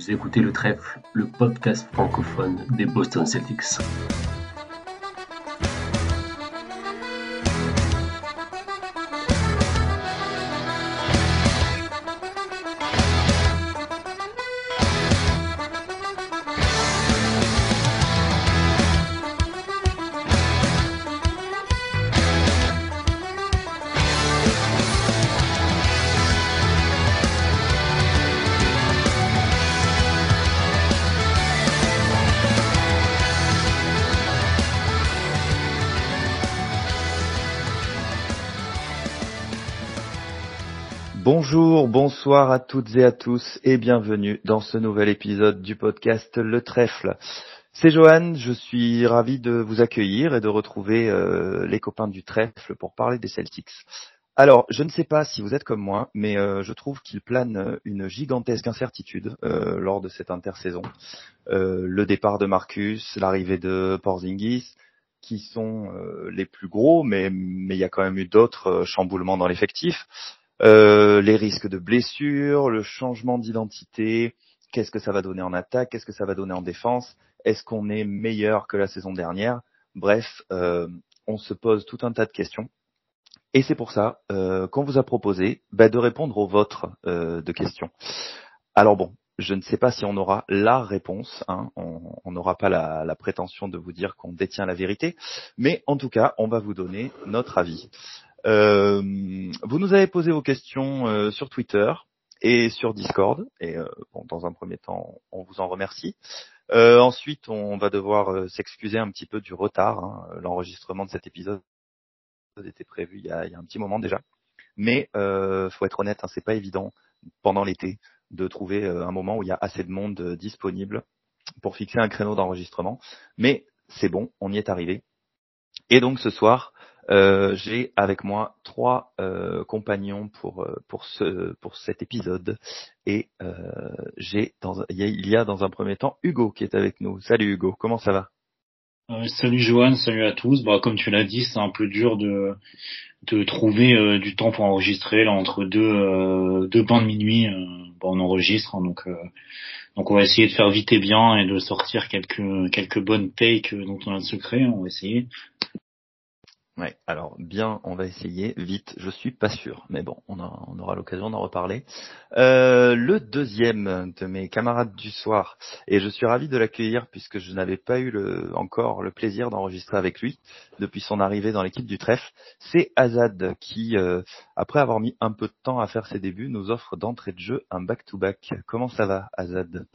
Vous écoutez le Trèfle, le podcast francophone des Boston Celtics. Bonsoir à toutes et à tous et bienvenue dans ce nouvel épisode du podcast Le Trèfle. C'est Johan, je suis ravi de vous accueillir et de retrouver euh, les copains du Trèfle pour parler des Celtics. Alors, je ne sais pas si vous êtes comme moi, mais euh, je trouve qu'il plane une gigantesque incertitude euh, lors de cette intersaison. le départ de Marcus, l'arrivée de Porzingis, qui sont les plus gros, mais il y a quand même eu d'autres chamboulements dans l'effectif. Euh, les risques de blessures, le changement d'identité, qu'est-ce que ça va donner en attaque, qu'est-ce que ça va donner en défense, est-ce qu'on est meilleur que la saison dernière? Bref, euh, on se pose tout un tas de questions. Et c'est pour ça euh, qu'on vous a proposé bah, de répondre aux vôtres de questions. Alors bon, je ne sais pas si on aura la réponse, hein. on n'aura pas la, prétention de vous dire qu'on détient la vérité, mais en tout cas, on va vous donner notre avis. Euh, vous nous avez posé vos questions euh, sur Twitter et sur Discord. Et euh, bon, dans un premier temps, on vous en remercie. ensuite, on va devoir s'excuser un petit peu du retard. Hein. L'enregistrement de cet épisode était prévu il y a, un petit moment déjà. Mais euh, faut être honnête, hein, c'est pas évident pendant l'été de trouver un moment où il y a assez de monde disponible pour fixer un créneau d'enregistrement. Mais c'est bon, on y est arrivé. Et donc ce soir, euh, j'ai avec moi trois euh, compagnons pour euh, pour ce pour cet épisode et j'ai dans il y, a, dans un premier temps Hugo qui est avec nous. Salut Hugo, comment ça va? Salut Johan, salut à tous. Bah comme tu l'as dit, c'est un peu dur de de trouver du temps pour enregistrer là entre deux deux pains de minuit. Bah, on enregistre hein, donc donc on va essayer de faire vite et bien et de sortir quelques quelques bonnes takes dont on a le secret. On va essayer. Ouais, alors bien, on va essayer vite. Je suis pas sûr, mais bon, on, aura l'occasion d'en reparler. Euh, le deuxième de mes camarades du soir, et je suis ravi de l'accueillir puisque je n'avais pas eu le, encore le plaisir d'enregistrer avec lui depuis son arrivée dans l'équipe du trèfle, c'est Azad qui, euh, après avoir mis un peu de temps à faire ses débuts, nous offre d'entrée de jeu un back-to-back. -back. Comment ça va, Azad?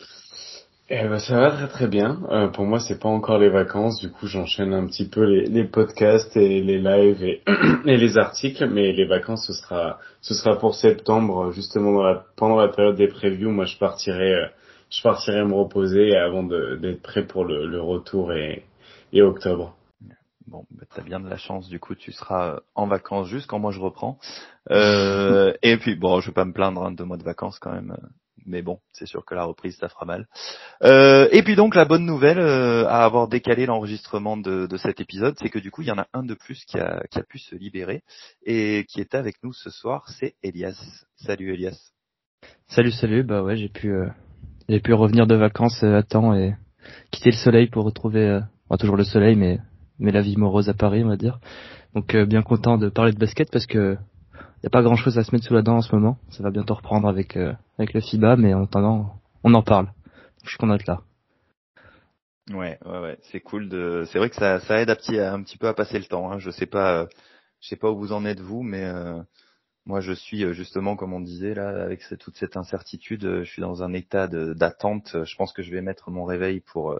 Eh ben, ça va très très bien. Euh, pour moi, c'est pas encore les vacances, du coup, j'enchaîne un petit peu les, les, podcasts et les lives et, et, les articles, mais les vacances, ce sera ce sera pour septembre, justement dans la, pendant la période des previews. Moi, je partirai euh, je partirai me reposer avant d'être prêt pour le, le retour et, et octobre. Bon, bah, t'as bien de la chance, du coup, tu seras en vacances juste quand moi je reprends. Euh, et puis, bon, je vais pas me plaindre hein, de mois de vacances quand même mais bon, c'est sûr que la reprise ça fera mal. Euh, et puis donc la bonne nouvelle euh, à avoir décalé l'enregistrement de, de, cet épisode, c'est que du coup il y en a un de plus qui a, qui a pu se libérer et qui est avec nous ce soir, c'est Elias. Salut Elias. Salut salut, bah ouais j'ai pu euh, j'ai pu revenir de vacances à temps et quitter le soleil pour retrouver toujours le soleil mais mais la vie morose à Paris on va dire. Donc bien content de parler de basket parce que n'y a pas grand chose à se mettre sous la dent en ce moment. Ça va bientôt reprendre avec euh, avec le FIBA, mais en attendant, on en parle. Je suis content d'être là. Ouais, ouais, ouais, c'est cool de. C'est vrai que ça, ça aide un petit, un petit peu à passer le temps. Hein. Je sais pas, euh, je sais pas où vous en êtes vous, mais euh, moi je suis justement, comme on disait là, avec toute cette incertitude, je suis dans un état d'attente. Je pense que je vais mettre mon réveil pour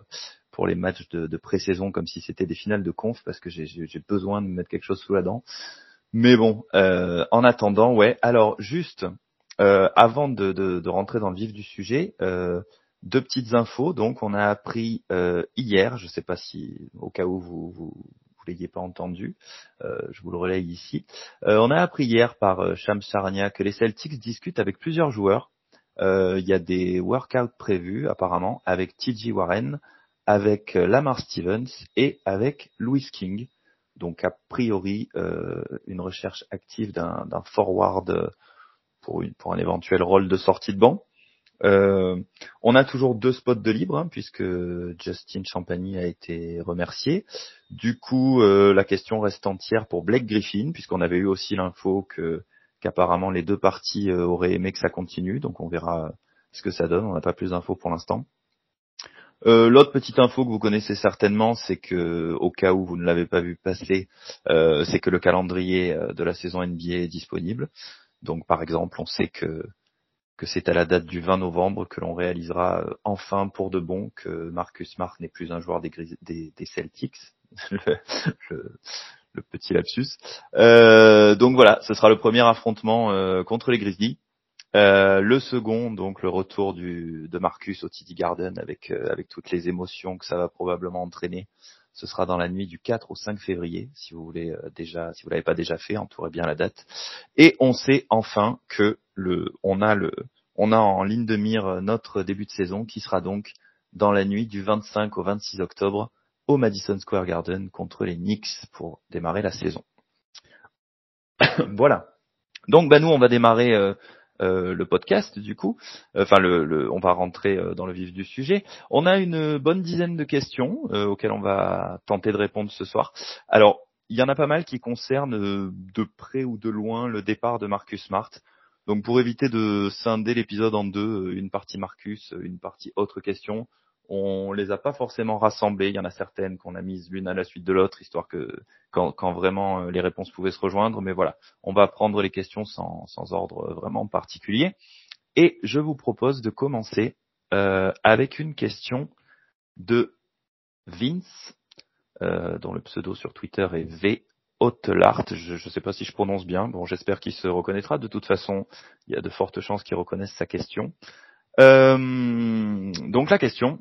pour les matchs de, de pré-saison comme si c'était des finales de conf parce que j'ai besoin de mettre quelque chose sous la dent. Mais bon, euh, en attendant, ouais. Alors juste euh, avant de, de, de, rentrer dans le vif du sujet, euh, deux petites infos. Donc, on a appris euh, hier, je ne sais pas si au cas où vous vous, vous l'ayez pas entendu, euh, je vous le relaye ici. Euh, on a appris hier par Shams Charania que les Celtics discutent avec plusieurs joueurs. Il y a des workouts prévus apparemment avec T.J. Warren, avec Lamar Stevens et avec Louis King. Donc a priori euh, une recherche active d'un forward pour, un éventuel rôle de sortie de banc. Euh, On a toujours deux spots de libre hein, puisque Justin Champagny a été remercié. Du coup, euh, la question reste entière pour Blake Griffin puisqu'on avait eu aussi l'info qu'apparemment les deux parties auraient aimé que ça continue. Donc on verra ce que ça donne. On n'a pas plus d'infos pour l'instant. Euh, L'autre petite info que vous connaissez certainement, c'est que au cas où vous ne l'avez pas vu passer, euh, c'est que le calendrier de la saison NBA est disponible. Donc par exemple, on sait que c'est à la date du 20 novembre que l'on réalisera euh, enfin pour de bon que Marcus Smart n'est plus un joueur des, Celtics. le, petit lapsus. Euh, donc voilà, ce sera le premier affrontement euh, contre les Grizzlies. Le second, donc le retour du, de Marcus au TD Garden avec, avec toutes les émotions que ça va probablement entraîner. Ce sera dans la nuit du 4 au 5 février, si vous voulez déjà, si vous l'avez pas déjà fait, entourez bien la date. Et on sait enfin que le, on a le, on a en ligne de mire notre début de saison qui sera donc dans la nuit du 25 au 26 octobre au Madison Square Garden contre les Knicks pour démarrer la saison. voilà. Donc bah nous on va démarrer euh, euh, le podcast du coup. Enfin le, on va rentrer euh, dans le vif du sujet. On a une bonne dizaine de questions auxquelles on va tenter de répondre ce soir. Alors il y en a pas mal qui concernent de près ou de loin le départ de Marcus Smart. Donc pour éviter de scinder l'épisode en deux, une partie Marcus, une partie autre question, on les a pas forcément rassemblées. Il y en a certaines qu'on a mises l'une à la suite de l'autre, histoire que quand, vraiment euh, les réponses pouvaient se rejoindre. Mais voilà, on va prendre les questions sans, ordre vraiment particulier. Et je vous propose de commencer euh, avec une question de Vince, euh, dont le pseudo sur Twitter est V Hautelart, je ne sais pas si je prononce bien, bon j'espère qu'il se reconnaîtra, de toute façon il y a de fortes chances qu'il reconnaisse sa question. Euh, donc la question,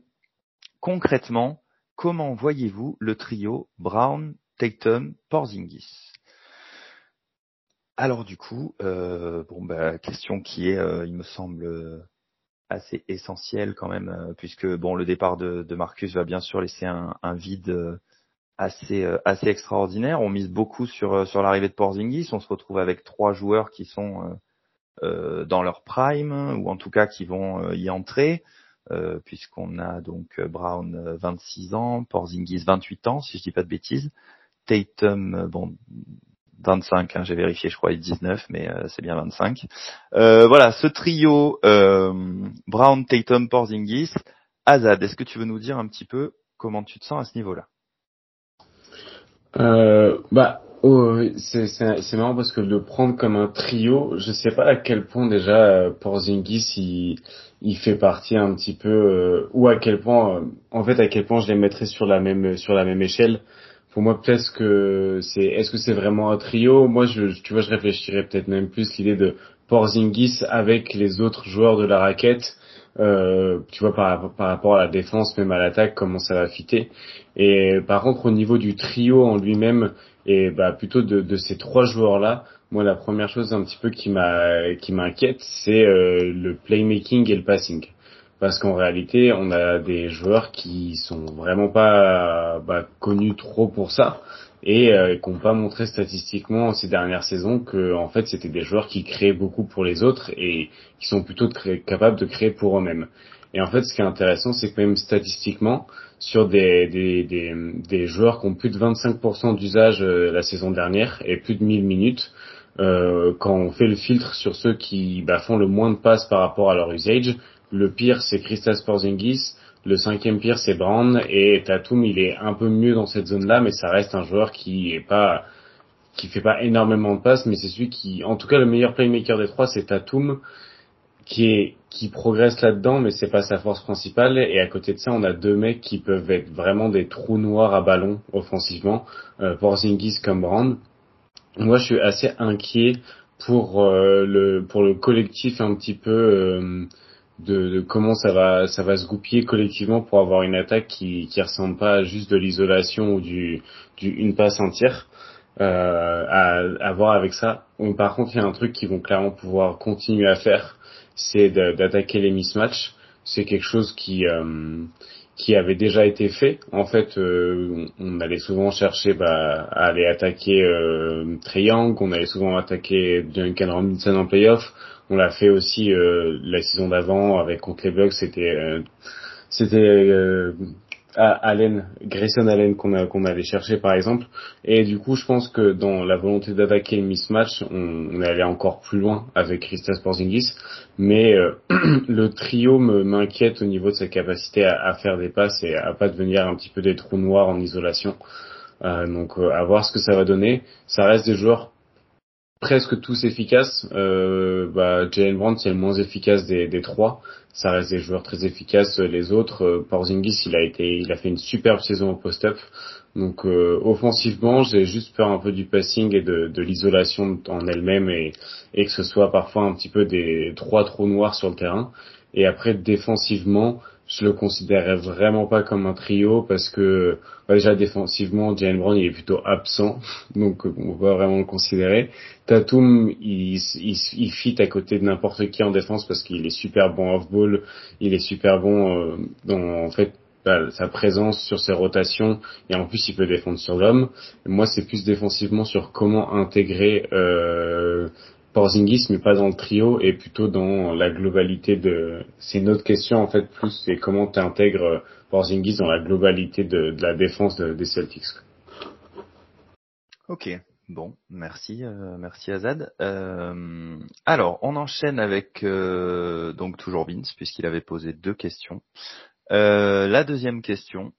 concrètement, comment voyez-vous le trio Brown, Tatum, Porzingis? Alors du coup, euh, bon bah question qui est, euh, il me semble assez essentielle quand même, puisque bon le départ de, Marcus va bien sûr laisser un, un vide assez euh, assez extraordinaire. On mise beaucoup sur euh, sur l'arrivée de Porzingis. On se retrouve avec trois joueurs qui sont euh, dans leur prime ou en tout cas qui vont y entrer. Puisqu'on a donc Brown 26 ans, Porzingis 28 ans, si je dis pas de bêtises, Tatum bon 25, hein, j'ai vérifié, je crois, il 19, mais c'est bien 25. voilà, ce trio Brown, Tatum, Porzingis. Azad, est-ce que tu veux nous dire un petit peu comment tu te sens à ce niveau-là? Euh, bah, oh, c'est, marrant parce que de prendre comme un trio, je sais pas à quel point déjà euh, Porzingis il, il fait partie un petit peu euh, ou à quel point, euh, en fait, à quel point je les mettrais sur la même sur la même échelle. Pour moi, peut-être que c'est, est-ce que c'est vraiment un trio? Moi, je, tu vois, je réfléchirais peut-être même plus l'idée de Porzingis avec les autres joueurs de la raquette euh, tu vois par, par rapport à la défense, même à l'attaque, comment ça va fitter. Et par contre, au niveau du trio en lui-même, et bah plutôt de, ces trois joueurs-là, moi la première chose un petit peu qui m'a qui m'inquiète, c'est euh, le playmaking et le passing. Parce qu'en réalité, on a des joueurs qui sont vraiment pas bah, connus trop pour ça et euh, qui n'ont pas montré statistiquement ces dernières saisons que en fait c'était des joueurs qui créaient beaucoup pour les autres et qui sont plutôt capables de créer pour eux-mêmes. Et en fait, ce qui est intéressant, c'est que même statistiquement, sur des, des, des, des joueurs qui ont plus de 25% d'usage euh, la saison dernière et plus de 1000 minutes, euh, quand on fait le filtre sur ceux qui bah, font le moins de passes par rapport à leur usage, le pire c'est Christas Porzingis, le cinquième pire, c'est Brand et Tatum, il est un peu mieux dans cette zone-là, mais ça reste un joueur qui est pas, qui fait pas énormément de passes, mais c'est celui qui, en tout cas, le meilleur playmaker des trois, c'est Tatum, qui est, qui progresse là-dedans, mais c'est pas sa force principale. Et à côté de ça, on a deux mecs qui peuvent être vraiment des trous noirs à ballon offensivement, euh, Porzingis comme Brand. Moi, je suis assez inquiet pour euh, le pour le collectif un petit peu. Euh, de, de, comment ça va ça va se goupiller collectivement pour avoir une attaque qui qui ressemble pas à juste de l'isolation ou du, du une passe entière euh, à, à voir avec ça. Par contre, il y a un truc qu'ils vont clairement pouvoir continuer à faire, c'est d'attaquer les mismatchs. c'est quelque chose qui euh, qui avait déjà été fait. En fait, euh, on allait souvent chercher bah, à aller attaquer euh, Young, on allait souvent attaquer Duncan Robinson en playoff. On l'a fait aussi euh, la saison d'avant avec contre les Bucks. C'était euh, c'était Allen, Grayson Allen qu'on qu'on allait chercher par exemple. Et du coup, je pense que dans la volonté d'attaquer le mismatch, on, est allé encore plus loin avec Christas Porzingis. Mais euh, le trio m'inquiète au niveau de sa capacité à, faire des passes et à pas devenir un petit peu des trous noirs en isolation. Euh, donc euh, à voir ce que ça va donner. Ça reste des joueurs presque tous efficaces. Euh, bah, Jalen Brown c'est le moins efficace des trois ça reste des joueurs très efficaces. Les autres, euh, Porzingis, il a été, il a fait une superbe saison au post-up. Donc euh, offensivement, j'ai juste peur un peu du passing et de, de l'isolation en elle-même et, et que ce soit parfois un petit peu des trois trous noirs sur le terrain. Et après défensivement, je le considérais vraiment pas comme un trio parce que bah, déjà défensivement, Jalen Brown il est plutôt absent, donc euh, on pas vraiment le considérer. Tatum il, il, il fit à côté de n'importe qui en défense parce qu'il est super bon off ball, il est super bon euh, dans en fait bah, sa présence sur ses rotations et en plus il peut défendre sur l'homme. Moi c'est plus défensivement sur comment intégrer euh, Porzingis, mais pas dans le trio, et plutôt dans la globalité de. C'est une autre question en fait, plus c'est comment tu intègres Porzingis dans la globalité de, la défense de, des Celtics. Ok, bon, merci, euh, merci Azad. Euh, alors, on enchaîne avec euh, donc toujours Vince puisqu'il avait posé deux questions. Euh, la deuxième question,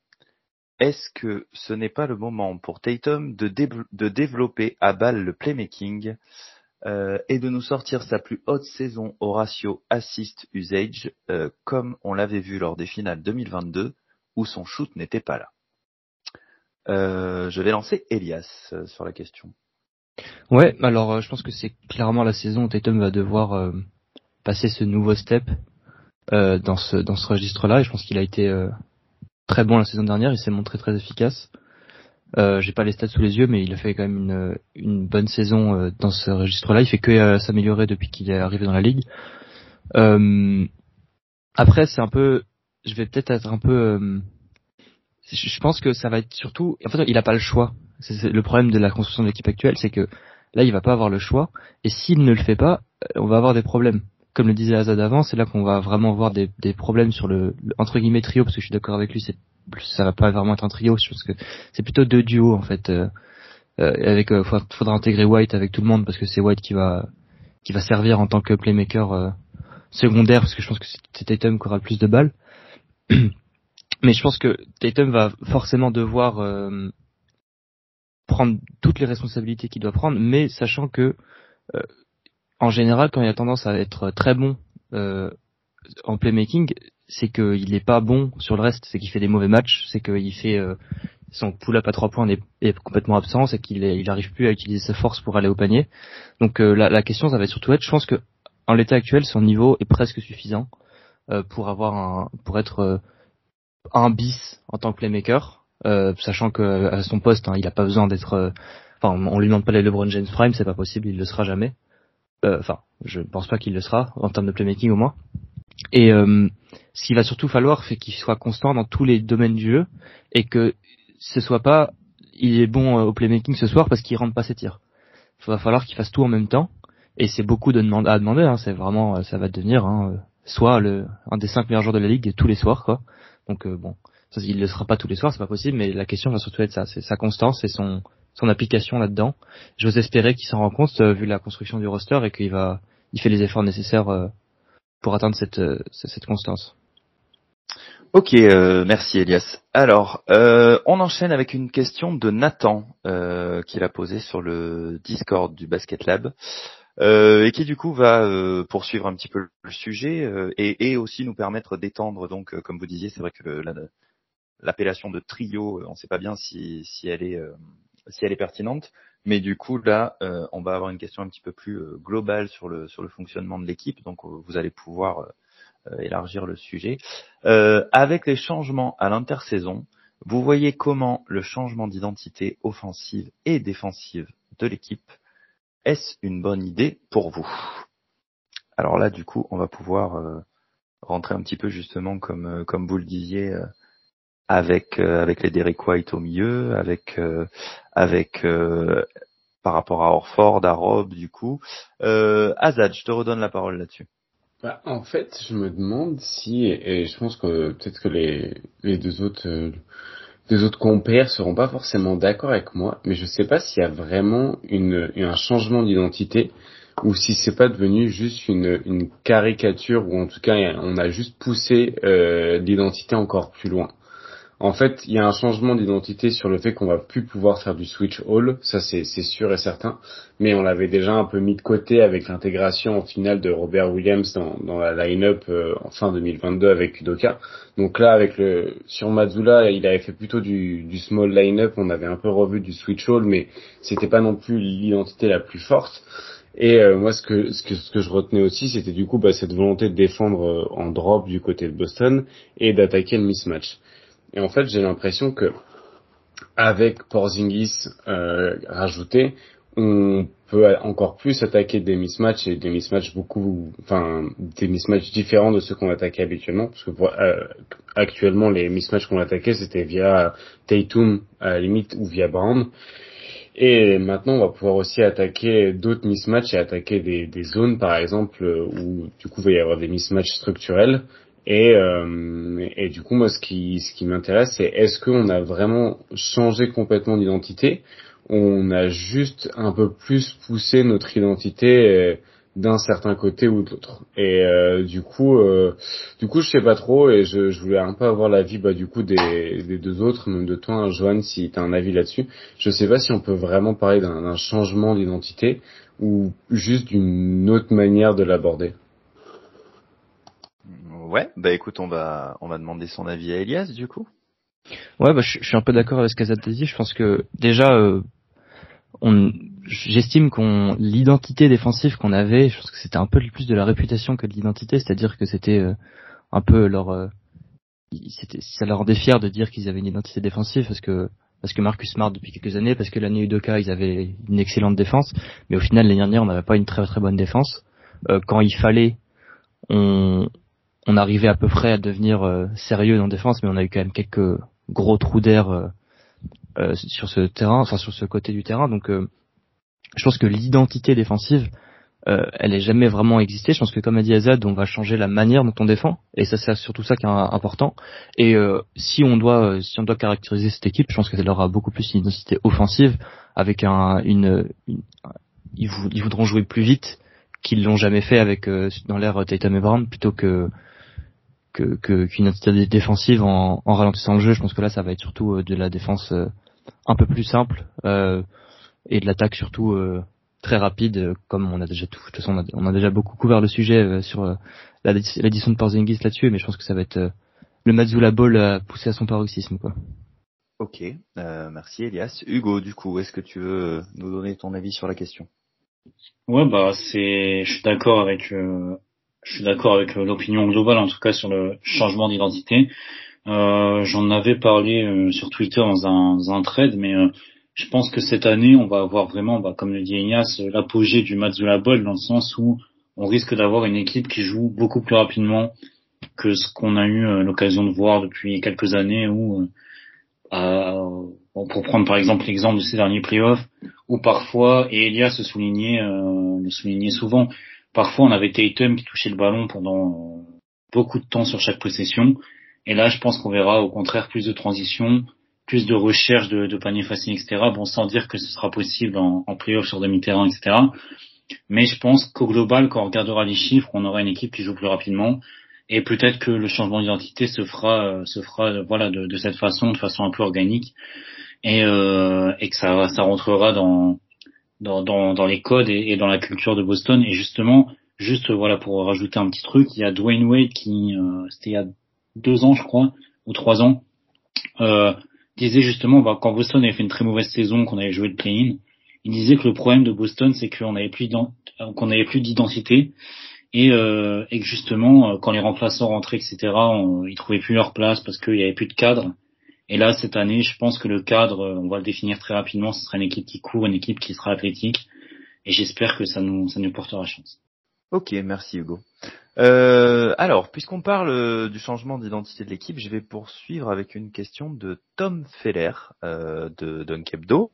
est-ce que ce n'est pas le moment pour Tatum de, de développer à balle le playmaking? Euh, et de nous sortir sa plus haute saison au ratio assist usage, euh, comme on l'avait vu lors des finales 2022 où son shoot n'était pas là. Euh, je vais lancer Elias euh, sur la question. Ouais, alors euh, je pense que c'est clairement la saison où Tatum va devoir euh, passer ce nouveau step dans ce dans ce registre-là. Et je pense qu'il a été très bon la saison dernière. Il s'est montré très efficace. Euh, J'ai pas les stats sous les yeux, mais il a fait quand même une, bonne saison euh, dans ce registre-là. Il fait que euh, s'améliorer depuis qu'il est arrivé dans la ligue. Euh, après, c'est un peu, je vais peut-être être un peu. Je pense que ça va être surtout. En fait, il a pas le choix. Le problème de la construction de l'équipe actuelle, c'est que là, il va pas avoir le choix. Et s'il ne le fait pas, on va avoir des problèmes. Comme le disait Azad avant, c'est là qu'on va vraiment voir des, problèmes sur le, entre guillemets trio, parce que je suis d'accord avec lui, c'est ça va pas vraiment être un trio. Je pense que c'est plutôt deux duos en fait. Euh, euh, avec, euh, faudra, intégrer White avec tout le monde parce que c'est White qui va qui va servir en tant que playmaker euh, secondaire parce que je pense que c'est Tatum qui aura le plus de balles. Mais je pense que Tatum va forcément devoir euh, prendre toutes les responsabilités qu'il doit prendre, mais sachant que en général, quand il a tendance à être très bon en playmaking, c'est qu'il n'est pas bon sur le reste, c'est qu'il fait des mauvais matchs, c'est qu'il fait euh, son pull-up à trois points est, est complètement absent, c'est qu'il il arrive plus à utiliser sa force pour aller au panier. Donc euh, la, la, question, ça va surtout être, je pense que en l'état actuel, son niveau est presque suffisant euh, pour avoir un, pour être euh, un bis en tant que playmaker, euh, sachant que à son poste, hein, il n'a pas besoin d'être, enfin, on lui demande pas les LeBron James prime, c'est pas possible, il le sera jamais. Enfin, je pense pas qu'il le sera en termes de playmaking au moins. Et euh, ce qu'il va surtout falloir, c'est qu'il soit constant dans tous les domaines du jeu et que ce soit pas il est bon au playmaking ce soir parce qu'il rentre pas ses tirs. Il va falloir qu'il fasse tout en même temps et c'est beaucoup de à demander. Hein, c'est vraiment ça va devenir hein, soit un des cinq meilleurs joueurs de la ligue tous les soirs quoi. Donc euh, bon, ça, il le sera pas tous les soirs, c'est pas possible. Mais la question va surtout être ça, c'est sa constance et son son application là-dedans. J'ose espérer qu'il s'en rend compte euh, vu la construction du roster et qu'il va il fait les efforts nécessaires euh, pour atteindre cette, cette constance. Ok, euh, merci Elias. Alors, euh, on enchaîne avec une question de Nathan euh, qu'il a posée sur le Discord du Basket Lab et qui du coup va poursuivre un petit peu le sujet et, et, aussi nous permettre d'étendre. Donc, comme vous disiez, c'est vrai que l'appellation de trio, on ne sait pas bien si, si elle est si elle est pertinente, mais du coup là, on va avoir une question un petit peu plus globale sur le sur le fonctionnement de l'équipe. Donc, vous allez pouvoir euh, élargir le sujet. Euh, avec les changements à l'intersaison, vous voyez comment le changement d'identité offensive et défensive de l'équipe, est-ce une bonne idée pour vous? Alors là, du coup, on va pouvoir euh, rentrer un petit peu justement comme comme vous le disiez avec avec les Derek White au milieu, avec avec par rapport à Orford, à Rob du coup. Azad, je te redonne la parole là-dessus. Bah, en fait, je me demande si, et je pense que peut-être que les, les deux autres, euh, deux autres compères seront pas forcément d'accord avec moi, mais je sais pas s'il y a vraiment une, un changement d'identité ou si c'est pas devenu juste une, une caricature ou en tout cas on a juste poussé euh, l'identité encore plus loin. En fait, il y a un changement d'identité sur le fait qu'on va plus pouvoir faire du switch all, ça c'est sûr et certain, mais on l'avait déjà un peu mis de côté avec l'intégration en finale de Robert Williams dans, dans la line-up euh, en fin 2022 avec Udoka. Donc là, avec le sur Mazula, il avait fait plutôt du, du small line-up, on avait un peu revu du switch all, mais c'était pas non plus l'identité la plus forte. Et euh, moi, ce que, ce que, ce que je retenais aussi, c'était du coup bah, cette volonté de défendre euh, en drop du côté de Boston et d'attaquer le mismatch. Et en fait, j'ai l'impression que avec Porzingis euh, rajouté, on peut encore plus attaquer des mismatchs et des mismatchs beaucoup, enfin des mismatchs différents de ceux qu'on attaquait habituellement, parce que euh, actuellement les mismatchs qu'on attaquait c'était via Tatum à la limite ou via Brown. Et maintenant, on va pouvoir aussi attaquer d'autres mismatchs et attaquer des, des, zones, par exemple, où du coup il va y avoir des mismatchs structurels et, euh, et du coup, moi, ce qui, ce qui m'intéresse, c'est est-ce qu'on a vraiment changé complètement d'identité? On a juste un peu plus poussé notre identité euh, d'un certain côté ou de l'autre. Et euh, du coup, euh, du coup, je sais pas trop, et je, je voulais un peu avoir l'avis, bah, du coup, des, des deux autres, même de toi, hein, Joanne, si tu as un avis là-dessus. Je sais pas si on peut vraiment parler d'un changement d'identité ou juste d'une autre manière de l'aborder. Ouais, bah écoute, on va on va demander son avis à Elias du coup. Ouais, bah je, suis un peu d'accord avec ce qu'Azad a dit. Je pense que déjà, euh, on, j'estime qu'on l'identité défensive qu'on avait, je pense que c'était un peu plus de la réputation que de l'identité, c'est-à-dire que c'était euh, un peu leur, euh, ça leur rendait fier de dire qu'ils avaient une identité défensive parce que parce que Marcus Smart depuis quelques années, parce que l'année Udoka ils avaient une excellente défense, mais au final l'année dernière on n'avait pas une très très bonne défense. quand il fallait, on on arrivait à peu près à devenir euh, sérieux en défense, mais on a eu quand même quelques gros trous d'air euh, euh, sur ce terrain, enfin sur ce côté du terrain. Donc, je pense que l'identité défensive, elle est jamais vraiment existé. Je pense que comme a dit Azad, on va changer la manière dont on défend, et ça c'est surtout ça qui est important. Et si on doit, si on doit caractériser cette équipe, je pense qu'elle aura beaucoup plus une identité offensive, avec un, une, ils, voudront jouer plus vite qu'ils l'ont jamais fait avec dans l'ère Tatum et Brown, plutôt que que qu'une identité défensive en, en, ralentissant le jeu. Je pense que là, ça va être surtout euh, de la défense euh, un peu plus simple euh, et de l'attaque surtout euh, très rapide, comme on a déjà tout. De toute façon, on a, déjà beaucoup couvert le sujet sur l'édition de Porzingis là-dessus, mais je pense que ça va être le Mazula Ball poussé à son paroxysme, quoi. Ok, merci Elias. Hugo, du coup, est-ce que tu veux nous donner ton avis sur la question? Ouais, bah c'est, je suis d'accord avec je suis d'accord avec euh, l'opinion globale, en tout cas sur le changement d'identité. Euh, J'en avais parlé euh, sur Twitter dans un, dans un trade, mais euh, je pense que cette année, on va avoir vraiment, bah, comme le dit Ignace, l'apogée du match de la dans le sens où on risque d'avoir une équipe qui joue beaucoup plus rapidement que ce qu'on a eu l'occasion de voir depuis quelques années, où, pour prendre par exemple l'exemple de ces derniers playoffs, où parfois, et Elias se soulignait, le soulignait souvent, Parfois, on avait Tatum qui touchait le ballon pendant euh, beaucoup de temps sur chaque possession. Et là, je pense qu'on verra au contraire plus de transition, plus de recherche de, de panier facile, etc. Bon, sans dire que ce sera possible en, en playoff sur demi-terrain, etc. Mais je pense qu'au global, quand on regardera les chiffres, on aura une équipe qui joue plus rapidement. Et peut-être que le changement d'identité se fera, euh, se fera, voilà, de, de, cette façon, de façon un peu organique, et, euh, et que ça, ça rentrera dans, dans, dans, dans les codes et, dans la culture de Boston. Et justement, juste voilà pour rajouter un petit truc, il y a Dwayne Wade qui, euh, c'était il y a deux ans je crois, ou trois ans, euh, disait justement bah, quand Boston avait fait une très mauvaise saison, qu'on avait joué le play-in, il disait que le problème de Boston c'est qu'on avait plus qu'on avait plus d'identité et, euh, et que justement euh, quand les remplaçants rentraient etc, ils trouvaient plus leur place parce qu'il y avait plus de cadre et là, cette année, je pense que le cadre, euh, on va le définir très rapidement, ce sera une équipe qui court, une équipe qui sera athlétique. Et j'espère que ça nous, ça nous portera chance. Ok, merci Hugo. Euh, alors, puisqu'on parle euh, du changement d'identité de l'équipe, je vais poursuivre avec une question de Tom Feller euh, de Dunkebdo.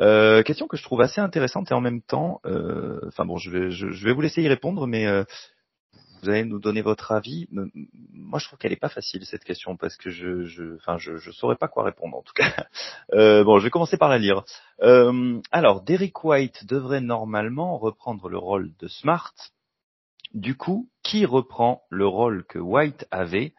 Euh, question que je trouve assez intéressante et en même temps, euh, enfin bon, je vais, je, vais vous laisser y répondre, mais vous allez nous donner votre avis. Moi, je trouve qu'elle est pas facile cette question parce que je, je, enfin, je, je saurais pas quoi répondre en tout cas. Euh, bon, je vais commencer par la lire. Euh, alors, Derek White devrait normalement reprendre le rôle de Smart. Du coup, qui reprend le rôle que White avait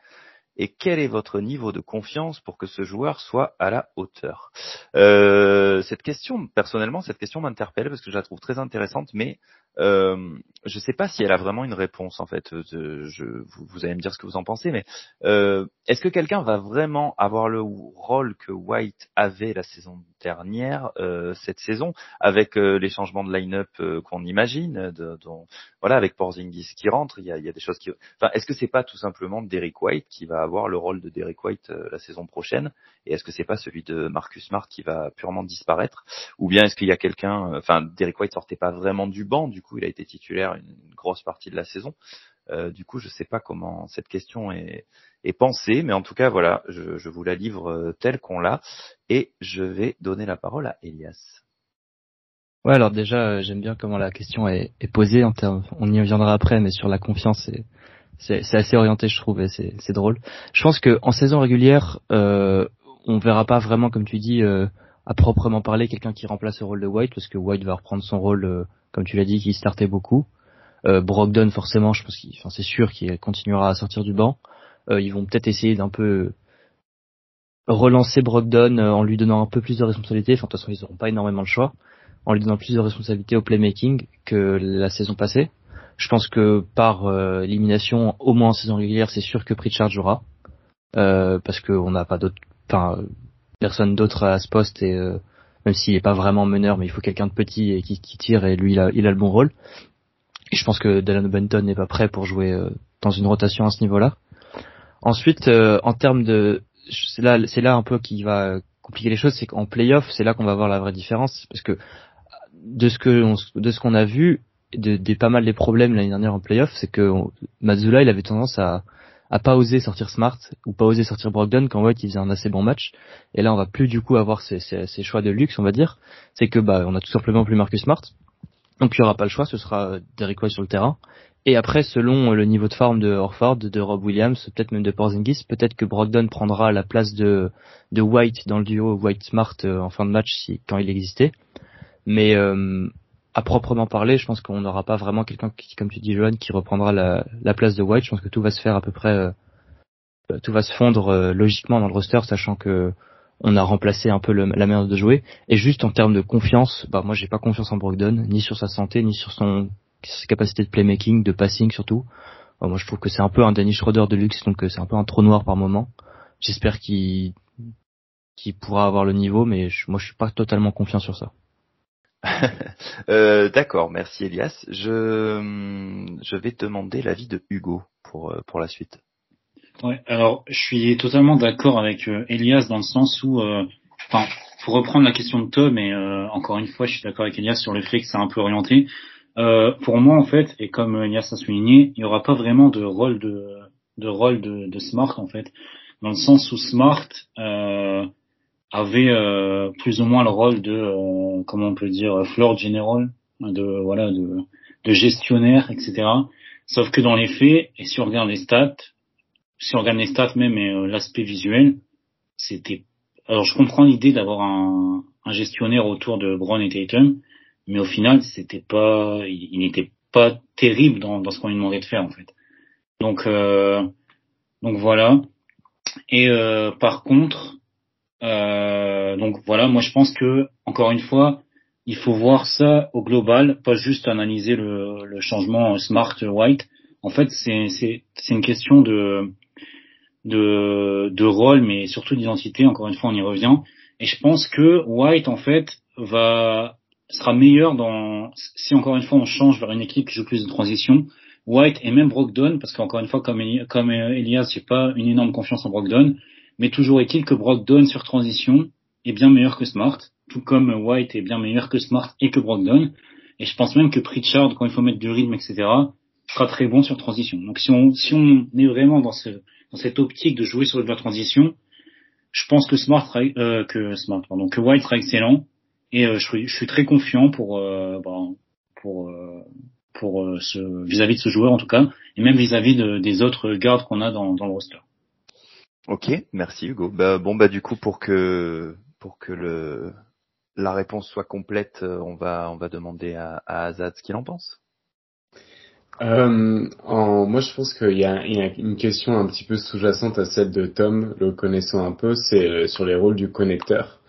et quel est votre niveau de confiance pour que ce joueur soit à la hauteur? Euh, Cette question, personnellement, cette question m'interpelle parce que je la trouve très intéressante, mais euh, je ne sais pas si elle a vraiment une réponse en fait. Euh, je, vous, allez me dire ce que vous en pensez, mais euh, est-ce que quelqu'un va vraiment avoir le rôle que White avait la saison dernière, euh, cette saison, avec euh, les changements de line-up qu'on imagine, de, voilà, avec Porzingis qui rentre, il y a, y a des choses qui. Enfin, est-ce que c'est pas tout simplement Derek White qui va avoir le rôle de Derek White la saison prochaine, et est-ce que c'est pas celui de Marcus Smart qui va purement disparaître, ou bien est-ce qu'il y a quelqu'un, enfin, Derek White sortait pas vraiment du banc, du coup, il a été titulaire une, grosse partie de la saison. Euh, du coup, je ne sais pas comment cette question est, pensée, mais en tout cas, voilà, je, vous la livre euh, telle qu'on l'a, et je vais donner la parole à Elias. Ouais, alors déjà, euh, j'aime bien comment la question est, posée. En termes, on y reviendra après, mais sur la confiance, c'est, assez orienté, je trouve, et c'est, drôle. Je pense que en saison régulière, euh, on verra pas vraiment, comme tu dis, à proprement parler, quelqu'un qui remplace le rôle de White, parce que White va reprendre son rôle comme tu l'as dit, qui startait beaucoup. Euh, Brogdon, forcément, je pense qu'il, c'est sûr qu'il continuera à sortir du banc. Euh, ils vont peut-être essayer d'un peu relancer Brogdon euh, en lui donnant un peu plus de responsabilités. Enfin, de toute façon, ils n'auront pas énormément le choix. En lui donnant plus de responsabilités au playmaking que la saison passée. Je pense que par euh, élimination, au moins en saison régulière, c'est sûr que Pritchard jouera. Euh, parce qu'on n'a pas d'autre, enfin, personne d'autre à ce poste et même s'il n'est pas vraiment meneur, mais il faut quelqu'un de petit et qui, tire et lui il a, il a le bon rôle. Et je pense que Delano Benton n'est pas prêt pour jouer euh, dans une rotation à ce niveau-là. Ensuite, euh, en termes de, c'est là, c'est là un peu qui va compliquer les choses, c'est qu'en playoff, c'est là qu'on va voir la vraie différence, parce que de ce que de ce qu'on a vu, de, de, pas mal des problèmes l'année dernière en playoff, c'est que Mazula il avait tendance à à pas oser sortir Smart ou pas oser sortir Brogdon quand White faisait un assez bon match. Et là, on va plus du coup avoir ces, ces, choix de luxe, on va dire. C'est que bah on a tout simplement plus Marcus Smart. Donc il y aura pas le choix, ce sera Derrick White sur le terrain. Et après, selon le niveau de forme de Horford, de Rob Williams, peut-être même de Porzingis, peut-être que Brogdon prendra la place de, de White dans le duo White Smart euh, en fin de match si quand il existait. Mais euh, à proprement parler, je pense qu'on n'aura pas vraiment quelqu'un qui, comme tu dis, Johan, qui reprendra la, la, place de White. Je pense que tout va se faire à peu près, euh, euh, tout va se fondre euh, logiquement dans le roster, sachant que on a remplacé un peu la manière de jouer. Et juste en termes de confiance, bah moi j'ai pas confiance en Brogdon, ni sur sa santé, ni sur son ses capacités de playmaking, de passing surtout. Bah, moi je trouve que c'est un peu un Danny Schroeder de luxe, donc c'est un peu un trou noir par moment. J'espère qu'il qu'il pourra avoir le niveau, mais moi je suis pas totalement confiant sur ça. Euh, d'accord, merci Elias. Je, je vais demander l'avis de Hugo pour, euh, pour la suite. Ouais, alors je suis totalement d'accord avec euh, Elias dans le sens où, enfin, pour reprendre la question de Tom, et encore une fois, je suis d'accord avec Elias sur le fait que c'est un peu orienté. pour moi, en fait, et comme Elias a souligné, il n'y aura pas vraiment de rôle de, de rôle de, de Smart en fait, dans le sens où Smart avait euh, plus ou moins le rôle de euh, comment on peut dire floor general de voilà de, de gestionnaire etc sauf que dans les faits et si on regarde les stats si on regarde les stats même et euh, l'aspect visuel c'était alors je comprends l'idée d'avoir un, un, gestionnaire autour de Brown et Tatum mais au final c'était pas il, n'était pas terrible dans, dans ce qu'on lui demandait de faire en fait. Donc donc voilà. Et par contre euh, donc voilà, moi je pense que encore une fois, il faut voir ça au global, pas juste analyser le, le changement smart white. En fait, c'est une question de de de rôle, mais surtout d'identité. Encore une fois, on y revient. Et je pense que White en fait va sera meilleur dans si encore une fois on change vers une équipe qui joue plus de transition. White et même Brogdon, parce qu'encore une fois, comme, comme Elias, j'ai pas une énorme confiance en Brogdon, mais toujours est-il que Brogdon sur transition est bien meilleur que Smart, tout comme White est bien meilleur que Smart et que Brogdon. Et je pense même que Pritchard, quand il faut mettre du rythme, etc., sera très bon sur transition. Donc si on si on est vraiment dans ce dans cette optique de jouer sur la transition, je pense que Smart euh, que Smart pardon que White sera excellent et euh, je, suis, je suis très confiant pour euh, bah, pour euh, pour euh, ce vis-à-vis de ce joueur en tout cas et même vis-à-vis de, des autres gardes qu'on a dans, dans le roster. Ok, merci Hugo. Bah, bon bah du coup pour que pour que le la réponse soit complète, on va on va demander à, à Azad ce qu'il en pense. Euh, en, moi, je pense qu'il y, y, a une question un petit peu sous-jacente à celle de Tom, le connaissant un peu, c'est sur les rôles du connecteur.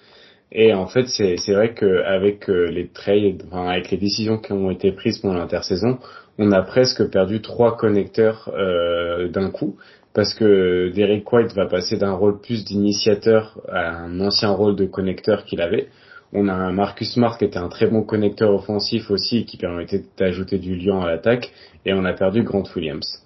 Et en fait, c'est vrai qu'avec euh, les trades, enfin, avec les décisions qui ont été prises pendant l'intersaison, on a presque perdu trois connecteurs euh, d'un coup, parce que Derek White va passer d'un rôle plus d'initiateur à un ancien rôle de connecteur qu'il avait. On a un Marcus Smart qui était un très bon connecteur offensif aussi, qui permettait d'ajouter du lien à l'attaque, et on a perdu Grant Williams,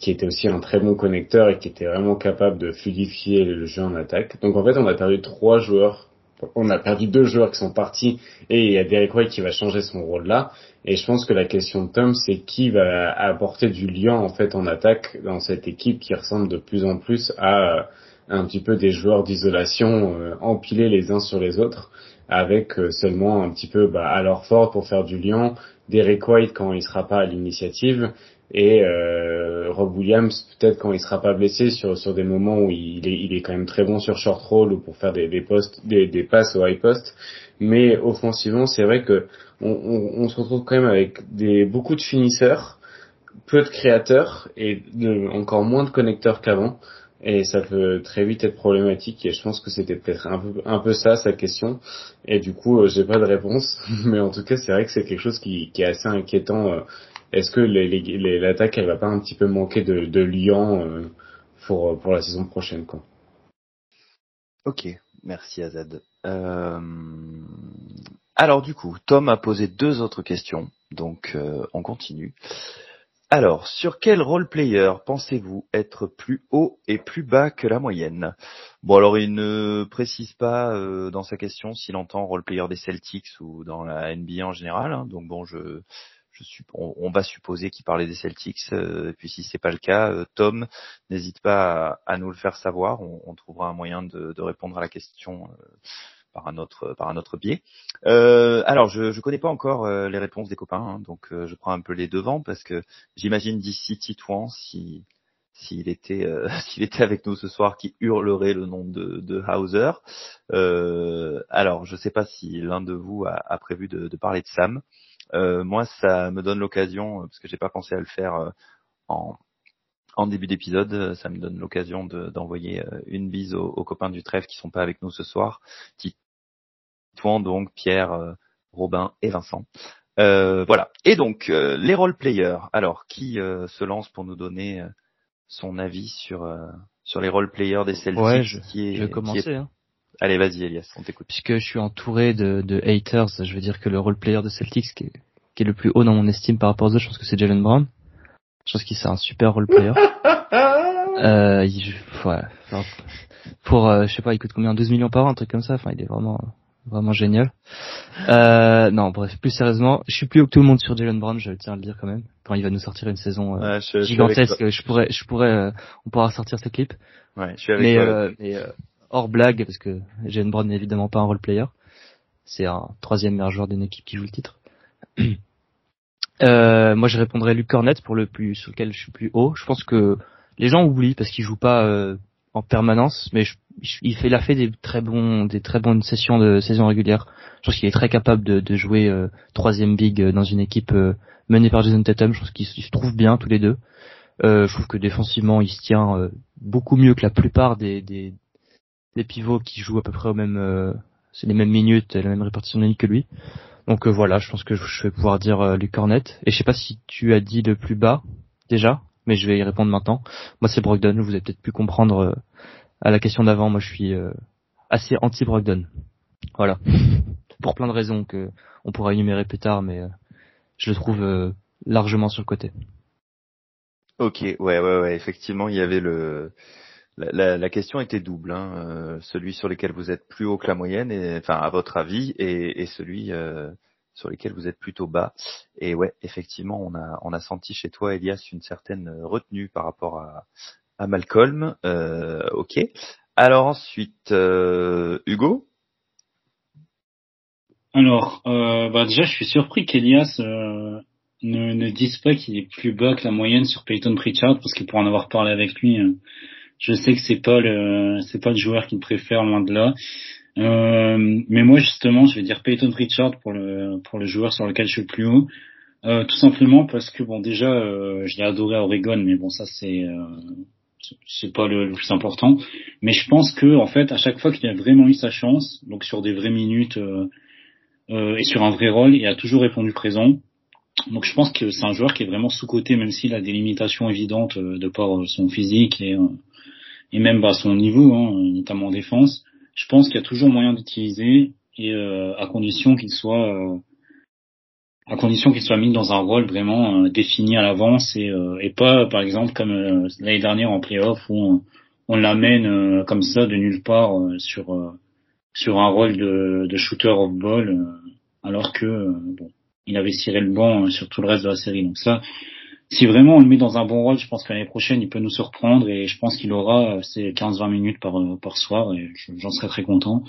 qui était aussi un très bon connecteur et qui était vraiment capable de fluidifier le jeu en attaque. Donc en fait, on a perdu trois joueurs on a perdu deux joueurs qui sont partis et il y a Derek White qui va changer son rôle là. Et je pense que la question de Tom, c'est qui va apporter du lien en fait en attaque dans cette équipe qui ressemble de plus en plus à euh, un petit peu des joueurs d'isolation euh, empilés les uns sur les autres avec euh, seulement un petit peu bah, alors fort pour faire du lien, Derek White quand il sera pas à l'initiative et euh, Rob Williams peut-être quand il sera pas blessé sur sur des moments où il est il est quand même très bon sur short roll ou pour faire des des des, passes au high post. Mais offensivement c'est vrai que on, se retrouve quand même avec des beaucoup de finisseurs peu de créateurs et encore moins de connecteurs qu'avant. Et ça peut très vite être problématique et je pense que c'était peut-être un peu un peu ça sa question. Et du coup euh, j'ai pas de réponse. Mais en tout cas c'est vrai que c'est quelque chose qui, qui est assez inquiétant euh, est-ce que l'attaque elle va pas un petit peu manquer de, de euh, pour pour la saison prochaine quoi? Ok, merci Azad. Euh... Alors du coup, Tom a posé deux autres questions, donc euh, on continue. Alors, sur quel role player pensez-vous être plus haut et plus bas que la moyenne? Bon, alors il ne précise pas euh, dans sa question s'il entend role player des Celtics ou dans la NBA en général. Hein, donc bon, je on, va supposer qu'il parlait des Celtics. Euh, et puis si c'est pas le cas, euh, Tom, n'hésite pas à, nous le faire savoir. On, trouvera un moyen de, répondre à la question euh, par un autre par biais. alors je ne connais pas encore les réponses des copains, hein, donc je prends un peu les devants parce que j'imagine d'ici Titouan si s'il était avec nous ce soir qui hurlerait le nom de, Hauser. alors je ne sais pas si l'un de vous a, prévu de, parler de Sam. Euh, moi, ça me donne l'occasion, euh, parce que j'ai pas pensé à le faire euh, en, en début d'épisode, ça me donne l'occasion d'envoyer une bise aux, copains du trèfle qui sont pas avec nous ce soir, Titouan donc, Pierre, Robin et Vincent. voilà. Et donc les role players. Alors qui se lance pour nous donner son avis sur sur les role players des Celtics ouais, je, qui vais commencer. Hein. Allez, vas-y, Elias, on t'écoute. Puisque je suis entouré de, de, haters, je veux dire que le role player de Celtics qui est, qui est le plus haut dans mon estime par rapport aux autres, je pense que c'est Jalen Brown. Je pense qu'il c'est un super role player. euh, il, pour, euh, je sais pas, il coûte combien 12 millions par an, un truc comme ça. Enfin, il est vraiment, vraiment génial. Euh, non, bref, plus sérieusement, je suis plus haut que tout le monde sur Jalen Brown, je tiens à le dire quand même. Quand il va nous sortir une saison euh, gigantesque, je, pourrais, je pourrais, euh, on pourra sortir ce clip. Ouais, je suis avec mais, toi. mais hors blague, parce que Jalen Brown n'est évidemment pas un role player. C'est un troisième meilleur joueur d'une équipe qui joue le titre. euh, moi, je répondrais Luc Cornet pour le plus sur lequel je suis plus haut. Je pense que les gens oublient parce qu'il joue pas euh, en permanence, mais il, fait, il a fait des très bons, des très bonnes sessions de saison régulière. Je pense qu'il est très capable de, de jouer euh, troisième big dans une équipe euh, menée par Jason Tatum. Je pense qu'ils se trouvent bien tous les deux. je trouve que défensivement, il se tient beaucoup mieux que la plupart des, des, des pivots qui jouent à peu près au même, euh, c'est les mêmes minutes et la même répartition de que lui. Donc euh, voilà, je pense que je vais pouvoir dire euh, Luc. Et je sais pas si tu as dit le plus bas déjà, mais je vais y répondre maintenant. Moi c'est Brogdon, vous avez peut-être pu comprendre euh, à la question d'avant, moi je suis assez anti Brogdon. Voilà. Pour plein de raisons que on pourra énumérer plus tard, mais je le trouve largement sur le côté. Ok, ouais, ouais, ouais, effectivement, il y avait le la, la, question était double, hein, euh, celui sur lequel vous êtes plus haut que la moyenne, et, enfin à votre avis, et, et celui euh, sur lesquels vous êtes plutôt bas. Et ouais, effectivement, on a, on a senti chez toi, Elias, une certaine retenue par rapport à, à Malcolm. Euh, ok. Alors ensuite, euh, Hugo? Alors, euh, bah déjà, je suis surpris qu'Elias euh, ne, ne dise pas qu'il est plus bas que la moyenne sur Peyton Pritchard, parce que pour en avoir parlé avec lui, je sais que c'est pas le c'est pas le joueur qu'il préfère loin de là. Euh, mais moi justement, je vais dire Peyton Pritchard pour le pour le joueur sur lequel je suis le plus haut. Euh, tout simplement parce que bon déjà euh, je l'ai adoré à Oregon mais bon ça c'est euh, c'est pas le, plus important mais je pense que en fait à chaque fois qu'il a vraiment eu sa chance donc sur des vraies minutes euh, euh, et sur un vrai rôle il a toujours répondu présent donc je pense que c'est un joueur qui est vraiment sous coté même s'il a des limitations évidentes euh, de par son physique et et même bah, son niveau hein, notamment en défense. Je pense qu'il y a toujours moyen d'utiliser et à condition qu'il soit à condition qu'il soit mis dans un rôle vraiment euh, défini à l'avance et, euh, et pas par exemple comme euh, l'année dernière en playoff où on, on l'amène comme ça de nulle part sur sur un rôle de, de shooter of ball alors que bon il avait ciré le banc sur tout le reste de la série donc ça si vraiment on le met dans un bon rôle je pense que l'année prochaine il peut nous surprendre et je pense qu'il aura ses 15-20 minutes par par soir et j'en serais très content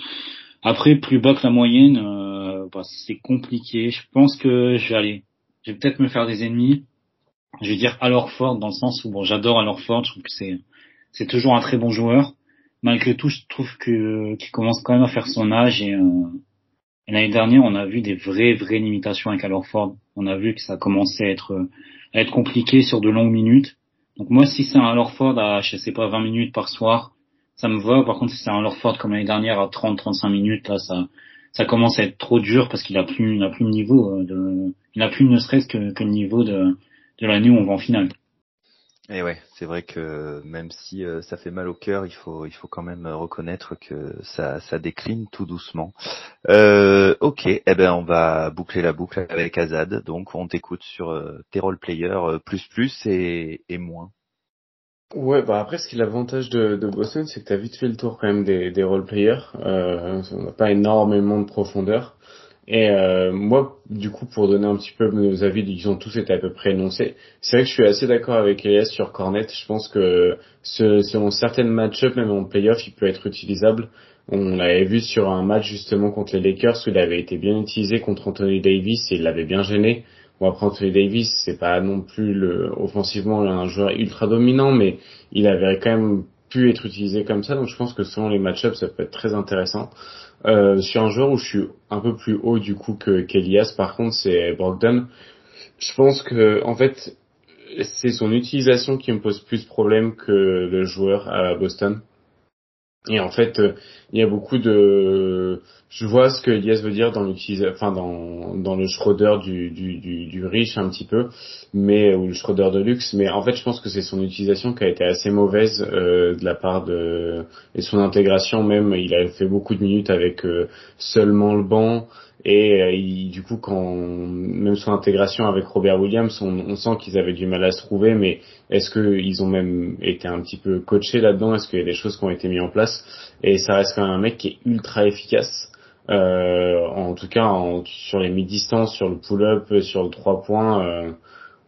après, plus bas que la moyenne, euh, bah, c'est compliqué. Je pense que je vais aller, je vais peut-être me faire des ennemis. Je vais dire Ford dans le sens où bon, j'adore Ford. Je trouve que c'est c'est toujours un très bon joueur. Malgré tout, je trouve que qu'il commence quand même à faire son âge et, euh, et l'année dernière, on a vu des vraies vraies limitations avec Ford. On a vu que ça commençait à être à être compliqué sur de longues minutes. Donc moi, si c'est un Ford à je sais pas 20 minutes par soir, ça me va. Par contre, si c'est un Lorford comme l'année dernière à 30-35 minutes, là, ça, ça commence à être trop dur parce qu'il a plus, il n'a plus le niveau euh, de, il n'a plus ne serait-ce que, que le niveau de, de l'année où on va en finale. Et ouais, c'est vrai que même si euh, ça fait mal au cœur, il faut, il faut quand même reconnaître que ça, ça décline tout doucement. Euh, ok, eh ben on va boucler la boucle avec Azad. Donc on t'écoute sur euh, tes role players plus plus et, et moins. Ouais, bah après, ce qui est l'avantage de, Boston, c'est que tu as vite fait le tour quand même des, des role-players. Euh, on n'a pas énormément de profondeur. Et euh, moi, du coup, pour donner un petit peu nos avis, ils ont tous été à peu près énoncés. C'est vrai que je suis assez d'accord avec Elias sur Cornet. Je pense que selon certaines match-up, même en playoff, il peut être utilisable. On l'avait vu sur un match justement contre les Lakers où il avait été bien utilisé contre Anthony Davis et il l'avait bien gêné. Bon après Anthony Davis, c'est pas non plus le offensivement un joueur ultra dominant, mais il avait quand même pu être utilisé comme ça. Donc je pense que selon les match-ups, ça peut être très intéressant. Euh, sur un joueur où je suis un peu plus haut du coup que qu'Elias, par contre, c'est Brogdon. Je pense que en fait, c'est son utilisation qui me pose plus problème que le joueur à Boston. Et en fait, euh, il y a beaucoup de, je vois ce que Elias veut dire dans l'utilisation, enfin dans dans le Schroeder du, du, du, riche un petit peu, mais ou le Schroeder de luxe. Mais en fait, je pense que c'est son utilisation qui a été assez mauvaise euh, de la part de et son intégration même. Il a fait beaucoup de minutes avec euh, seulement le banc. Et euh, du coup, quand même son intégration avec Robert Williams, on, sent qu'ils avaient du mal à se trouver. Mais est-ce qu'ils ont même été un petit peu coachés là-dedans? Est-ce qu'il y a des choses qui ont été mises en place? Et ça reste quand même un mec qui est ultra efficace. Euh, en tout cas, en, sur les mi-distances, sur le pull-up, sur le 3 points. Euh,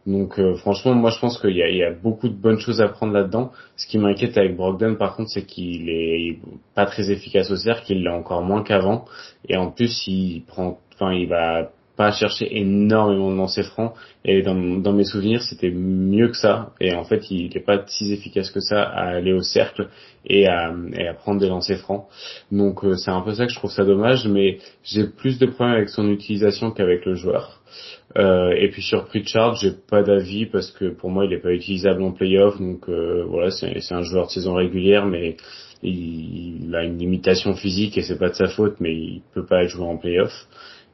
donc euh, franchement, moi je pense qu'il y y a beaucoup de bonnes choses à prendre là-dedans. Ce qui m'inquiète avec Brogdon, par contre, c'est qu'il est pas très efficace au cercle, qu'il l'est encore moins qu'avant, et en plus il prend, enfin il va pas chercher énormément de lancers francs. Et dans, dans mes souvenirs, c'était mieux que ça. Et en fait, il n'est pas si efficace que ça à aller au cercle et à, et à prendre des lancers francs. Donc euh, c'est un peu ça que je trouve ça dommage. Mais j'ai plus de problèmes avec son utilisation qu'avec le joueur. Euh, et puis sur Pritchard, j'ai pas d'avis parce que pour moi il est pas utilisable en playoff. Donc euh, voilà, c'est un joueur de saison régulière, mais il, il, a une limitation physique et c'est pas de sa faute, mais il peut pas être joué en playoff.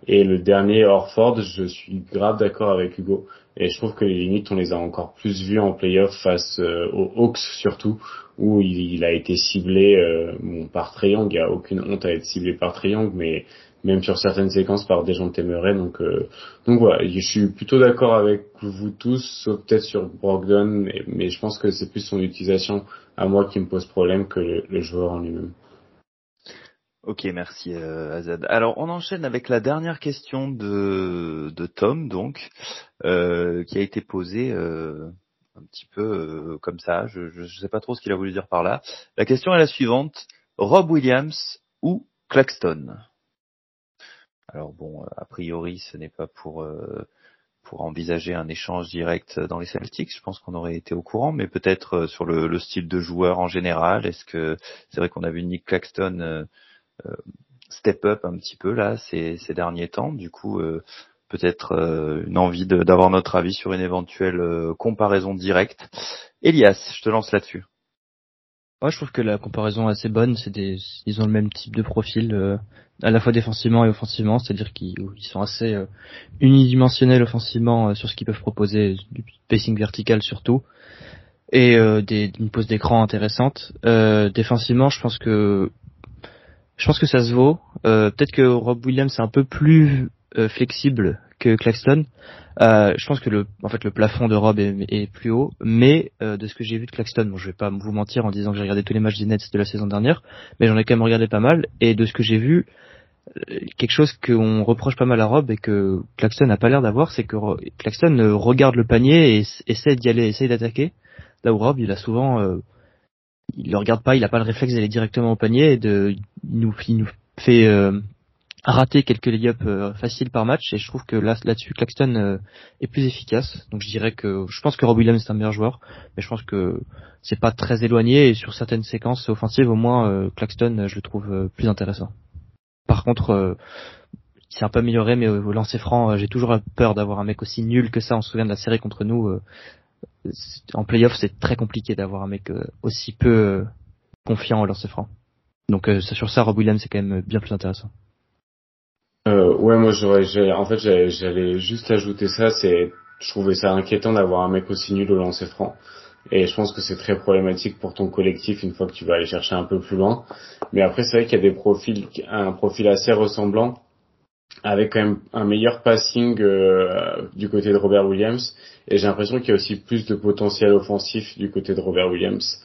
Et le dernier Orford, je suis grave d'accord avec Hugo. Et je trouve que les limites, on les a encore plus vues en playoff face euh, aux Hawks surtout, où il, a été ciblé euh, bon, par triangle. Il n'y a aucune honte à être ciblé par triangle, mais même sur certaines séquences par des gens Temeray. Donc, euh, donc voilà, je suis plutôt d'accord avec vous tous, sauf peut-être sur Brogdon, mais, je pense que c'est plus son utilisation à moi qui me pose problème que le joueur en lui-même. Ok, merci euh, Azad. Alors on enchaîne avec la dernière question de, Tom, donc, euh, qui a été posée euh, un petit peu comme ça. Je ne sais pas trop ce qu'il a voulu dire par là. La question est la suivante Rob Williams ou Claxton? Alors bon, a priori, ce n'est pas pour pour envisager un échange direct dans les Celtics. Je pense qu'on aurait été au courant, mais peut-être sur le, le, style de joueur en général. Est-ce que c'est vrai qu'on a vu Nick Claxton step up un petit peu là ces, derniers temps. Du coup, euh, peut-être euh, une envie d'avoir notre avis sur une éventuelle comparaison directe. Elias, je te lance là-dessus. Ouais, je trouve que la comparaison est assez bonne. C'est des, ils ont le même type de profil, à la fois défensivement et offensivement, c'est-à-dire qu'ils sont assez unidimensionnels offensivement sur ce qu'ils peuvent proposer, du pacing vertical surtout, et des, une pose d'écran intéressante. défensivement, je pense que je pense que ça se vaut. Euh, Peut-être que Rob Williams est un peu plus euh, flexible que Claxton. Euh, je pense que le, en fait, le plafond de Rob est, plus haut, mais euh, de ce que j'ai vu de Claxton, bon, je vais pas vous mentir en disant que j'ai regardé tous les matchs des Nets de la saison dernière, mais j'en ai quand même regardé pas mal. Et de ce que j'ai vu, euh, quelque chose qu'on reproche pas mal à Rob et que Claxton n'a pas l'air d'avoir, c'est que Claxton regarde le panier et essaie d'y aller, essaie d'attaquer. Là où Rob, il a souvent euh, il le regarde pas, il a pas le réflexe d'aller directement au panier et de, il nous, il nous fait euh, rater quelques lay-ups euh, faciles par match et je trouve que là, là-dessus, Claxton euh, est plus efficace. Donc je dirais que, je pense que Rob Williams est un meilleur joueur, mais je pense que c'est pas très éloigné et sur certaines séquences offensives, au moins, Claxton, je le trouve plus intéressant. Par contre, c'est un peu amélioré, mais au lancer franc, j'ai toujours peur d'avoir un mec aussi nul que ça. On se souvient de la série contre nous en playoff, c'est très compliqué d'avoir un mec euh, aussi peu euh, confiant au lancer franc. Donc euh, sur ça, Rob Williams c'est quand même bien plus intéressant. Euh, ouais, moi j'aurais, en fait, j'allais juste ajouter ça. C'est, je trouvais ça inquiétant d'avoir un mec aussi nul au lancer franc. Et je pense que c'est très problématique pour ton collectif une fois que tu vas aller chercher un peu plus loin. Mais après, c'est vrai qu'il y a des profils, un profil assez ressemblant, avec quand même un meilleur passing euh, du côté de Robert Williams et j'ai l'impression qu'il y a aussi plus de potentiel offensif du côté de Robert Williams,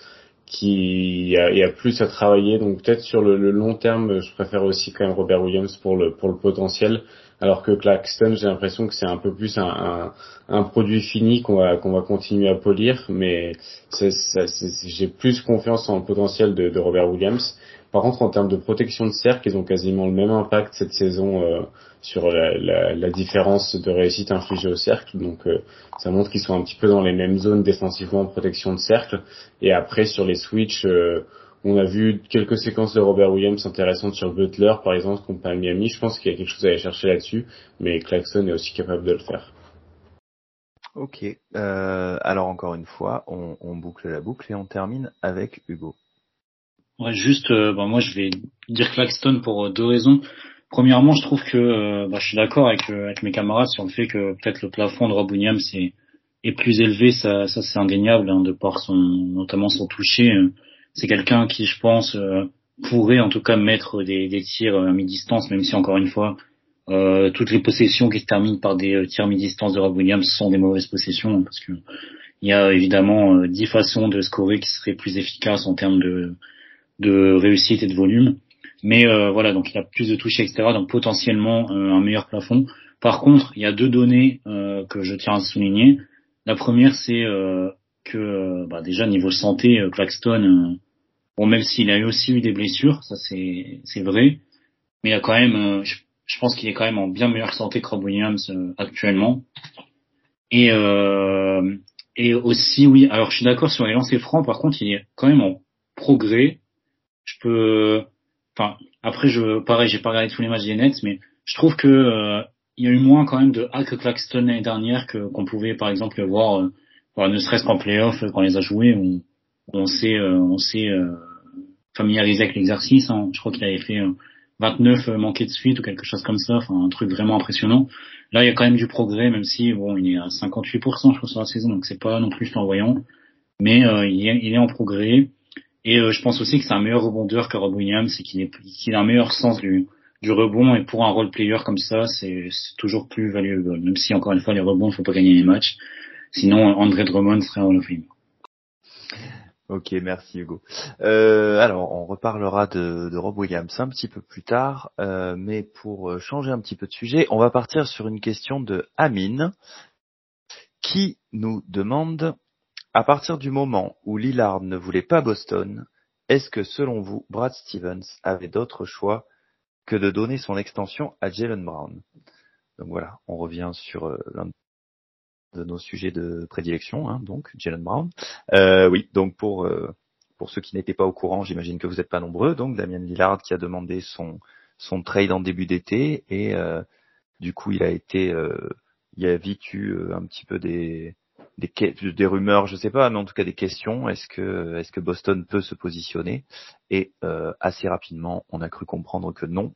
qui a, y a plus à travailler. Donc peut-être sur le, long terme, je préfère aussi quand même Robert Williams pour le pour le potentiel, alors que Claxton, j'ai l'impression que c'est un peu plus un, un, produit fini qu'on va qu'on va continuer à polir, mais j'ai plus confiance en le potentiel de Robert Williams. Par contre, en termes de protection de cercle, ils ont quasiment le même impact cette saison euh, sur la, la, différence de réussite infligée au cercle. Donc, euh, ça montre qu'ils sont un petit peu dans les mêmes zones défensivement en protection de cercle. Et après, sur les switches, euh, on a vu quelques séquences de Robert Williams intéressantes sur Butler, par exemple, contre Miami. Je pense qu'il y a quelque chose à aller chercher là-dessus, mais Claxon est aussi capable de le faire. Ok. alors encore une fois, on boucle la boucle et on termine avec Hugo. Ouais, juste, euh, bah, moi je vais dire Claxton pour euh, deux raisons. Premièrement, je trouve que euh, bah, je suis d'accord avec, avec mes camarades sur le fait que peut-être le plafond de Rob Williams est, est plus élevé, ça, ça c'est indéniable, hein, de par son, notamment son toucher. C'est quelqu'un qui, je pense, pourrait en tout cas mettre des, des tirs à mi-distance, même si encore une fois, euh, toutes les possessions qui se terminent par des tirs mi-distance de Rob Williams sont des mauvaises possessions, hein, parce que il y a évidemment dix façons de scorer qui seraient plus efficaces en termes de de réussite et de volume. Mais euh, voilà, donc il a plus de touches, etc. Donc potentiellement euh, un meilleur plafond. Par contre, il y a deux données euh, que je tiens à souligner. La première, c'est que bah, déjà niveau santé, Claxton, bon même s'il a eu aussi eu des blessures, ça c'est c'est vrai, mais il a quand même, je, je, pense qu'il est quand même en bien meilleure santé que Rob Williams actuellement. Et et aussi oui, alors je suis d'accord sur les lancers francs. Par contre, il est quand même en progrès je peux, enfin, après, je, pareil, j'ai pas regardé tous les matchs des Nets, mais je trouve que euh, il y a eu moins quand même de hack Claxton l'année dernière que qu'on pouvait, par exemple, voir, euh, ne serait-ce qu'en playoff quand on les a joués, on, on s'est, euh, on s'est familiarisé avec l'exercice. Hein. Je crois qu'il avait fait 29 manqués de suite ou quelque chose comme ça, enfin un truc vraiment impressionnant. Là, il y a quand même du progrès, même si bon, il est à 58% je crois sur la saison, donc c'est pas non plus flamboyant, mais il, est, il est en progrès. Et euh, je pense aussi que c'est un meilleur rebondeur que Rob Williams et qu'il a un meilleur sens du, du rebond. Et pour un role player comme ça, c'est toujours plus valuable. Même si encore une fois les rebonds, il faut pas gagner les matchs. Sinon, André Drummond serait en of Ok, merci Hugo. Euh, alors, on reparlera de, de, Rob Williams un petit peu plus tard, euh, mais pour changer un petit peu de sujet, on va partir sur une question de Amine, qui nous demande, à partir du moment où Lillard ne voulait pas Boston, est-ce que selon vous, Brad Stevens avait d'autres choix que de donner son extension à Jalen Brown? Donc voilà, on revient sur euh, l'un de nos sujets de prédilection, hein, donc Jalen Brown. Euh, oui, donc pour euh, pour ceux qui n'étaient pas au courant, j'imagine que vous n'êtes pas nombreux, donc Damien Lillard qui a demandé son son trade en début d'été et du coup il a été il y a vite eu un petit peu des des, rumeurs, je sais pas, mais en tout cas des questions. Est-ce que est-ce que Boston peut se positionner? Et assez rapidement, on a cru comprendre que non.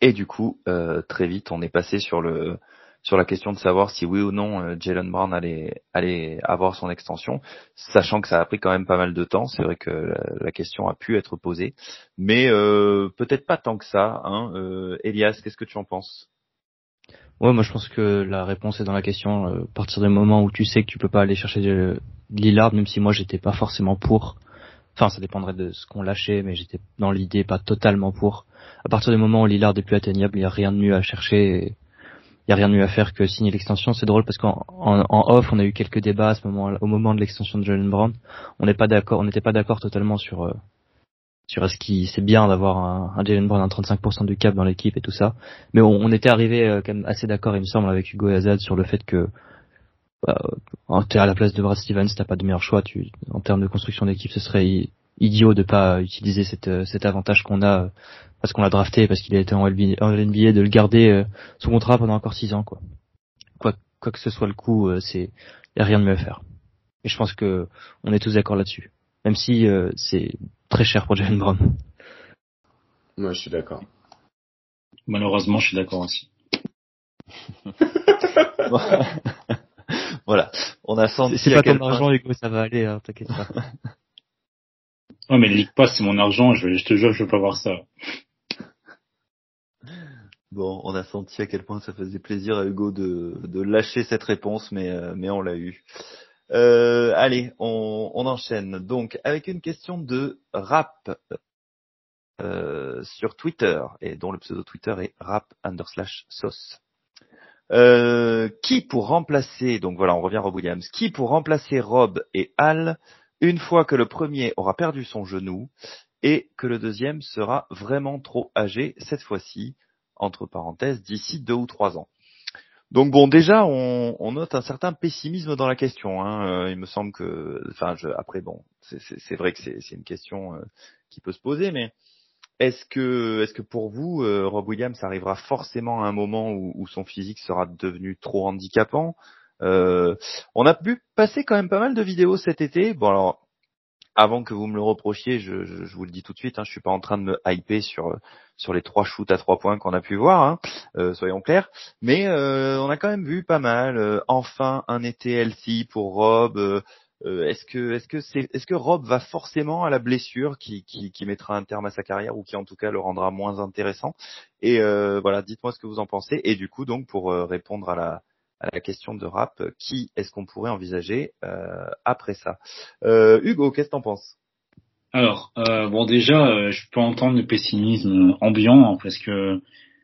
Et du coup, très vite, on est passé sur le sur la question de savoir si oui ou non euh, Jalen Brown allait, allait avoir son extension, sachant que ça a pris quand même pas mal de temps. C'est vrai que la, question a pu être posée, mais euh, peut-être pas tant que ça. Hein. Euh, Elias, qu'est-ce que tu en penses? Ouais, moi je pense que la réponse est dans la question. à partir du moment où tu sais que tu peux pas aller chercher Lillard, même si moi j'étais pas forcément pour. Enfin, ça dépendrait de ce qu'on lâchait, mais j'étais dans l'idée pas totalement pour. À partir du moment où Lillard est plus atteignable, il n'y a rien de mieux à chercher. Il y a rien de mieux à faire que signer l'extension. C'est drôle parce qu'en en, off, on a eu quelques débats à ce moment, au moment de l'extension de Jalen Brown. On n'est pas d'accord, on n'était pas d'accord totalement sur euh, sur ce qui c'est bien d'avoir un, un, Jalen Brown à 35% du cap dans l'équipe et tout ça. Mais on, on était arrivé euh, quand même assez d'accord, il me semble, avec Hugo et Azad sur le fait que bah, t'es à la place de Brad Stevens, t'as pas de meilleur choix. Tu, en termes de construction d'équipe, ce serait idiot de pas utiliser euh, cet avantage qu'on a parce qu'on l'a drafté, parce qu'il a été en NBA, de le garder euh, sous contrat pendant encore six ans, quoi. Quoi, quoi que ce soit le coup, c'est y a rien de mieux à faire. Et je pense que on est tous d'accord là-dessus, même si euh, c'est très cher pour Jalen Brown. Moi, je suis d'accord. Malheureusement, je suis d'accord aussi. voilà, on a senti. C'est pas ton argent, Hugo, ça va aller, hein, t'inquiète pas. Ouais, mais League Pass, c'est mon argent, je, je te jure, je veux pas voir ça. Bon, on a senti à quel point ça faisait plaisir à Hugo de, de lâcher cette réponse, mais, euh, mais on l'a eu. Euh, allez, on, enchaîne donc avec une question de rap euh, sur Twitter et dont le pseudo Twitter est rap underslash sauce. Euh, qui pour remplacer, donc voilà, on revient à Rob Williams, qui pour remplacer Rob et Al une fois que le premier aura perdu son genou et que le deuxième sera vraiment trop âgé cette fois-ci entre parenthèses, d'ici deux ou trois ans? Donc bon, déjà, on, note un certain pessimisme dans la question. Hein. Euh, il me semble que, enfin, je, après bon, c'est vrai que c'est une question euh, qui peut se poser, mais est-ce que, est-ce que pour vous, euh, Rob Williams arrivera forcément à un moment où, son physique sera devenu trop handicapant? On a pu passer quand même pas mal de vidéos cet été. Bon alors, avant que vous me le reprochiez, je, je, je, vous le dis tout de suite, hein, je suis pas en train de me hyper sur sur les trois shoots à trois points qu'on a pu voir, hein, euh, soyons clairs. Mais euh, on a quand même vu pas mal. Euh, enfin, un été healthy pour Rob. est-ce que est-ce que c'est est-ce que Rob va forcément à la blessure qui, qui, qui mettra un terme à sa carrière ou qui en tout cas le rendra moins intéressant? Et voilà, dites-moi ce que vous en pensez. Et du coup, donc pour répondre à la à la question de rap, qui est-ce qu'on pourrait envisager euh, après ça? Euh, Hugo, qu'est-ce que t'en penses? Alors, euh, bon déjà, je peux entendre le pessimisme ambiant hein, parce que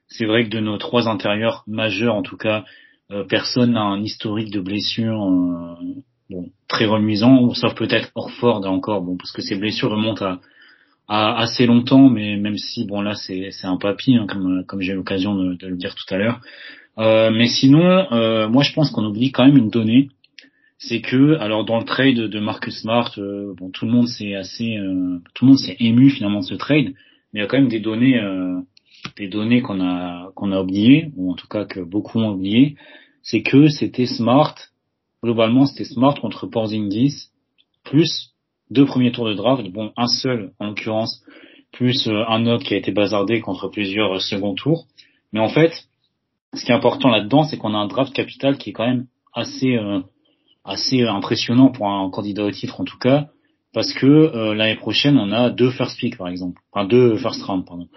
c'est vrai que de nos trois intérieurs majeurs, en tout cas, personne n'a un historique de blessure bon, très remuisant, sauf peut-être Orford encore, bon, parce que ces blessures remontent à, à assez longtemps, mais même si bon là c'est un papy, hein, comme comme j'ai l'occasion de, de, le dire tout à l'heure. Euh, mais sinon, euh, moi je pense qu'on oublie quand même une donnée, c'est que alors dans le trade de Marcus Smart, euh, bon tout le monde s'est assez, tout le monde s'est ému finalement de ce trade, mais il y a quand même des données, des données qu'on a qu'on a oubliées ou en tout cas que beaucoup ont oublié, c'est que c'était Smart, globalement c'était Smart contre Porzingis plus deux premiers tours de draft, bon un seul en l'occurrence, plus un autre qui a été bazardé contre plusieurs second tours, mais en fait ce qui est important là-dedans, c'est qu'on a un draft capital qui est quand même assez euh, assez impressionnant pour un candidat au titre en tout cas, parce que euh, l'année prochaine on a deux first pick par exemple, enfin deux first round pardon.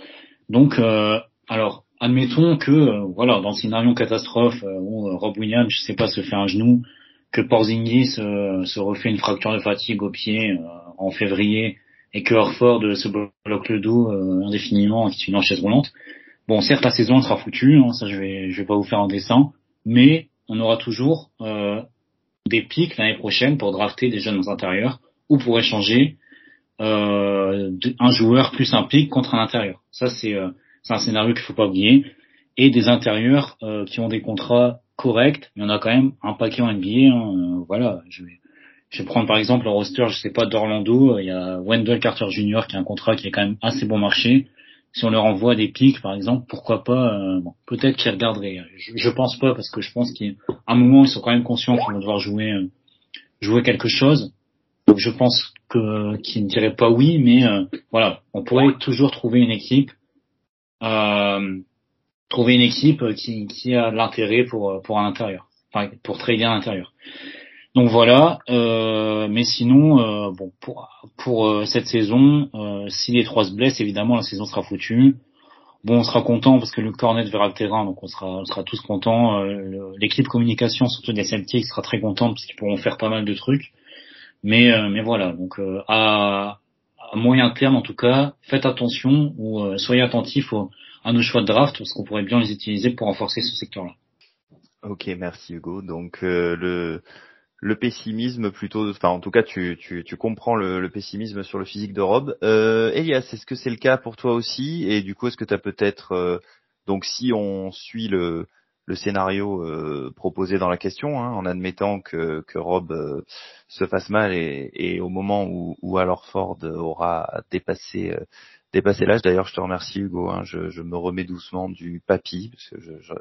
Donc euh, alors admettons que voilà dans le scénario catastrophe où Rob Williams je sais pas se fait un genou que Porzingis euh, se refait une fracture de fatigue au pied en février et que Horford se bloque le dos indéfiniment et qu'il une en chaise roulante. Bon, certes, la saison sera foutue, hein, ça je vais, je vais pas vous faire un dessin, mais on aura toujours des pics l'année prochaine pour drafter des jeunes intérieurs ou pour échanger euh, un joueur plus un pic contre un intérieur. Ça, c'est euh, un scénario qu'il faut pas oublier. Et des intérieurs euh, qui ont des contrats corrects. Il y en a quand même un paquet en NBA. Hein, euh, voilà, je vais, je vais prendre par exemple le roster, je sais pas, d'Orlando. Il y a Wendell Carter Jr. qui a un contrat qui est quand même assez bon marché. Si on leur envoie des pics, par exemple, pourquoi pas bon, Peut-être qu'ils regarderaient. Je, je, pense pas parce que je pense qu'à un moment ils sont quand même conscients qu'ils vont devoir jouer jouer quelque chose. Donc je pense que qui ne dirait pas oui, mais euh, voilà, on pourrait toujours trouver une équipe, euh, trouver une équipe qui, qui a de l'intérêt pour pour un intérieur, enfin, pour trader à l'intérieur. Donc voilà, euh, mais sinon, euh, bon, pour pour euh, cette saison, si les trois se blessent, évidemment la saison sera foutue. Bon, on sera content parce que le Cornet verra le terrain, donc on sera on sera tous contents. L'équipe communication, surtout des Celtics, sera très contente parce qu'ils pourront faire pas mal de trucs. Mais, euh, mais voilà, donc euh, à, à, moyen terme en tout cas, faites attention ou euh, soyez attentifs à nos choix de draft parce qu'on pourrait bien les utiliser pour renforcer ce secteur-là. Ok, merci Hugo. Donc le le pessimisme plutôt, enfin en tout cas tu, tu, tu comprends le, pessimisme sur le physique de Rob. Euh, Elias, est-ce que c'est le cas pour toi aussi? Et du coup, est-ce que tu as peut-être, donc si on suit le, le scénario euh, proposé dans la question, hein, en admettant que, que Rob euh, se fasse mal et, et, au moment où, où alors Ford aura dépassé euh, dépassé l'âge. D'ailleurs, je te remercie Hugo. Hein, je, je, me remets doucement du papy parce que je, je,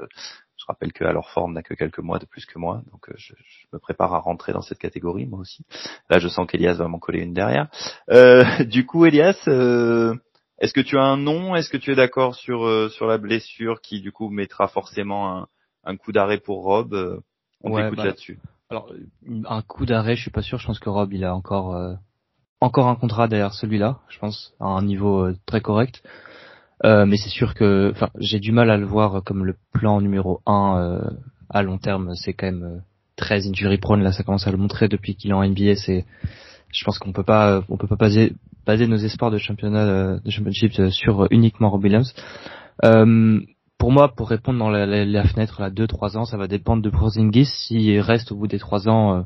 je rappelle que alors Ford n'a que quelques mois de plus que moi, donc je, me prépare à rentrer dans cette catégorie moi aussi. Là, je sens qu'Elias va m'en coller une derrière. du coup, Elias. Est-ce que tu as un nom? Est-ce que tu es d'accord sur sur la blessure qui du coup mettra forcément un, un coup d'arrêt pour Rob? Euh, on ouais, bah, là-dessus. Alors un coup d'arrêt, je suis pas sûr. Je pense que Rob il a encore euh, encore un contrat derrière celui-là. Je pense à un niveau euh, très correct. Mais c'est sûr que, enfin, j'ai du mal à le voir comme le plan numéro un à long terme. C'est quand même très injury prone. Là, ça commence à le montrer depuis qu'il est en NBA. C'est, je pense qu'on peut pas, on peut pas baser, baser nos espoirs de championnat, de championship sur uniquement Rob Williams. Euh, pour moi, pour répondre dans la fenêtre là, 2-3 ans, ça va dépendre de Porzingis. S'il reste au bout des 3 ans, euh,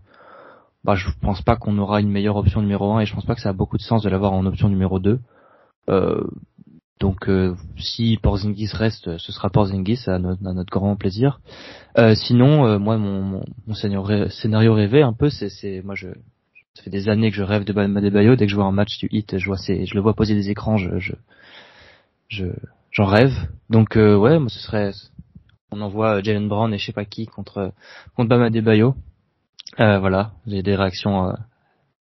bah, je pense pas qu'on aura une meilleure option numéro 1 et je pense pas que ça a beaucoup de sens de l'avoir en option numéro 2. Euh, donc euh, si Porzingis reste, ce sera Porzingis à notre, à grand plaisir. Euh, sinon, euh, moi mon, mon, scénario, scénario rêvé un peu, c'est moi je ça fait des années que je rêve de Bam Bayo. Dès que je vois un match du Hit, je vois je le vois poser des écrans, je, je, je j'en rêve. Donc euh, ouais, moi ce serait on envoie Jalen Brown et je sais pas qui contre contre Bama Debayo. Euh, voilà, j'ai des réactions euh,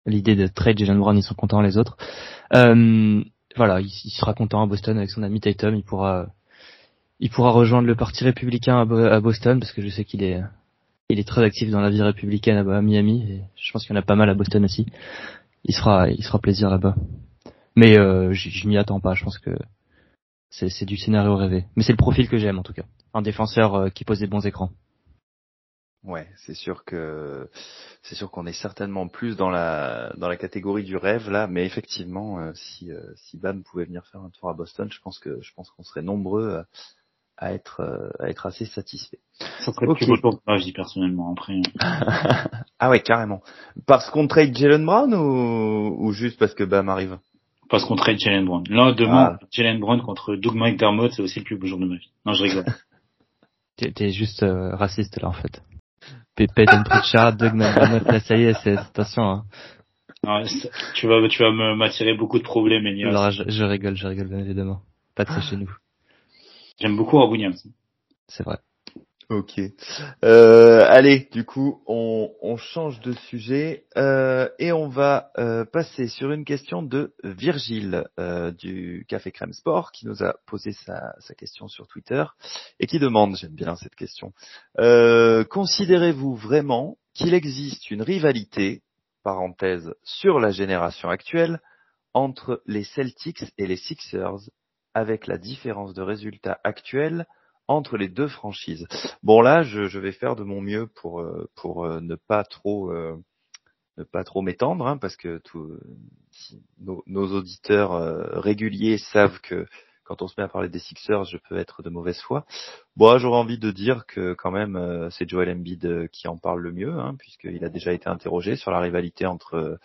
l'idée de trade Jalen Brown, ils sont contents les autres. Euh, voilà, il, sera content à Boston avec son ami Tatum, il pourra il pourra rejoindre le parti républicain à, Boston parce que je sais qu'il est il est très actif dans la vie républicaine à, Miami et je pense qu'il y en a pas mal à Boston aussi. Il sera il sera plaisir là-bas. Mais euh, je m'y attends pas, je pense que c'est du scénario rêvé. Mais c'est le profil que j'aime en tout cas. Un défenseur euh, qui pose des bons écrans. Ouais, c'est sûr que c'est sûr qu'on est certainement plus dans la dans la catégorie du rêve là, mais effectivement, euh, si euh, si Bam pouvait venir faire un tour à Boston, je pense que je pense qu'on serait nombreux à, être à être assez satisfaits. Ça serait okay. plus beau ma vie personnellement après. ah ouais, carrément. Parce qu'on trade Jalen Brown ou ou juste parce que Bam arrive? Parce qu'on trade Jalen Brown. Là, demain, ah. Jalen Brown contre Doug McDermott, c'est aussi le plus beau jour de ma vie. Non, je rigole. T'es juste euh, raciste là en fait. Peyton Pritchard, Doug McDermott, là ça y est, c'est attention. Hein. Ah, tu vas, tu vas m'attirer beaucoup de problèmes, Elias. Alors, je, je, rigole, je rigole bien évidemment. Pas de ça chez nous. J'aime beaucoup Rob Williams. C'est vrai. Ok. Euh, allez, du coup, on, on, change de sujet euh, et on va euh, passer sur une question de Virgile euh, du Café Crème Sport qui nous a posé sa, sa question sur Twitter et qui demande, j'aime bien cette question, euh, considérez-vous vraiment qu'il existe une rivalité, parenthèse, sur la génération actuelle entre les Celtics et les Sixers avec la différence de résultats actuels entre les deux franchises. Bon là, je, je vais faire de mon mieux pour euh, pour euh, ne pas trop euh, ne pas trop m'étendre, hein, parce que tout, nos, auditeurs réguliers savent que quand on se met à parler des Sixers, je peux être de mauvaise foi. Bon, j'aurais envie de dire que quand même, c'est Joel Embiid qui en parle le mieux, hein, puisqu'il a déjà été interrogé sur la rivalité entre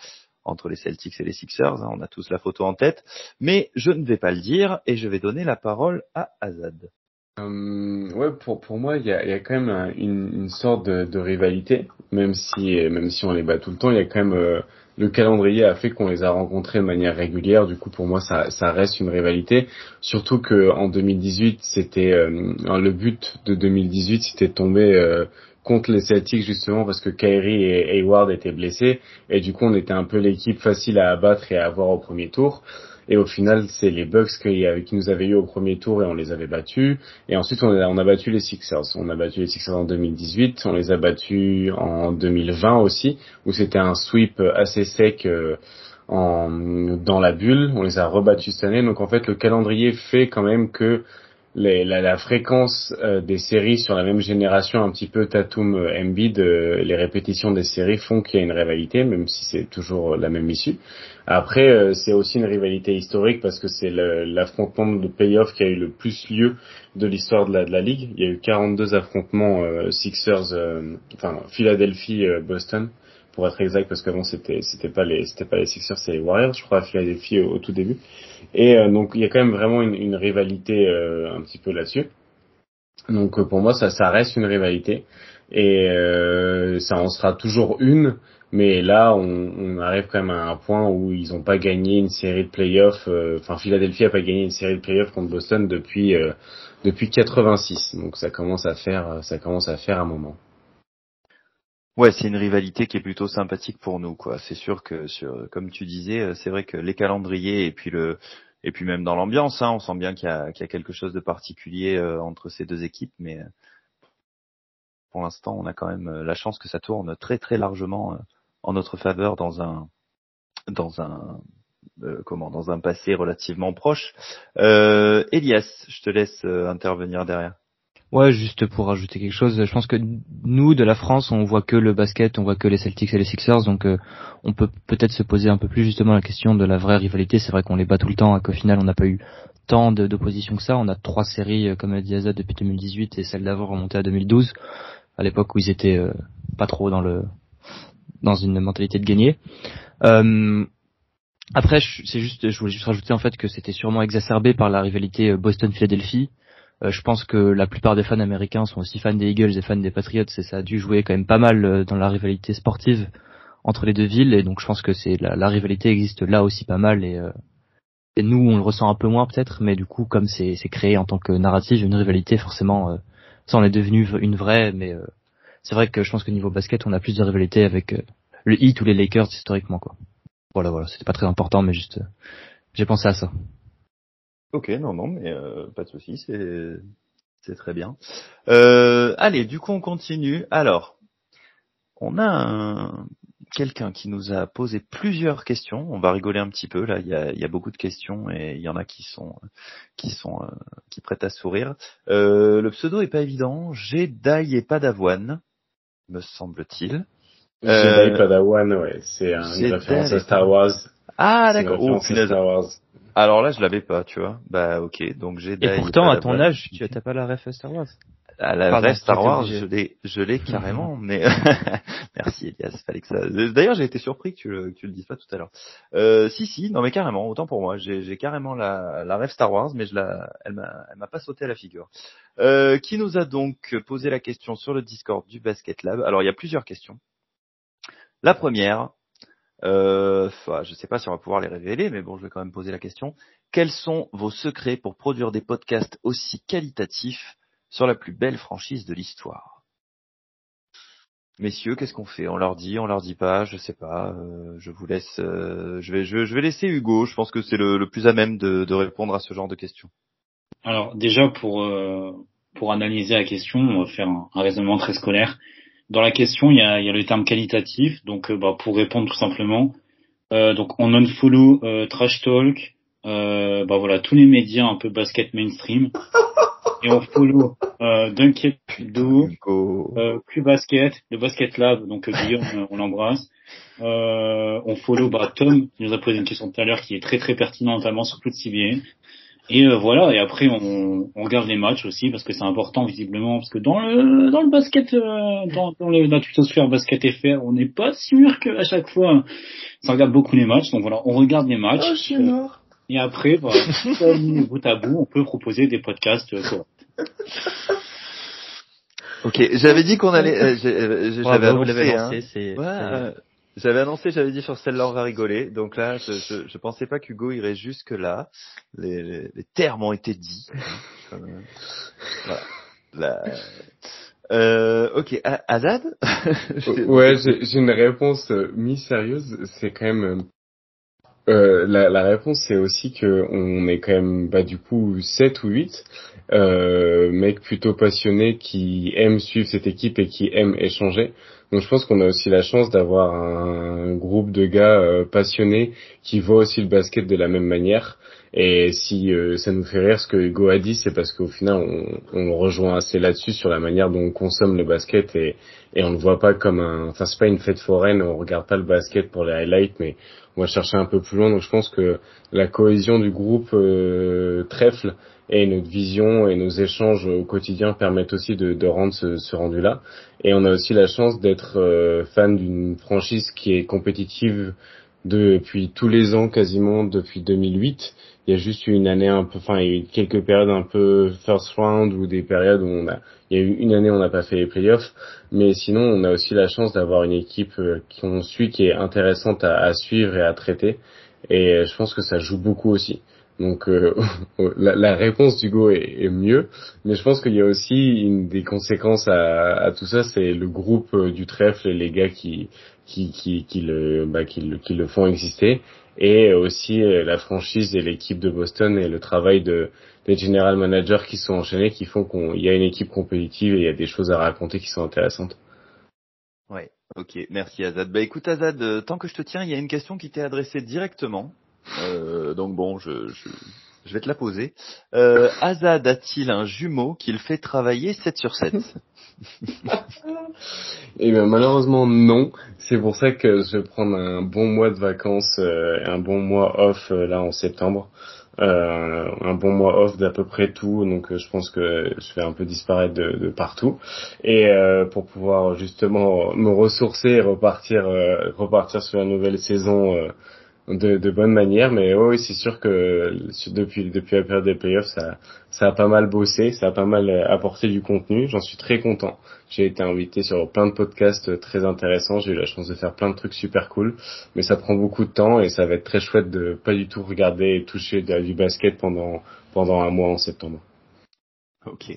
entre les Celtics et les Sixers. Hein, on a tous la photo en tête, mais je ne vais pas le dire et je vais donner la parole à Azad. Euh, ouais, pour pour moi, il y a, quand même une, sorte de, de, rivalité, même si même si on les bat tout le temps, il y a quand même euh, le calendrier a fait qu'on les a rencontrés de manière régulière. Du coup, pour moi, ça, ça reste une rivalité. Surtout que en 2018, c'était euh, le but de 2018, c'était de tomber euh, contre les Celtics justement parce que Kyrie et Hayward étaient blessés et du coup, on était un peu l'équipe facile à abattre et à avoir au premier tour. Et au final, c'est les Bucks qui, qui, nous avaient eu au premier tour et on les avait battus. Et ensuite, on a, on a battu les Sixers. On a battu les Sixers en 2018. On les a battus en 2020 aussi, où c'était un sweep assez sec euh, en, dans la bulle. On les a rebattus cette année. Donc en fait, le calendrier fait quand même que la, fréquence euh, des séries sur la même génération, un petit peu Tatum euh, Embiid, euh, les répétitions des séries font qu'il y a une rivalité, même si c'est toujours la même issue. Après, c'est aussi une rivalité historique parce que c'est l'affrontement de playoff qui a eu le plus lieu de l'histoire de la, de la ligue. Il y a eu 42 affrontements Sixers, enfin Philadelphie-Boston pour être exact parce qu'avant c'était c'était pas les pas les Sixers c'est les Warriors je crois à Philadelphie au, tout début. Et euh, donc il y a quand même vraiment une, rivalité euh, un petit peu là-dessus. Donc euh, pour moi ça reste une rivalité. Et ça en sera toujours une. Mais là on, arrive quand même à un point où ils ont pas gagné une série de playoffs enfin Philadelphie a pas gagné une série de playoffs contre Boston depuis depuis 86 donc ça commence à faire un moment Ouais, c'est une rivalité qui est plutôt sympathique pour nous, quoi. C'est sûr que, sur, comme tu disais, euh, c'est vrai que les calendriers et puis le et puis même dans l'ambiance, hein, on sent bien qu'il y, y a quelque chose de particulier euh, entre ces deux équipes, mais euh, pour l'instant, on a quand même la chance que ça tourne très très largement en notre faveur dans un dans un comment dans un passé relativement proche. Elias, je te laisse intervenir derrière. Ouais, juste pour rajouter quelque chose, je pense que nous de la France, on voit que le basket, on voit que les Celtics et les Sixers, donc euh, on peut peut-être se poser un peu plus justement la question de la vraie rivalité. C'est vrai qu'on les bat tout le temps, et qu'au final on n'a pas eu tant d'opposition que ça. On a trois séries, euh, comme a dit Azad, depuis 2018 et celle d'avant remontée à 2012, à l'époque où ils étaient euh, pas trop dans le dans une mentalité de gagner. après, c'est juste, je voulais juste rajouter en fait que c'était sûrement exacerbé par la rivalité Boston-Philadelphie euh, je pense que la plupart des fans américains sont aussi fans des Eagles et fans des Patriots et ça a dû jouer quand même pas mal euh, dans la rivalité sportive entre les deux villes et donc je pense que c'est la, rivalité existe là aussi pas mal et, euh, et, nous on le ressent un peu moins peut-être mais du coup comme c'est créé en tant que narrative une rivalité forcément ça en est devenu une vraie mais c'est vrai que je pense que niveau basket on a plus de rivalité avec le Heat ou les Lakers historiquement quoi. Voilà voilà c'était pas très important mais juste j'ai pensé à ça. Ok, non, non, mais euh, pas de souci, c'est c'est très bien. Euh, allez, du coup, on continue. Alors, on a quelqu'un qui nous a posé plusieurs questions. On va rigoler un petit peu là. Il y a, il y a beaucoup de questions et il y en a qui sont qui sont euh, qui prêtent à sourire. Euh, le pseudo est pas évident. Jedi et pas d'avoine, me semble-t-il. Jedi Padawan, ouais, c'est un, une référence à Star Wars. Ah d'accord. Oh, Star Wars. Alors là, je l'avais pas, tu vois. Bah ok, donc j'ai. Et pourtant, à ton âge, tu n'as pas la ref Star Wars. À la ref Star Wars, je l'ai, je l'ai carrément. mais merci Elias, fallait que ça. D'ailleurs, j'ai été surpris que tu le, que tu le dises pas tout à l'heure. Euh, si si, non mais carrément, autant pour moi. J'ai, j'ai carrément la, la ref Star Wars, mais je la, elle m'a, elle m'a pas sauté à la figure. Euh, qui nous a donc posé la question sur le Discord du Basket Lab. Alors il y a plusieurs questions. La première, euh, je ne sais pas si on va pouvoir les révéler, mais bon, je vais quand même poser la question. Quels sont vos secrets pour produire des podcasts aussi qualitatifs sur la plus belle franchise de l'histoire? Messieurs, qu'est-ce qu'on fait? On leur dit, on leur dit pas, je sais pas. Euh, je vous laisse. Euh, je vais, je, vais laisser Hugo. Je pense que c'est le, plus à même de, répondre à ce genre de questions. Alors déjà pour pour analyser la question, on va faire un raisonnement très scolaire dans la question, il y a, il y a le terme qualitatif. Donc, euh, bah, pour répondre tout simplement, euh, donc on unfollow euh, trash talk, euh, bah voilà tous les médias un peu basket mainstream. et on follow euh, Dunkel Do, Hugo. euh, Q Basket, le Basket Lab, donc euh, Guillaume, euh, on l'embrasse. Euh, on follow bah, Tom, qui nous a posé une question tout à l'heure qui est très très pertinente, notamment sur toute CBA. Et euh, voilà, et après on, on regarde les matchs aussi parce que c'est important visiblement parce que dans le dans le basket, euh, dans, dans le, la tutosphère basket FR, on n'est pas sûr qu'à chaque fois ça regarde beaucoup les matchs. Donc voilà, on regarde les matchs. Oh, je suis mort. Et après, bah, bout à bout, on peut proposer des podcasts. euh, quoi. Ok, j'avais dit qu'on allait, euh, euh, j'avais annoncé, hein. J'avais annoncé, j'avais dit sur celle-là on va rigoler. Donc là, je, je, je pensais pas qu'Hugo irait jusque là. Les, les, les termes ont été dits. euh, voilà. La- Euh, ok, Azad? Ouais, j'ai j'ai une réponse euh, mi-sérieuse. C'est quand même... euh, euh, la, la réponse, c'est aussi que on est quand même, bah, du coup, 7 ou 8 euh, mecs plutôt passionnés qui aiment suivre cette équipe et qui aiment échanger. Donc je pense qu'on a aussi la chance d'avoir un groupe de gars euh, passionnés qui voient aussi le basket de la même manière. Et si euh, ça nous fait rire ce que Hugo a dit, c'est parce qu'au final on, on rejoint assez là-dessus sur la manière dont on consomme le basket et, et on le voit pas comme un, enfin c'est pas une fête foraine, on regarde pas le basket pour les highlights, mais on va chercher un peu plus loin. Donc je pense que la cohésion du groupe euh, trèfle et notre vision et nos échanges au quotidien permettent aussi de, de rendre ce, ce rendu-là. Et on a aussi la chance d'être euh, fan d'une franchise qui est compétitive depuis tous les ans quasiment depuis 2008. Il y a juste eu une année un peu, enfin il y a eu quelques périodes un peu first round ou des périodes où on a, il y a eu une année où on n'a pas fait les playoffs, mais sinon on a aussi la chance d'avoir une équipe euh, qu'on suit qui est intéressante à, à suivre et à traiter. Et euh, je pense que ça joue beaucoup aussi. Donc euh, la, la réponse d'Hugo est, est mieux, mais je pense qu'il y a aussi une des conséquences à, à tout ça, c'est le groupe euh, du trèfle et les gars qui qui qui, qui le bah, qui le qui le font exister, et aussi euh, la franchise et l'équipe de Boston et le travail de des general managers qui sont enchaînés, qui font qu'il y a une équipe compétitive et il y a des choses à raconter qui sont intéressantes. Ouais, ok, merci Azad. Bah écoute Azad, euh, tant que je te tiens, il y a une question qui t'est adressée directement. Euh, donc bon, je, je, je vais te la poser. Euh, Azad a-t-il un jumeau qu'il fait travailler 7 sur 7 Eh bien malheureusement non. C'est pour ça que je vais prendre un bon mois de vacances, euh, un bon mois off euh, là en septembre. Euh, un bon mois off d'à peu près tout, donc euh, je pense que je vais un peu disparaître de, de partout et euh, pour pouvoir justement me ressourcer et repartir repartir sur la nouvelle saison de, de bonne manière. Mais oui, c'est sûr que depuis depuis la période des playoffs, ça ça a pas mal bossé, ça a pas mal euh, apporté du contenu. J'en suis très content. J'ai été invité sur plein de podcasts très intéressants. J'ai eu la chance de faire plein de trucs super cool, mais ça prend beaucoup de temps et ça va être très chouette de pas du tout regarder et toucher du basket pendant pendant un mois en septembre. Ok.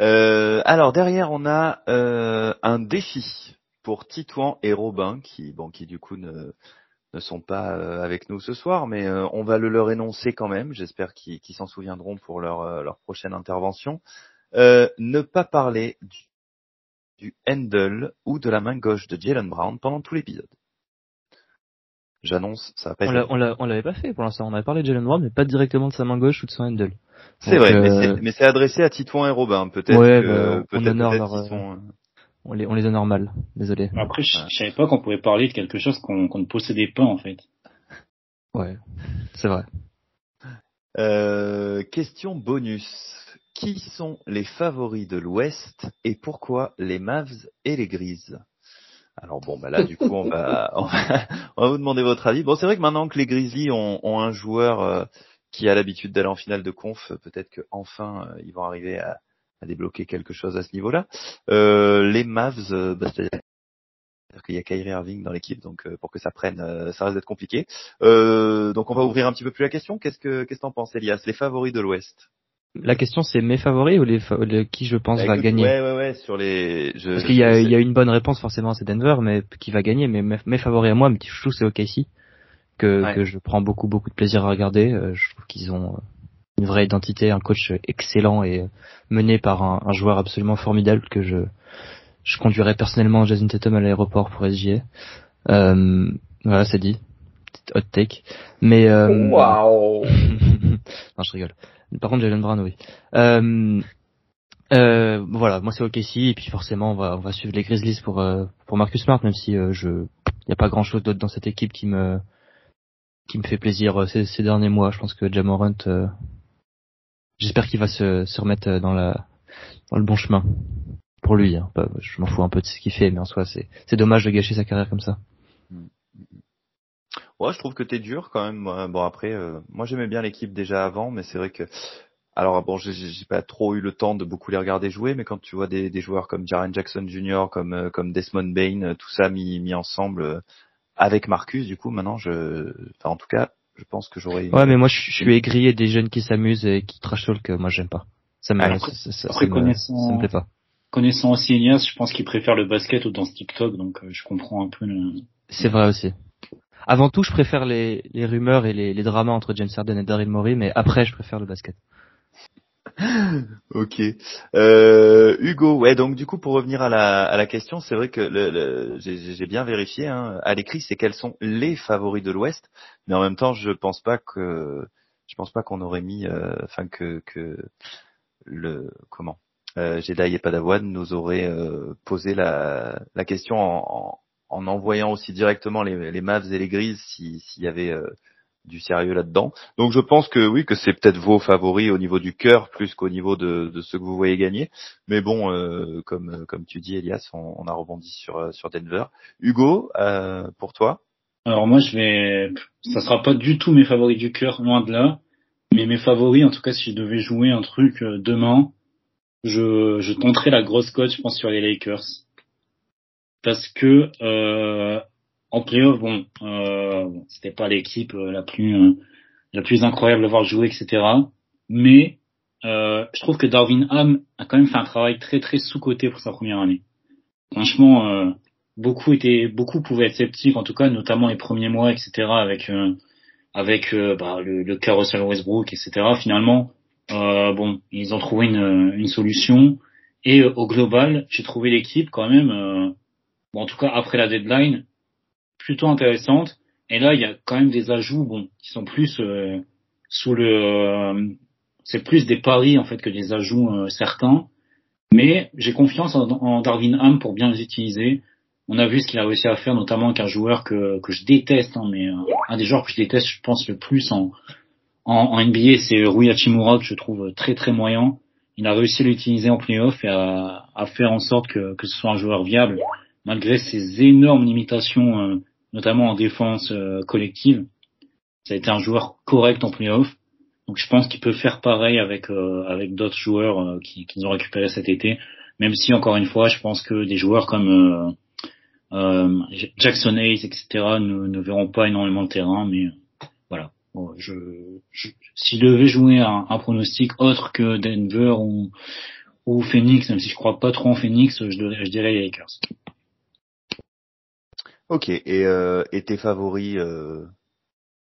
Euh, alors derrière, on a euh, un défi pour Titouan et Robin qui, bon, qui du coup ne ne sont pas euh, avec nous ce soir, mais euh, on va le leur énoncer quand même. J'espère qu'ils s'en souviendront pour leur euh, leur prochaine intervention. Euh, ne pas parler du, du handle ou de la main gauche de Jalen Brown pendant tout l'épisode. J'annonce, ça va pas On être l'avait pas fait pour l'instant. On avait parlé de Jalen Brown, mais pas directement de sa main gauche ou de son handle. C'est vrai, mais euh, c'est- mais c'est adressé à Titouan et Robin. Peut-être Ouais, que bah, on peut-être leur, sont. On les, on les honore mal. Désolé. Après, je, je savais pas qu'on pouvait parler de quelque chose qu'on qu'on ne possédait pas en fait. Ouais, c'est vrai. Euh, question bonus. Qui sont les favoris de l'Ouest et pourquoi les Mavs et les Grises? Alors bon, bah là du coup on va, on va on va vous demander votre avis. Bon, c'est vrai que maintenant que les Grizzlies ont, ont un joueur euh, qui a l'habitude d'aller en finale de conf, peut-être que enfin euh, ils vont arriver à, à débloquer quelque chose à ce niveau-là. Euh, les Mavs, euh, bah, c'est-à-dire qu'il y a Kyrie Irving dans l'équipe, donc euh, pour que ça prenne, euh, ça risque d'être compliqué. Euh, donc on va ouvrir un petit peu plus la question. Qu'est-ce que qu'est-ce que t'en penses, Elias? Les favoris de l'Ouest? La question c'est mes favoris ou les, fa- qui je pense Bah, va écoute, gagner? Ouais, ouais, ouais, sur les. Je, Parce qu'il y a, je il y a une bonne réponse forcément, c'est Denver, mais qui va gagner. Mais mes, mes favoris à moi, mes petits chouchous, c'est OKC que Ouais. que je prends beaucoup beaucoup de plaisir à regarder. Euh, je trouve qu'ils ont euh, une vraie identité, un coach excellent et euh, mené par un, un joueur absolument formidable que je je conduirais personnellement Jason Tatum à l'aéroport pour SGA. Euh, voilà, c'est dit. Petite hot take. Mais euh, Waouh non, je rigole. Par contre, Jalen Brown, oui. Euh, Euh, voilà, moi c'est OKC et puis forcément on va on va suivre les Grizzlies pour euh, pour Marcus Smart même si euh, je y a pas grand chose d'autre dans cette équipe qui me qui me fait plaisir ces, ces derniers mois. Je pense que Jamorant j'espère qu'il va se se remettre dans la dans le bon chemin pour lui. Hein. Je m'en fous un peu de ce qu'il fait mais en soi c'est c'est dommage de gâcher sa carrière comme ça. Ouais, je trouve que t'es dur quand même. Bon après, moi j'aimais bien l'équipe déjà avant, mais c'est vrai que alors bon, j'ai pas trop eu le temps de beaucoup les regarder jouer, mais quand tu vois des, des joueurs comme Jaren Jackson Jr., comme euh, comme Desmond Bain, euh, tout ça mis mis ensemble euh, avec Marcus, du coup maintenant je, enfin en tout cas, je pense que j'aurais. Ouais, mais moi je suis aigri des jeunes qui s'amusent et qui trash talk, moi j'aime pas. Ça me, après, ça, ça, après me, connaissant, ça me plaît pas. Connaissant aussi Elias, je pense qu'il préfère le basket ou dans ce TikTok, donc je comprends un peu le. C'est vrai aussi. Avant tout, je préfère les, les rumeurs et les, les dramas entre James Harden et Daryl Morey, mais après, je préfère le basket. Ok. Euh, Hugo, ouais, donc du coup, pour revenir à la, à la question, c'est vrai que j'ai bien vérifié hein, à l'écrit, c'est quels sont les favoris de l'Ouest, mais en même temps, je pense pas que je pense pas qu'on aurait mis, euh, enfin que que le comment euh, Jedi et Padawan nous auraient euh, posé la, la question en, en, en, envoyant aussi directement les, les Mavs et les Grises s'il y avait euh, du sérieux là-dedans. Donc je pense que oui, que c'est peut-être vos favoris au niveau du cœur plus qu'au niveau de, de ceux que vous voyez gagner. Mais bon, euh, comme tu dis, Elias, on, a rebondi sur euh, Denver. Hugo, euh, pour toi? Alors moi, je vais, ça sera pas du tout mes favoris du cœur, loin de là. Mais mes favoris, en tout cas, si je devais jouer un truc demain, je tenterai la grosse cote, je pense, sur les Lakers, parce que en playoff, bon, euh, c'était pas l'équipe euh, la plus euh, la plus incroyable à voir jouer, etc. Mais euh, je trouve que Darwin Ham a quand même fait un travail très très sous-coté pour sa première année. Franchement, euh, beaucoup étaient, beaucoup pouvaient être sceptiques, en tout cas, notamment les premiers mois, etc. Avec euh, avec bah, le, le cas Russell Westbrook, etc. Finalement, bon, ils ont trouvé une, une solution. Et au global, j'ai trouvé l'équipe quand même, bon, en tout cas après la deadline, plutôt intéressante. Et là, il y a quand même des ajouts, bon, qui sont plus euh, sous le, euh, c'est plus des paris en fait que des ajouts euh, certains. Mais j'ai confiance en, Darwin Ham pour bien les utiliser. On a vu ce qu'il a réussi à faire, notamment avec un joueur que que je déteste, hein, mais un des joueurs que je déteste, je pense le plus en en, en NBA, c'est Rui Hachimura que je trouve très très moyen. Il a réussi à l'utiliser en playoff et à, à faire en sorte que, que ce soit un joueur viable malgré ses énormes limitations notamment en défense euh, collective. Ça a été un joueur correct en playoff. Donc je pense qu'il peut faire pareil avec euh, avec d'autres joueurs euh, qui qu'ils ont récupéré cet été. Même si encore une fois, je pense que des joueurs comme Jackson Hayes, etc. Ne, ne, verront pas énormément le terrain, mais voilà. Bon, je, je, si je devais jouer un, un, pronostic autre que Denver ou, ou Phoenix, même si je crois pas trop en Phoenix, je, je dirais les Lakers. Ok, et, euh, et tes favoris euh,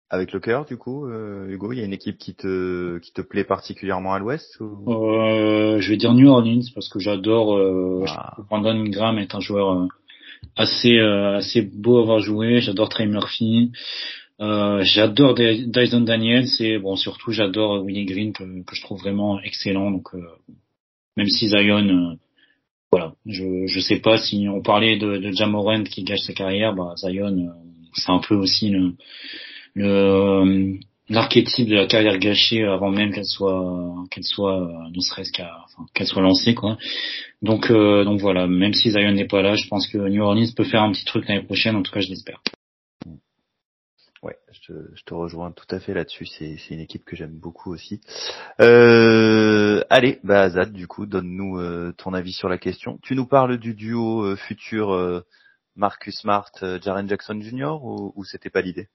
avec le cœur du coup, euh, Hugo, il y a une équipe qui te qui te plaît particulièrement à l'Ouest ou... euh, Je vais dire New Orleans parce que j'adore. Euh, ah. Brandon Graham est un joueur euh, assez euh, assez beau à voir jouer. J'adore Trey Murphy. j'adore Dyson Daniels et bon surtout j'adore Willie Green que, que, je trouve vraiment excellent. Donc même si Zion voilà, je je sais pas si on parlait de, de qui gâche sa carrière, bah Zion euh, c'est un peu aussi le le euh, l'archétype de la carrière gâchée avant même qu'elle soit qu'elle soit euh, ne serait-ce qu'à enfin, qu'elle soit lancée quoi. Donc donc voilà, même si Zion n'est pas là, je pense que New Orleans peut faire un petit truc l'année prochaine, en tout cas je l'espère. Ouais, je te, rejoins tout à fait là-dessus. C'est, une équipe que j'aime beaucoup aussi. Euh, allez, bah Azad, du coup, donne-nous euh, ton avis sur la question. Tu nous parles du duo euh, futur euh, Marcus Smart, Jaren Jackson Jr. ou c'était pas l'idée?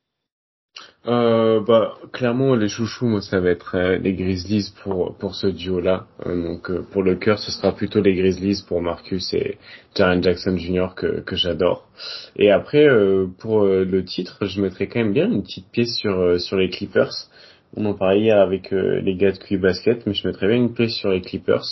Euh, bah clairement les chouchous moi ça va être euh, les Grizzlies pour pour ce duo là euh, donc euh, pour le cœur ce sera plutôt les Grizzlies pour Marcus et Jaren Jackson Jr que que j'adore. Et après pour le titre je mettrais quand même bien une petite pièce sur sur les Clippers on en parlait hier avec les gars de QI Basket, mais je mettrais bien une pièce sur les Clippers.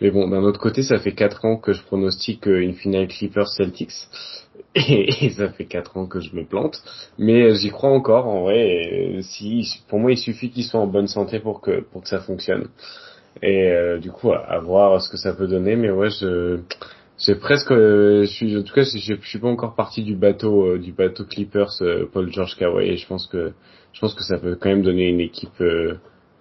Mais bon, d'un autre côté, ça fait quatre ans que je pronostique une finale Clippers-Celtics. Et, ça fait quatre ans que je me plante, mais j'y crois encore en vrai. si pour moi, il suffit qu'ils soient en bonne santé pour que pour que ça fonctionne. Et euh, du coup, à, voir ce que ça peut donner. Mais ouais, je j'ai presque, je suis, en tout cas, je, je, suis pas encore parti du bateau, du bateau Clippers, Paul George Kawhi. Et je pense que, je pense que ça peut quand même donner une équipe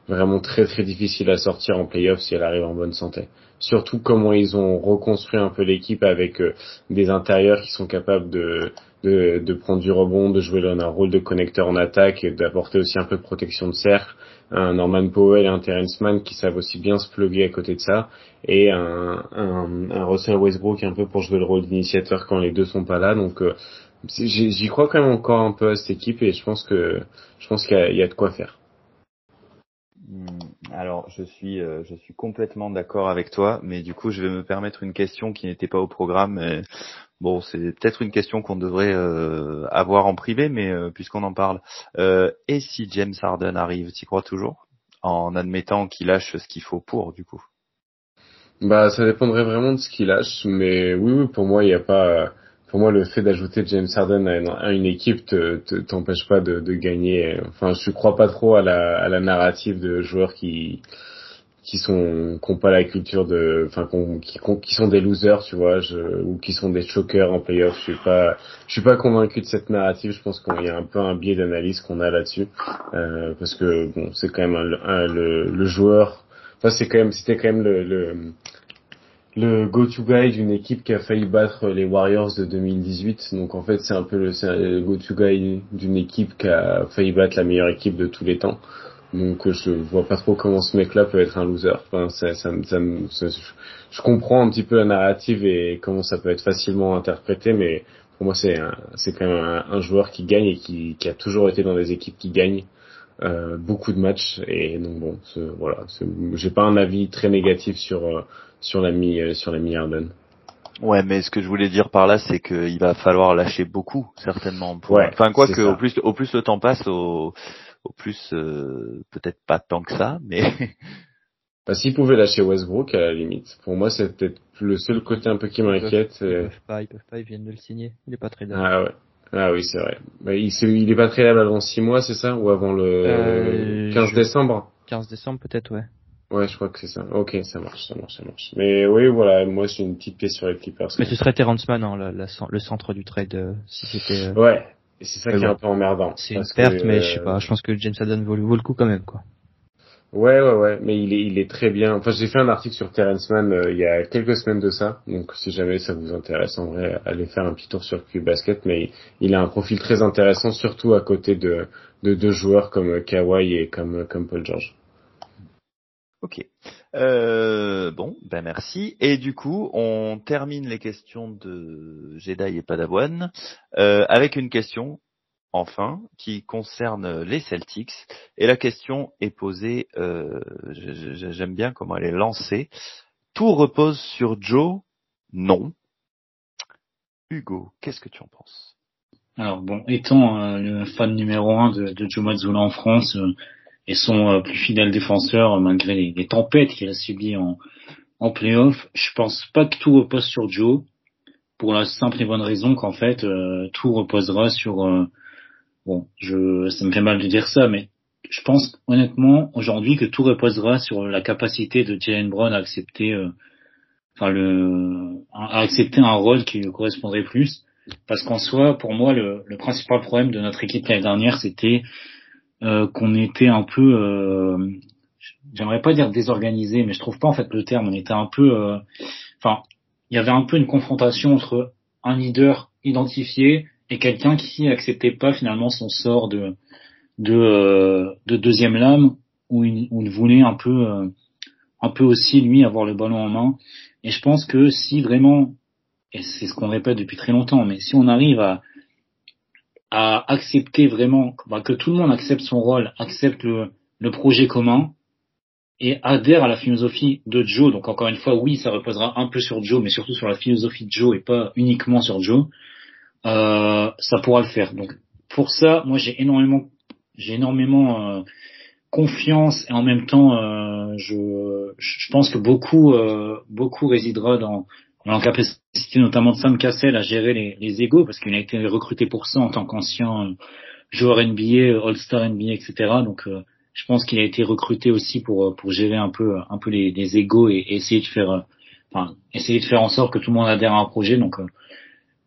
vraiment très très difficile à sortir en playoff si elle arrive en bonne santé. Surtout comment ils ont reconstruit un peu l'équipe avec euh, des intérieurs qui sont capables de, de, de, prendre du rebond, de jouer un rôle de connecteur en attaque et d'apporter aussi un peu de protection de cercle. Un Norman Powell et un Terence Mann qui savent aussi bien se plugger à côté de ça et un, un, Russell Westbrook un peu pour jouer le rôle d'initiateur quand les deux sont pas là. Donc euh, j'y crois quand même encore un peu à cette équipe et je pense que je pense qu'il y, y a de quoi faire. Hmm, alors, je suis, euh, je suis complètement d'accord avec toi, mais du coup, je vais me permettre une question qui n'était pas au programme. Bon, c'est peut-être une question qu'on devrait euh, avoir en privé, mais euh, puisqu'on en parle, et si James Harden arrive, tu crois toujours, en admettant qu'il lâche ce qu'il faut pour, du coup. Bah, ça dépendrait vraiment de ce qu'il lâche, mais oui, oui, pour moi, il n'y a pas pour moi, le fait d'ajouter James Harden à une, équipe te t'empêche pas de, de, gagner. Enfin, je crois pas trop à la, à la narrative de joueurs qui qui sont qui ont pas la culture de, enfin, qui, sont des losers, tu vois, ou qui sont des chokers en playoff. Je suis pas, je suis pas convaincu de cette narrative. Je pense qu'il y a un peu un biais d'analyse qu'on a là-dessus, euh, parce que bon, c'est quand même un, le, le joueur. Enfin, c'est quand même, c'était quand même le, le le go-to guy d'une équipe qui a failli battre les Warriors de 2018. Donc en fait, c'est un peu le, le go-to guy d'une équipe qui a failli battre la meilleure équipe de tous les temps. Donc je vois pas trop comment ce mec-là peut être un loser. Enfin, ça, ça, ça, je comprends un petit peu la narrative et comment ça peut être facilement interprété, mais pour moi c'est c'est quand même un, joueur qui gagne et qui, qui a toujours été dans des équipes qui gagnent. Euh, beaucoup de matchs et donc bon voilà j'ai pas un avis très négatif sur euh, sur l'ami euh, sur l'ami Harden. Ouais, mais ce que je voulais dire par là, c'est qu'il va falloir lâcher beaucoup, certainement. ouais, enfin, quoi que, au plus, au plus le temps passe, au, au plus, euh, peut-être pas tant que ça, mais. Bah, s'ils pouvaient lâcher Westbrook, à la limite. Pour moi, c'est peut-être le seul côté un peu qui m'inquiète. Ils, peuvent pas, ils peuvent pas, ils viennent de le signer. Il est pas très Ah ouais. Ah oui, c'est vrai. Bah, il, est, il est pas très avant 6 mois, c'est ça? Ou avant le 15 euh, décembre? 15 décembre peut-être, ouais. Ouais, je crois que c'est ça. Ok, ça marche, ça marche, ça marche. Mais oui, voilà, moi j'ai une petite pièce sur les Clippers. Mais ce serait Terrence Mann, hein, le centre du trade, euh, si c'était. Euh, ouais, et c'est ça qui est un peu emmerdant. C'est une perte, mais je sais pas. Je pense que James Harden vaut, vaut, le coup quand même, quoi. Ouais, ouais, ouais, mais il est, il est très bien. Enfin, j'ai fait un article sur Terrence Mann euh, il y a quelques semaines de ça, donc si jamais ça vous intéresse, en vrai, allez faire un petit tour sur Q Basket. Mais il a un profil très intéressant, surtout à côté de de deux joueurs comme Kawhi et comme comme Paul George. Ok. Euh, bon, ben merci. Et du coup, on termine les questions de Jedi et Padawan euh, avec une question, enfin, qui concerne les Celtics. Et la question est posée, euh, j'aime bien comment elle est lancée. Tout repose sur Joe? Non. Hugo, qu'est-ce que tu en penses? Alors bon, étant le fan numéro un de, Joe Mazzulla en France, et son euh, plus fidèle défenseur euh, malgré les, tempêtes qu'il a subies en, en playoff. Je pense pas que tout repose sur Joe pour la simple et bonne raison qu'en fait euh, tout reposera sur bon je ça me fait mal de dire ça mais je pense honnêtement aujourd'hui que tout reposera sur la capacité de Jalen Brown à accepter enfin le à accepter un rôle qui lui correspondrait plus parce qu'en soi pour moi le, le principal problème de notre équipe l'année dernière c'était euh, qu'on était un peu, euh, j'aimerais pas dire désorganisé, mais je trouve pas en fait le terme. On était un peu, euh, enfin, il y avait un peu une confrontation entre un leader identifié et quelqu'un qui acceptait pas finalement son sort de de, de deuxième lame où il, où il voulait un peu un peu aussi lui avoir le ballon en main. Et je pense que si vraiment, et c'est ce qu'on répète depuis très longtemps, mais si on arrive à à accepter vraiment, bah, que tout le monde accepte son rôle, accepte le, le projet commun et adhère à la philosophie de Joe. Donc encore une fois, oui, ça reposera un peu sur Joe, mais surtout sur la philosophie de Joe et pas uniquement sur Joe. Euh, ça pourra le faire. Donc pour ça, moi j'ai énormément, j'ai énormément euh, confiance et en même temps, euh, je, je pense que beaucoup, euh, beaucoup résidera dans en capacité notamment de Sam Cassell à gérer les, les égos parce qu'il a été recruté pour ça en tant qu'ancien euh, joueur NBA, All-Star NBA, etc. Donc euh, je pense qu'il a été recruté aussi pour pour gérer un peu un peu les, les égos et, essayer de faire enfin essayer de faire en sorte que tout le monde adhère à un projet. Donc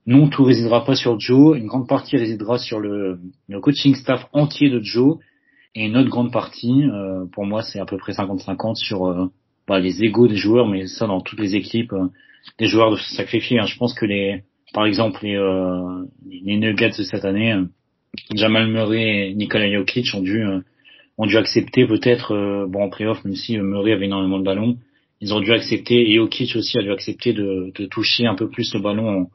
non, tout résidera pas sur Joe. Une grande partie résidera sur le, le coaching staff entier de Joe et une autre grande partie, euh, pour moi, c'est à peu près 50-50 sur euh, bah, les égos des joueurs, mais ça dans toutes les équipes, euh, des joueurs de se sacrifier. Hein. Je pense que les, par exemple, les, les Nuggets de cette année, Jamal Murray et Nikola Jokic ont dû ont dû accepter peut-être, bon en playoff, même si Murray avait énormément de ballons, ils ont dû accepter, et Jokic aussi a dû accepter de, de toucher un peu plus le ballon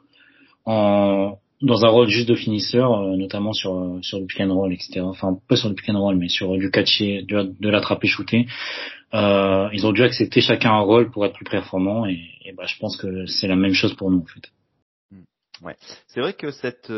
en, en dans un rôle juste de finisseur, euh, notamment sur euh, sur du pick and roll, etc. Enfin, pas sur du pick and roll, mais sur du catcher, de, de l'attraper shooter. Euh, ils ont dû accepter chacun un rôle pour être plus performant, et, bah, je pense que c'est la même chose pour nous en fait. Hmm. Ouais, c'est vrai que cette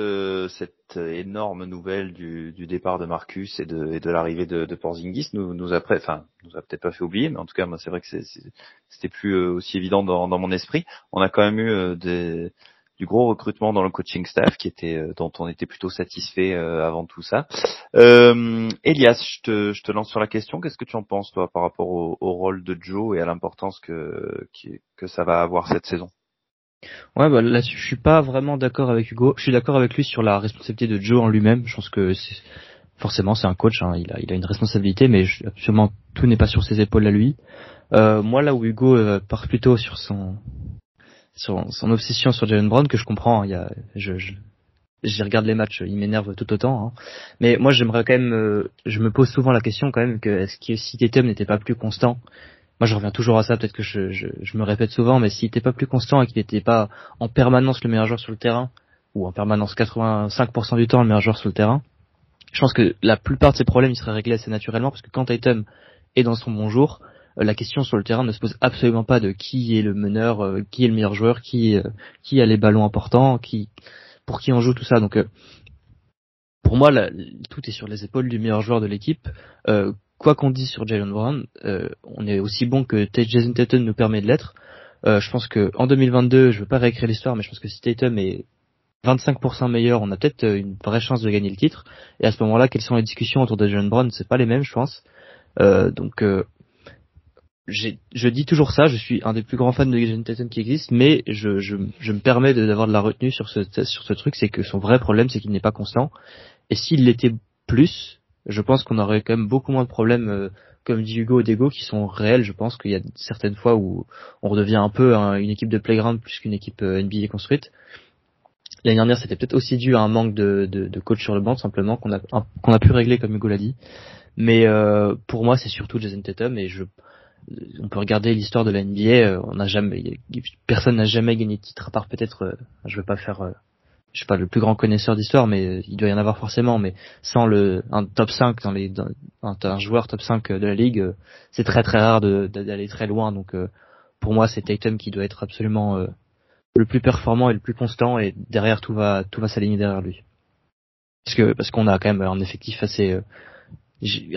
cette énorme nouvelle du, départ de Marcus et de, l'arrivée de, Porzingis nous nous a a peut-être pas fait oublier, mais en tout cas moi c'est vrai que c'était plus aussi évident dans, dans mon esprit. On a quand même eu des du gros recrutement dans le coaching staff qui était euh, dont on était plutôt satisfait euh, avant tout ça. Euh, Elias, je te, lance sur la question. Qu'est-ce que tu en penses toi par rapport au, rôle de Joe et à l'importance que que ça va avoir cette saison? Ouais, bah là, je suis pas vraiment d'accord avec Hugo. Je suis d'accord avec lui sur la responsabilité de Joe en lui-même. Je pense que forcément c'est un coach, hein. il a il a une responsabilité, mais absolument tout n'est pas sur ses épaules à lui. Euh, moi là où Hugo part plutôt sur son son, son obsession sur Jalen Brown que je comprends. Hein, il y a, je, je j'y regarde les matchs, il m'énerve tout autant. Hein. Mais moi, j'aimerais quand même, euh, je me pose souvent la question quand même que est-ce que si Tatum n'était pas plus constant, moi je reviens toujours à ça, peut-être que je, je, je, me répète souvent, mais s'il n'était pas plus constant et qu'il n'était pas en permanence le meilleur joueur sur le terrain, ou en permanence 85% du temps le meilleur joueur sur le terrain, je pense que la plupart de ces problèmes ils seraient réglés assez naturellement parce que quand Tatum est dans son bon jour, la question sur le terrain ne se pose absolument pas de qui est le meneur, euh, qui est le meilleur joueur, qui euh, qui a les ballons importants, qui pour qui on joue tout ça. Donc pour moi, tout est sur les épaules du meilleur joueur de l'équipe. quoi qu'on dise sur Jalen Brown, on est aussi bon que Jason Tatum nous permet de l'être. je pense que en 2022, je veux pas réécrire l'histoire, mais je pense que si Tatum est 25% meilleur, on a peut-être une vraie chance de gagner le titre. Et à ce moment-là, quelles sont les discussions autour de Jalen Brown C'est pas les mêmes, je pense. donc je dis toujours ça, je suis un des plus grands fans de Jason Tatum qui existe, mais je, me permets d'avoir de, la retenue sur ce, truc, c'est que son vrai problème, c'est qu'il n'est pas constant. Et s'il l'était plus, je pense qu'on aurait quand même beaucoup moins de problèmes, euh, comme dit Hugo, d'ego, qui sont réels. Je pense qu'il y a certaines fois où on redevient un peu une équipe de playground plus qu'une équipe euh, NBA construite. L'année dernière, c'était peut-être aussi dû à un manque de, coach sur le banc, simplement, qu'on a, qu'on a pu régler, comme Hugo l'a dit. Mais euh, pour moi, c'est surtout Jason Tatum, et je on peut regarder l'histoire de la NBA, euh, on n'a jamais, personne n'a jamais gagné de titre à part peut-être, euh, je veux pas faire, euh, je suis pas le plus grand connaisseur d'histoire, mais il doit y en avoir forcément, mais sans le un top 5 dans les, un, joueur top 5 de la ligue, c'est très très rare d'aller très loin, donc pour moi c'est Tatum qui doit être absolument le plus performant et le plus constant, et derrière tout va tout va s'aligner derrière lui, parce que parce qu'on a quand même un effectif assez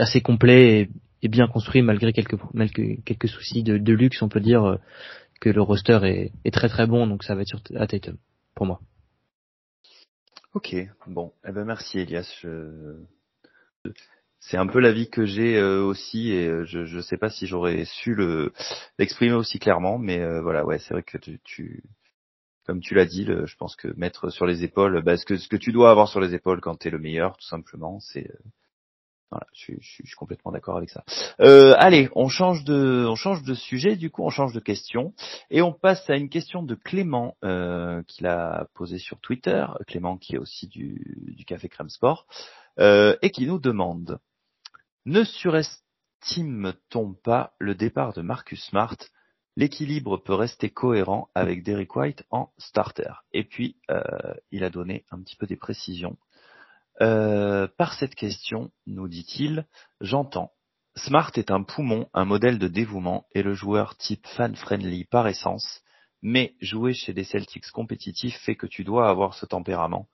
assez complet et est bien construit malgré quelques quelques soucis de, luxe, on peut dire euh, que le roster est, très très bon, donc ça va être sur à Tatum pour moi. Ok, bon, eh ben merci Elias. C'est un peu l'avis que j'ai euh, aussi et euh, je ne sais pas si j'aurais su le l'exprimer aussi clairement, mais voilà, ouais, c'est vrai que tu, comme tu l'as dit, je pense que mettre sur les épaules, bah, ce que ce que tu dois avoir sur les épaules quand tu es le meilleur, tout simplement, c'est voilà, je, suis, complètement d'accord avec ça. Euh, allez, on change de, sujet. Du coup, on change de question et on passe à une question de Clément euh, qu'il a posée sur Twitter. Clément qui est aussi du, du Café Crème Sport euh, et qui nous demande ne surestime-t-on pas le départ de Marcus Smart? L'équilibre peut rester cohérent avec Derek White en starter. Et puis, euh, il a donné un petit peu des précisions euh, par cette question, nous dit-il, j'entends. Smart est un poumon, un modèle de dévouement et le joueur type fan-friendly par essence, mais jouer chez des Celtics compétitifs fait que tu dois avoir ce tempérament.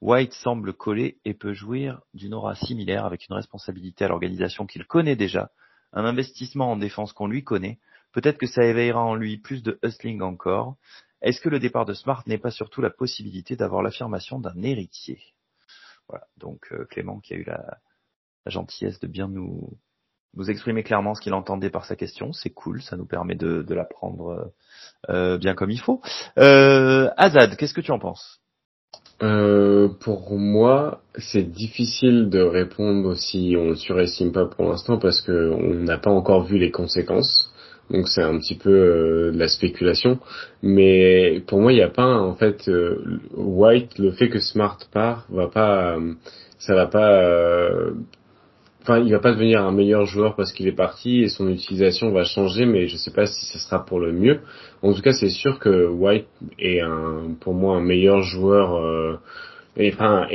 White semble coller et peut jouir d'une aura similaire avec une responsabilité à l'organisation qu'il connaît déjà, un investissement en défense qu'on lui connaît, peut-être que ça éveillera en lui plus de hustling encore. Est-ce que le départ de Smart n'est pas surtout la possibilité d'avoir l'affirmation d'un héritier? Voilà. Donc euh, Clément qui a eu la, gentillesse de bien nous vous exprimer clairement ce qu'il entendait par sa question. C'est cool, ça nous permet de, de l'apprendre euh, bien comme il faut. Euh, Azad, qu'est-ce que tu en penses? Euh, pour moi, c'est difficile de répondre si on ne surestime pas pour l'instant parce que on n'a pas encore vu les conséquences. Donc c'est un petit peu euh, de la spéculation. Mais pour moi, il n'y a pas en fait euh, White, le fait que Smart part, va pas, ça va pas enfin, il va pas devenir un meilleur joueur parce qu'il est parti et son utilisation va changer, mais je sais pas si ce sera pour le mieux. En tout cas, c'est sûr que White est un, pour moi, un meilleur joueur, euh, et, enfin,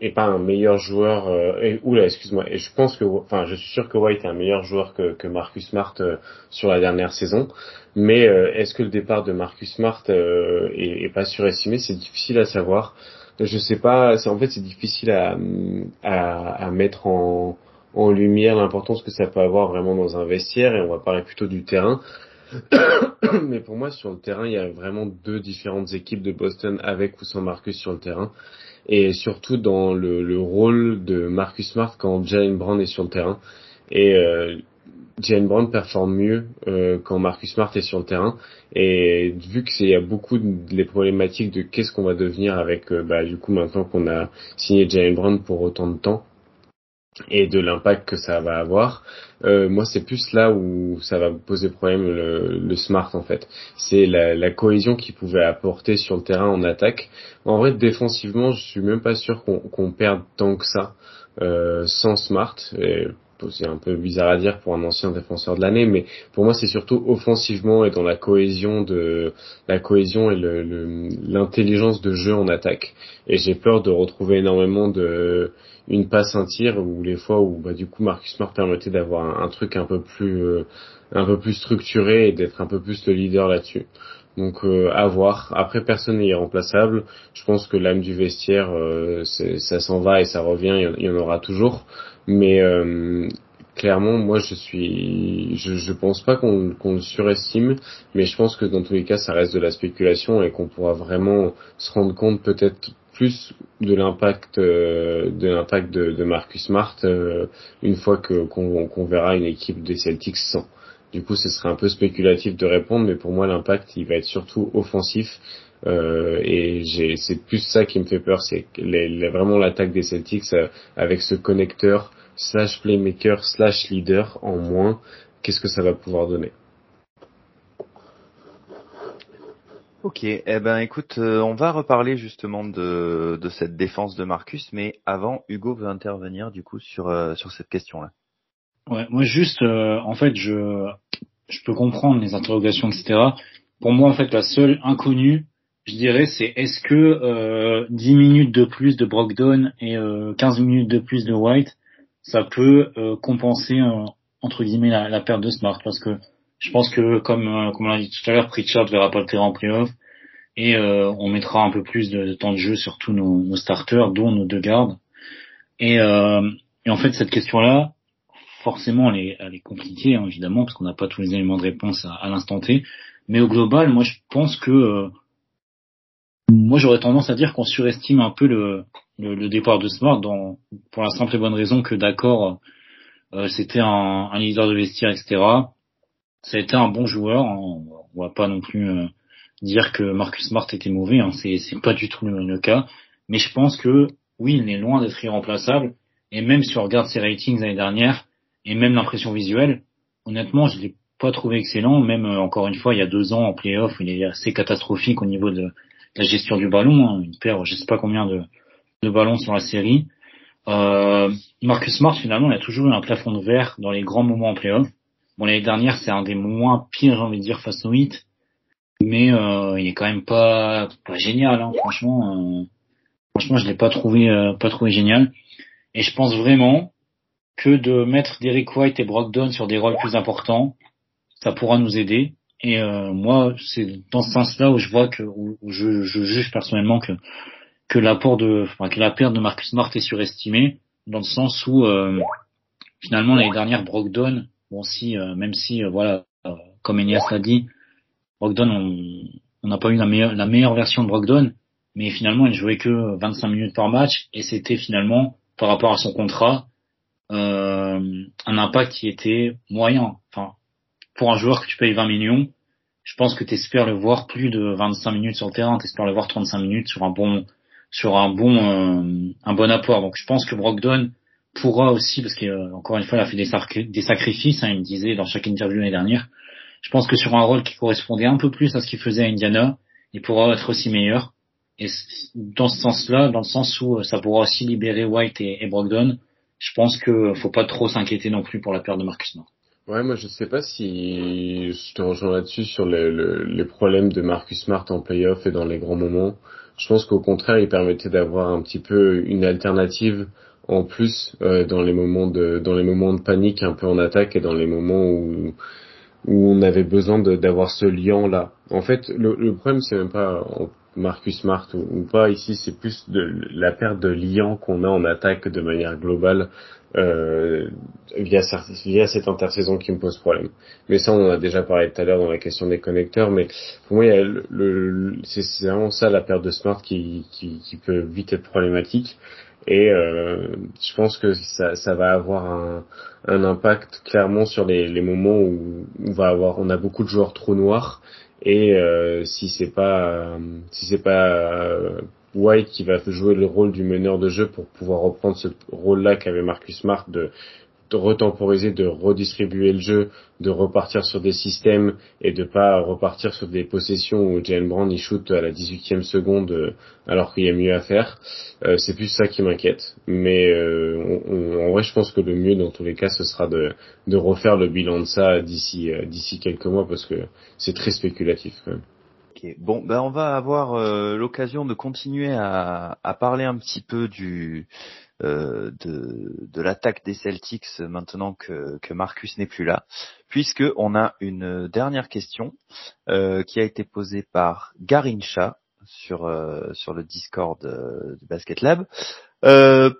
et pas un meilleur joueur, euh, oula, excuse-moi, et je pense que, enfin, je suis sûr que White est un meilleur joueur que, que Marcus Smart euh, sur la dernière saison. Mais euh, est-ce que le départ de Marcus Smart euh, est, est, pas surestimé? C'est difficile à savoir. Je sais pas. En fait, c'est difficile à, à, à mettre en en lumière l'importance que ça peut avoir vraiment dans un vestiaire et on va parler plutôt du terrain. Mais pour moi, sur le terrain, il y a vraiment deux différentes équipes de Boston avec ou sans Marcus sur le terrain. Et surtout dans le, le rôle de Marcus Smart quand Jalen Brown est sur le terrain. Et euh, Jalen Brown performe mieux euh, quand Marcus Smart est sur le terrain. Et vu que y a beaucoup de les problématiques de qu'est-ce qu'on va devenir avec, euh, bah, du coup, maintenant qu'on a signé Jalen Brown pour autant de temps, et de l'impact que ça va avoir. Euh, moi, c'est plus là où ça va poser problème le, le smart en fait. C'est la, la, cohésion qu'il pouvait apporter sur le terrain en attaque. En vrai, défensivement, je suis même pas sûr qu'on perde tant que ça euh, sans smart. C'est un peu bizarre à dire pour un ancien défenseur de l'année, mais pour moi c'est surtout offensivement et dans la cohésion de la cohésion et l'intelligence de jeu en attaque. Et j'ai peur de retrouver énormément de une passe, un tir, ou les fois où bah, du coup Marcus Smart permettait d'avoir un, truc un peu plus euh, un peu plus structuré et d'être un peu plus le leader là-dessus. Donc euh, à voir. Après personne n'est irremplaçable. Je pense que l'âme du vestiaire, euh, ça s'en va et ça revient. Il y en aura toujours. Mais euh, clairement, moi je suis, je, je pense pas qu'on le surestime, mais je pense que dans tous les cas, ça reste de la spéculation et qu'on pourra vraiment se rendre compte peut-être plus de l'impact euh, de l'impact de, Marcus Smart euh, une fois que qu'on verra une équipe des Celtics sans. Du coup, ce serait un peu spéculatif de répondre, mais pour moi, l'impact, il va être surtout offensif. Euh, et c'est plus ça qui me fait peur, c'est vraiment l'attaque des Celtics avec ce connecteur slash playmaker slash leader en moins. Qu'est-ce que ça va pouvoir donner? Ok, eh ben écoute, euh, on va reparler justement de, cette défense de Marcus, mais avant, Hugo veut intervenir du coup sur euh, sur cette question-là. Ouais, moi juste, euh, en fait, je je peux comprendre les interrogations, etc. Pour moi, en fait, la seule inconnue, je dirais, c'est est-ce que 10 minutes de plus de Brogdon et 15 minutes de plus de White, ça peut compenser entre guillemets la, la perte de Smart, parce que je pense que comme euh, comme on l'a dit tout à l'heure, Pritchard verra pas le terrain en playoff et euh, on mettra un peu plus de, temps de jeu sur tous nos, starters, dont nos deux gardes. Et, euh, et en fait, cette question-là, forcément, elle est, elle est compliquée, hein, évidemment, parce qu'on n'a pas tous les éléments de réponse à, à l'instant T. Mais au global, moi, je pense que euh, moi, j'aurais tendance à dire qu'on surestime un peu le, le, le, départ de Smart, dans, pour la simple et bonne raison que, d'accord, euh, c'était un, un leader de vestiaire, etc ça a été un bon joueur. Hein. On va pas non plus euh, dire que Marcus Smart était mauvais. Hein. C'est pas du tout le, cas. Mais je pense que oui, il est loin d'être irremplaçable. Et même si on regarde ses ratings l'année dernière et même l'impression visuelle, honnêtement, je l'ai pas trouvé excellent. Même euh, encore une fois, il y a deux ans en playoff, il est assez catastrophique au niveau de, la gestion du ballon. Hein. Il perd, je sais pas combien de, de ballons sur la série. Euh, Marcus Smart, finalement, il a toujours eu un plafond de verre dans les grands moments en playoff. Bon, l'année dernière, c'est un des moins pires, j'ai envie de dire, face au hit. Mais euh, il est quand même pas pas génial, hein, franchement. Euh, franchement, je l'ai pas trouvé euh, pas trouvé génial. Et je pense vraiment que de mettre Derek White et Brogdon sur des rôles plus importants, ça pourra nous aider. Et euh, moi, c'est dans ce sens-là où je vois que où je, je, juge personnellement que que l'apport de enfin, que la perte de Marcus Smart est surestimée dans le sens où finalement l'année dernière Brogdon bon si euh, même si euh, voilà euh, comme Enias l'a dit Brogdon on n'a pas eu la meilleure la meilleure version de Brogdon mais finalement il jouait que 25 minutes par match et c'était finalement par rapport à son contrat euh, un impact qui était moyen. Enfin, pour un joueur que tu payes 20 millions, je pense que tu espères le voir plus de 25 minutes sur le terrain, tu espères le voir 35 minutes sur un bon sur un bon euh, un bon apport. Donc je pense que Brogdon pourra aussi, parce qu'encore une fois, il a fait des, sacrifices, hein, il me disait dans chaque interview l'année dernière, je pense que sur un rôle qui correspondait un peu plus à ce qu'il faisait à Indiana, il pourra être aussi meilleur. Et dans ce sens-là, dans le sens où ça pourra aussi libérer White et, et Brogdon, je pense que faut pas trop s'inquiéter non plus pour la perte de Marcus Smart. Ouais, moi je sais pas si je te rejoins là-dessus sur le, les problèmes de Marcus Smart en playoff et dans les grands moments. Je pense qu'au contraire, il permettait d'avoir un petit peu une alternative en plus euh, dans les moments de dans les moments de panique un peu en attaque et dans les moments où où on avait besoin d'avoir ce lien là. En fait, le, le problème c'est même pas Marcus Smart ou, pas. Ici, c'est plus de la perte de liant qu'on a en attaque de manière globale euh, via, via cette intersaison qui me pose problème. Mais ça, on en a déjà parlé tout à l'heure dans la question des connecteurs. Mais pour moi, le, c'est vraiment ça la perte de Smart qui, qui, qui peut vite être problématique. Et euh, je pense que ça, va avoir un, impact clairement sur les, les moments où on va avoir, on a beaucoup de joueurs trop noirs. Et euh, si c'est pas si c'est pas euh, White qui va jouer le rôle du meneur de jeu pour pouvoir reprendre ce rôle-là qu'avait Marcus Smart de retemporiser, de redistribuer le jeu, de repartir sur des systèmes et de pas repartir sur des possessions où Jalen Brown il shoot à la 18e seconde euh, alors qu'il y a mieux à faire. Euh, c'est plus ça qui m'inquiète. Mais euh, en vrai, je pense que le mieux dans tous les cas, ce sera de, de refaire le bilan de ça d'ici d'ici quelques mois parce que c'est très spéculatif quand même. Bon, ben on va avoir l'occasion de continuer à, à, parler un petit peu du euh, de, de l'attaque des Celtics maintenant que, que Marcus n'est plus là, puisque on a une dernière question euh, qui a été posée par Garincha sur euh, sur le Discord du Basket Lab.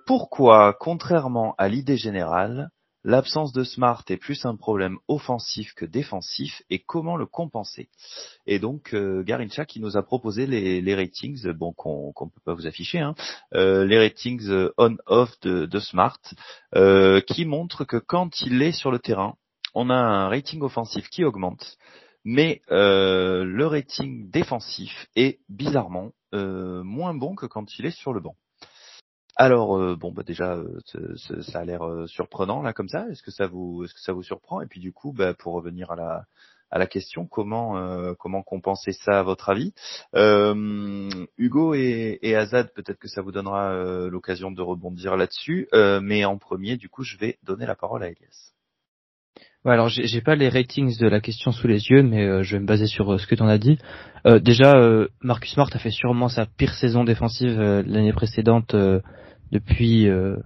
pourquoi, contrairement à l'idée générale, L'absence de Smart est plus un problème offensif que défensif et comment le compenser? Et donc euh, Garincha qui nous a proposé les, les ratings, bon qu'on ne peut pas vous afficher, hein, euh, les ratings on-off de, de, Smart, euh, qui montrent que quand il est sur le terrain, on a un rating offensif qui augmente, mais euh, le rating défensif est bizarrement moins bon que quand il est sur le banc. Alors euh, bon bah déjà euh, ça a l'air euh, surprenant là comme ça. Est-ce que ça vous est-ce que ça vous surprend? Et puis du coup bah, pour revenir à la à la question comment comment compenser ça à votre avis? Hugo et, et Azad peut-être que ça vous donnera l'occasion de rebondir là-dessus. mais en premier du coup je vais donner la parole à Elias. Ouais, alors j'ai pas les ratings de la question sous les yeux, mais je vais me baser sur ce que tu en as dit. déjà, Marcus Smart a fait sûrement sa pire saison défensive l'année précédente depuis euh,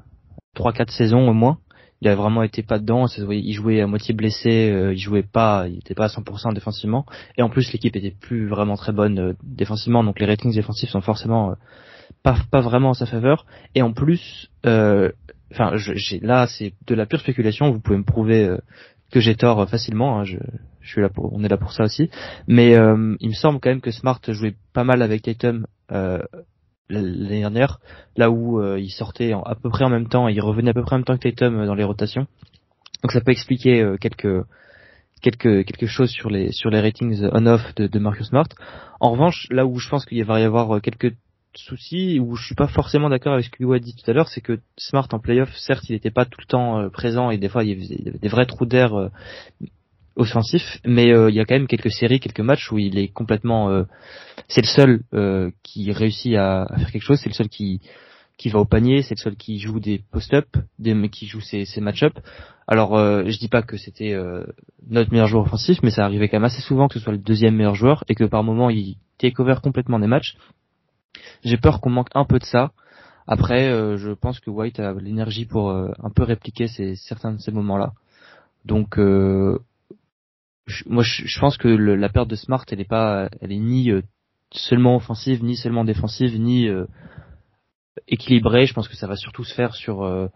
trois quatre saisons au moins. Il a vraiment été pas dedans. Il jouait à moitié blessé. Euh, il jouait pas. Il était pas à 100% défensivement. Et en plus, l'équipe était plus vraiment très bonne euh, défensivement. Donc les ratings défensifs sont forcément pas pas vraiment en sa faveur. Et en plus, enfin, j'ai là c'est de la pure spéculation. Vous pouvez me prouver que j'ai tort facilement. Hein, je, suis là pour, on est là pour ça aussi. Mais il me semble quand même que Smart jouait pas mal avec Tatum l'année dernière, là où euh, il sortait à peu près en même temps, et il revenait à peu près en même temps que Tatum euh, dans les rotations. Donc ça peut expliquer euh, quelques quelque chose sur les sur les ratings on-off de, de Marcus Smart. En revanche, là où je pense qu'il va y avoir quelques soucis, où je suis pas forcément d'accord avec ce que Hugo a dit tout à l'heure, c'est que Smart en playoff, certes, il n'était pas tout le temps présent et des fois il y avait des vrais trous d'air offensif, mais euh, il y a quand même quelques séries, quelques matchs où il est complètement, euh, c'est le seul euh, qui réussit à, faire quelque chose, c'est le seul qui qui va au panier, c'est le seul qui joue des post-up, mais qui joue ses, match-up. Alors je dis pas que c'était notre meilleur joueur offensif, mais ça arrivait quand même assez souvent que ce soit le deuxième meilleur joueur et que par moment il over complètement des matchs. J'ai peur qu'on manque un peu de ça. Après, je pense que White a l'énergie pour un peu répliquer certains de ces moments-là. Donc moi je, pense que la perte de Smart elle est pas elle est ni euh, seulement offensive ni seulement défensive ni euh, équilibrée. Je pense que ça va surtout se faire sur euh,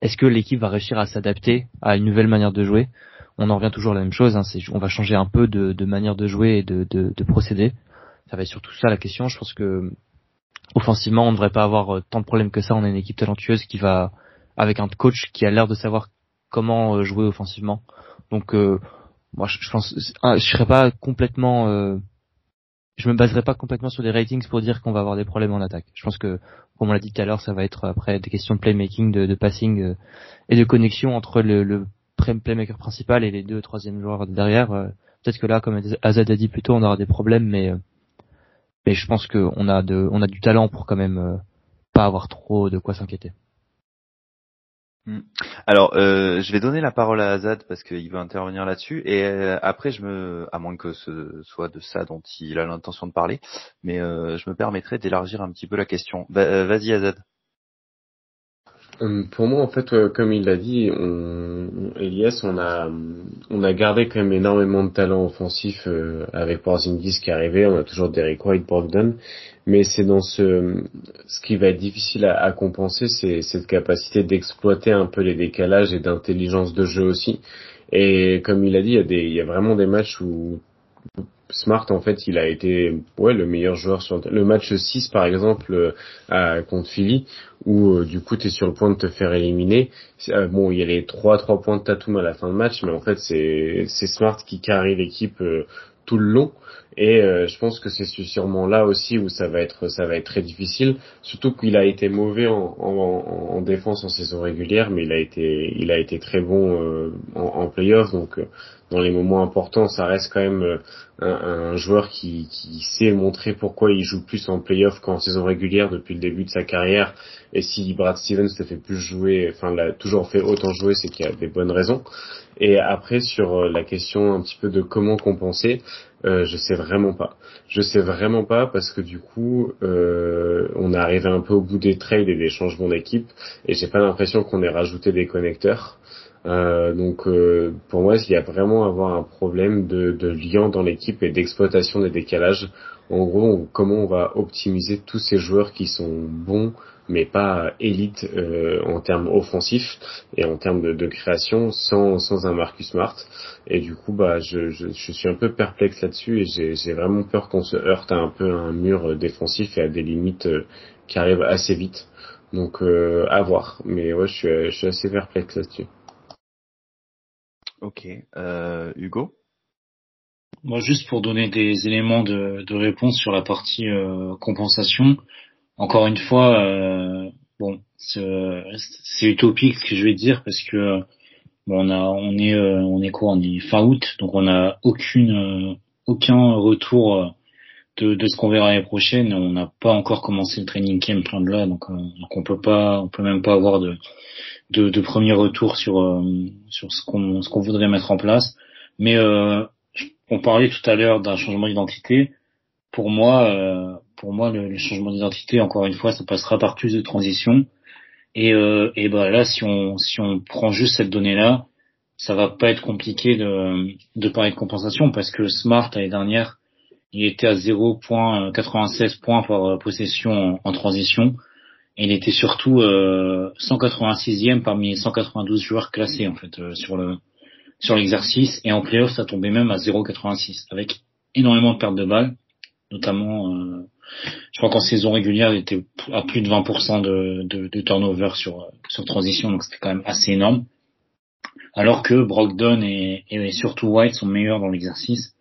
est-ce que l'équipe va réussir à s'adapter à une nouvelle manière de jouer? On en revient toujours à la même chose hein, on va changer un peu de, manière de jouer et de, procéder. Ça va être surtout ça la question. Je pense que offensivement on ne devrait pas avoir tant de problèmes que ça. On a une équipe talentueuse qui va avec un coach qui a l'air de savoir comment jouer offensivement. Donc moi je, pense je serais pas complètement je me baserai pas complètement sur des ratings pour dire qu'on va avoir des problèmes en attaque. Je pense que, comme on l'a dit tout à l'heure, ça va être après des questions de playmaking, de, passing euh, et de connexion entre le, le playmaker principal et les deux troisième joueurs derrière. Euh, peut-être que là, comme Azad a dit plus tôt, on aura des problèmes, mais euh, mais je pense qu'on a de, on a du talent pour quand même pas avoir trop de quoi s'inquiéter. Hmm. Alors, euh, je vais donner la parole à Azad parce qu'il veut intervenir là-dessus, et euh, après, je me, à moins que ce soit de ça dont il a l'intention de parler, mais euh, je me permettrai d'élargir un petit peu la question. Vas-y, Azad. Pour moi, en fait, comme il l'a dit, on, Elias, on a, on a gardé quand même énormément de talent offensif euh, avec Porzingis qui est arrivé. On a toujours Derek White, Brogdon, mais c'est dans ce, ce qui va être difficile à, compenser, c'est cette capacité d'exploiter un peu les décalages et d'intelligence de jeu aussi. Et comme il a dit, il y a des, il y a vraiment des matchs où Smart en fait il a été ouais le meilleur joueur sur le match 6 par exemple à, contre Philly où euh, du coup tu es sur le point de te faire éliminer. Euh, bon il y a les 3 3 points de Tatum à la fin de match mais en fait c'est c'est Smart qui carry l'équipe euh, tout le long et euh, je pense que c'est sûrement là aussi où ça va être ça va être très difficile, surtout qu'il a été mauvais en, en, en, défense en saison régulière, mais il a été il a été très bon euh, en, en playoff. Donc euh, dans les moments importants, ça reste quand même un, un, joueur qui, qui sait montrer pourquoi il joue plus en playoff qu'en saison régulière depuis le début de sa carrière. Et si Brad Stevens te fait plus jouer, enfin l'a toujours fait autant jouer, c'est qu'il y a des bonnes raisons. Et après sur la question un petit peu de comment compenser, euh, je sais vraiment pas. Je sais vraiment pas parce que du coup, euh, on est arrivé un peu au bout des trades et des changements d'équipe et j'ai pas l'impression qu'on ait rajouté des connecteurs. Euh, donc euh, pour moi, il y a vraiment à avoir un problème de, de lien dans l'équipe et d'exploitation des décalages. En gros, comment on va optimiser tous ces joueurs qui sont bons mais pas élite euh, en termes offensifs et en termes de, de, création sans, sans un Marcus Smart. Et du coup, bah, je, je, je suis un peu perplexe là-dessus et j'ai vraiment peur qu'on se heurte à un peu un mur défensif et à des limites euh, qui arrivent assez vite. Donc euh, à voir. Mais ouais, je suis, je suis assez perplexe là-dessus. Ok. Euh, Hugo? Moi, juste pour donner des éléments de, de réponse sur la partie euh, compensation, encore une fois, euh, bon, c'est utopique ce que je vais dire parce que bon, on a, on est, euh, on est quoi On est fin août, donc on a aucune, euh, aucun retour de, de ce qu'on verra l'année prochaine. On n'a pas encore commencé le training camp plein de là, donc, donc on peut pas, on peut même pas avoir de, de, de premier retour sur sur ce qu'on ce qu'on voudrait mettre en place. Mais on parlait tout à l'heure d'un changement d'identité. Pour moi, pour moi, le, changement d'identité, encore une fois, ça passera par plus de transition. Et, euh, et ben là, si on, si on prend juste cette donnée-là, ça va pas être compliqué de, de parler de compensation parce que Smart l'année dernière, il était à 0.96 points par euh, possession en, transition. Et il était surtout euh, 186e parmi les 192 joueurs classés en fait euh, sur le sur l'exercice. Et en playoff, ça tombait même à 0.86 avec énormément de pertes de balles, notamment euh, je crois qu'en saison régulière, il était à plus de 20% de, de, de, turnover sur, sur transition, donc c'était quand même assez énorme. Alors que Brogdon et, et surtout White sont meilleurs dans l'exercice.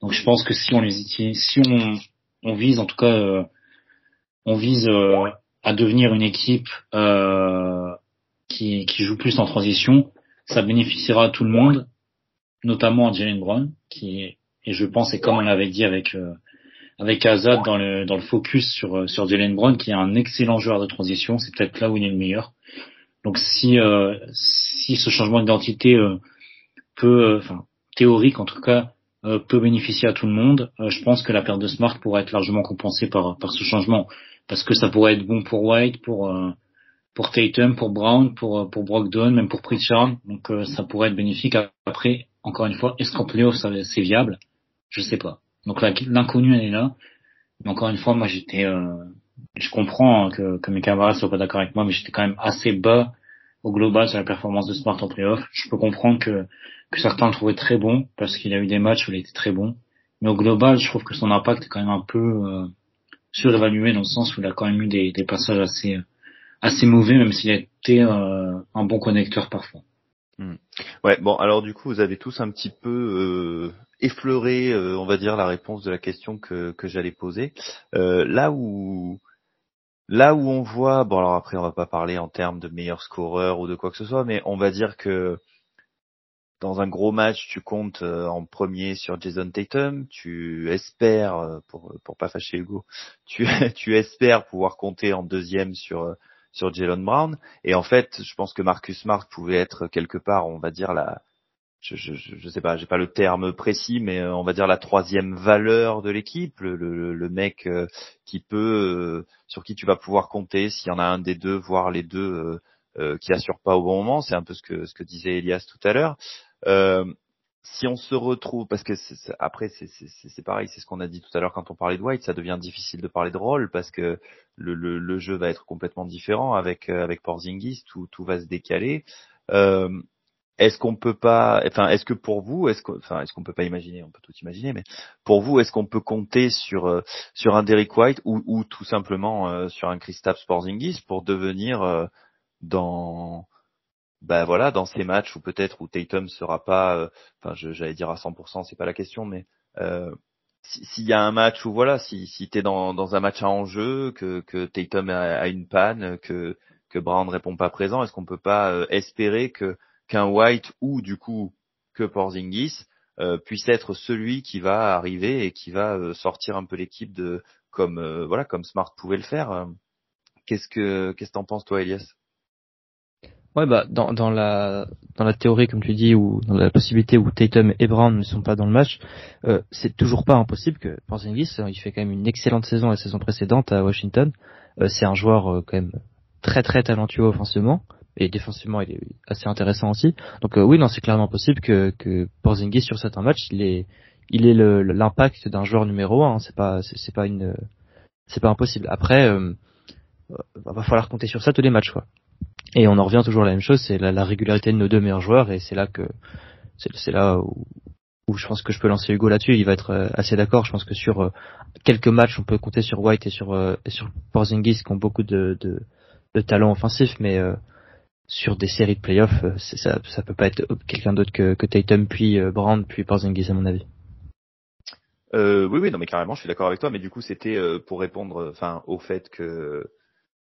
Donc je pense que si on les utilise, si on, on vise en tout cas, euh, on vise euh, à devenir une équipe euh, qui, qui joue plus en transition, ça bénéficiera à tout le monde, notamment à Jalen Brown, qui est, et je pense, et comme on l'avait dit avec euh, avec Azad dans le dans le focus sur euh, sur Jalen Brown qui est un excellent joueur de transition, c'est peut-être là où il est le meilleur. Donc si euh, si ce changement d'identité euh, peut, enfin théorique en tout cas, peut bénéficier à tout le monde, je pense que la perte de Smart pourrait être largement compensée par par ce changement parce que ça pourrait être bon pour White, pour pour Tatum, pour Brown, pour pour Brogdon, même pour Pritchard. Donc ça pourrait être bénéfique. Après, encore une fois, est-ce qu'en playoff c'est viable? Je sais pas. Donc l'inconnu elle est là. Mais encore une fois, moi j'étais, euh, je comprends que, que mes camarades soient pas d'accord avec moi, mais j'étais quand même assez bas au global sur la performance de Smart en playoff. Je peux comprendre que, que certains le trouvaient très bon parce qu'il a eu des matchs où il était très bon. Mais au global, je trouve que son impact est quand même un peu euh, surévalué dans le sens où il a quand même eu des, des passages assez assez mauvais, même s'il est apporter un bon connecteur parfois. Hmm. Ouais, bon, alors du coup, vous avez tous un petit peu effleuré, on va dire, la réponse de la question que, que j'allais poser. là où là où on voit, bon alors après on va pas parler en termes de meilleur scoreur ou de quoi que ce soit, mais on va dire que dans un gros match, tu comptes euh, en premier sur Jason Tatum, tu espères, euh, pour pour pas fâcher Hugo, tu tu espères pouvoir compter en deuxième sur euh, sur Jalen Brown. Et en fait, je pense que Marcus Smart pouvait être quelque part, on va dire la, je je, je sais pas, j'ai pas le terme précis, mais on va dire la troisième valeur de l'équipe, le, le, le, mec qui peut, sur qui tu vas pouvoir compter s'il y en a un des deux, voire les deux. qui assure pas au bon moment, c'est un peu ce que ce que disait Elias tout à l'heure. Euh, si on se retrouve, parce que après c'est pareil, c'est ce qu'on a dit tout à l'heure quand on parlait de White, ça devient difficile de parler de rôle parce que le, le, le jeu va être complètement différent avec euh, avec Porzingis, tout tout va se décaler. Euh, est-ce qu'on peut pas, enfin, est-ce que pour vous, est-ce qu'on, enfin, est-ce qu'on peut pas imaginer, on peut tout imaginer, mais pour vous, est-ce qu'on peut compter sur euh, sur un Derek White ou, ou tout simplement sur un Kristaps Porzingis pour devenir dans bah voilà, dans ces matchs où peut-être où Tatum sera pas, euh, enfin j'allais dire à 100%, c'est pas la question, mais euh, s'il y a un match où voilà, si si t'es dans un match à enjeu, que que Tatum a, une panne, que que Brown ne répond pas présent, est-ce qu'on peut pas euh, espérer que qu'un White ou du coup que Porzingis euh, puisse être celui qui va arriver et qui va sortir un peu l'équipe de comme voilà comme Smart pouvait le faire. Qu'est-ce que qu'est-ce que t'en penses toi, Elias? Ouais, bah dans, dans la dans la théorie comme tu dis ou dans la possibilité où Tatum et Brown ne sont pas dans le match, euh, c'est toujours pas impossible que Porzingis, euh, il fait quand même une excellente saison la saison précédente à Washington. Euh, c'est un joueur euh, quand même très très talentueux offensivement et défensivement il est assez intéressant aussi. Donc oui, non, c'est clairement possible que que Porzingis sur certains matchs, il est il est l'impact d'un joueur numéro un. Hein. C'est pas c'est pas une c'est pas impossible. Après, va falloir compter sur ça tous les matchs quoi. Et on en revient toujours à la même chose, c'est la, régularité de nos deux meilleurs joueurs, et c'est là que c'est là où, où, je pense que je peux lancer Hugo là-dessus. Il va être euh, assez d'accord. Je pense que sur euh, quelques matchs, on peut compter sur White et sur euh, et sur Porzingis qui ont beaucoup de, de, de talent offensif, mais sur des séries de playoffs, ça ça peut pas être quelqu'un d'autre que, que Tatum puis Brand puis Porzingis à mon avis. Euh, oui, oui, non, mais carrément, je suis d'accord avec toi. Mais du coup, c'était pour répondre, enfin, au fait que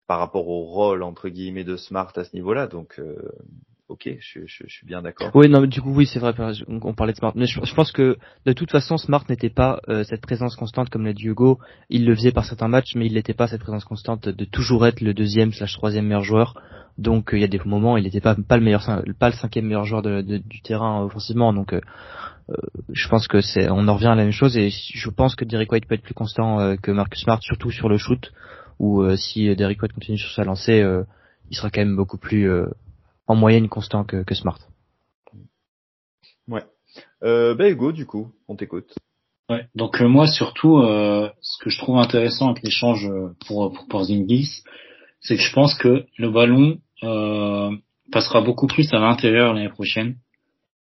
par rapport au rôle entre guillemets de Smart à ce niveau-là. Donc euh, ok, je, suis bien d'accord. Oui, non, du coup oui, c'est vrai. On, parlait de Smart, mais je, pense que de toute façon Smart n'était pas euh, cette présence constante comme l'a dit Hugo. Il le faisait par certains matchs, mais il n'était pas cette présence constante de toujours être le deuxième slash troisième meilleur joueur. Donc euh, il y a des moments, il n'était pas le meilleur, pas le cinquième meilleur joueur du terrain offensivement. Donc je pense que c'est, on en revient à la même chose et je pense que Derek White peut être plus constant que Marcus Smart, surtout sur le shoot ou euh, si Derrick White continue sur sa lancée, euh, il sera quand même beaucoup plus euh, en moyenne constant que, que Smart. Ouais. Euh, ben Hugo, du coup, on t'écoute. Ouais. Donc moi surtout, ce que je trouve intéressant avec l'échange pour pour Porzingis, c'est que je pense que le ballon passera beaucoup plus à l'intérieur l'année prochaine,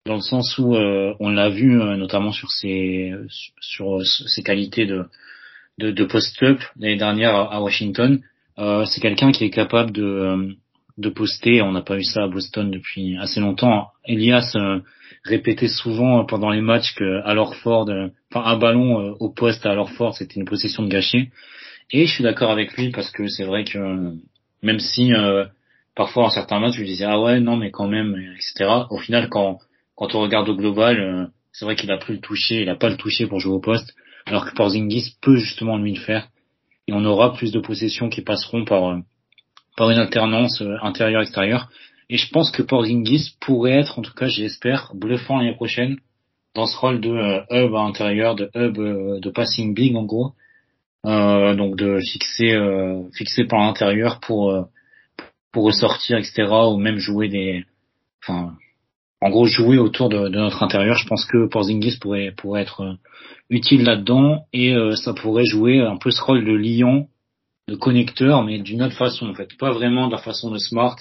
dans le sens où on l'a vu notamment sur ses sur ses qualités de de, de post-up l'année dernière à, Washington. Euh, c'est quelqu'un qui est capable de, euh, de poster. On n'a pas eu ça à Boston depuis assez longtemps. Elias euh, répétait souvent pendant les matchs que à Lorford, euh, enfin un ballon au poste à Lorford, c'était une possession de gâchée. Et je suis d'accord avec lui parce que c'est vrai que même si parfois en certains matchs je lui disais ah ouais non mais quand même etc. Au final quand quand on regarde au global, c'est vrai qu'il a plus le toucher, il a pas le toucher pour jouer au poste alors que Porzingis peut justement lui le faire. Et on aura plus de possessions qui passeront par euh, par une alternance euh, intérieure-extérieure. Et je pense que Porzingis pourrait être, en tout cas j'espère, bluffant l'année prochaine dans ce rôle de euh, hub à l'intérieur, de hub de passing big en gros. donc de fixer fixer par l'intérieur pour pour ressortir etc ou même jouer des enfin en gros jouer autour de, de, notre intérieur je pense que Porzingis pourrait pourrait être utile là-dedans et euh, ça pourrait jouer un peu ce rôle de liant, de connecteur, mais d'une autre façon en fait, pas vraiment de la façon de Smart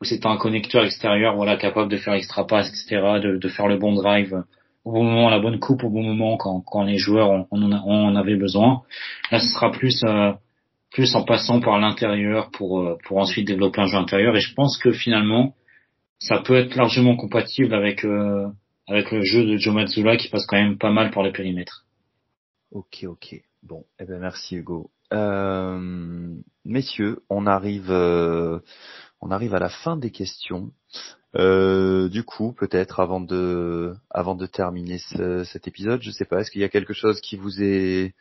où c'est un connecteur extérieur, voilà, capable de faire extra pass, etc., de, de, faire le bon drive au bon moment, la bonne coupe au bon moment quand, quand les joueurs en, en, avait besoin. Là, ce sera plus euh, plus en passant par l'intérieur pour euh, pour ensuite développer un jeu intérieur. Et je pense que finalement, ça peut être largement compatible avec euh, avec le jeu de Joe Matsula qui passe quand même pas mal pour les périmètres. Ok, ok. Bon, eh ben merci Hugo. Euh, messieurs, on arrive euh, on arrive à la fin des questions. Euh, du coup, peut-être avant de avant de terminer ce, cet épisode, je sais pas, est-ce qu'il y a quelque chose qui vous est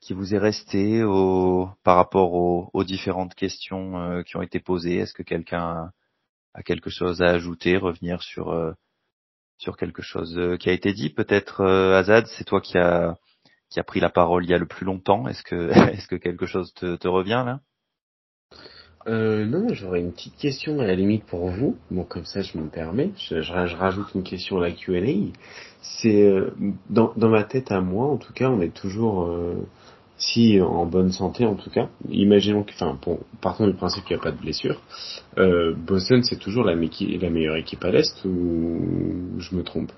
qui vous est resté au, par rapport aux, aux différentes questions euh, qui ont été posées? Est-ce que quelqu'un a quelque chose à ajouter, revenir sur euh, sur quelque chose euh, qui a été dit Peut-être Azad, c'est toi qui a qui a pris la parole il y a le plus longtemps. Est-ce que est-ce que quelque chose te, revient là? Euh, non, j'aurais une petite question à la limite pour vous. Bon, comme ça, je me permets. Je, rajoute une question à la Q&A. C'est euh, dans, dans ma tête à moi, en tout cas, on est toujours euh, si en bonne santé, en tout cas. Imaginons que, enfin, bon, partant du principe qu'il n'y a pas de blessure, euh, Boston c'est toujours la, meilleure équipe à l'est ou je me trompe?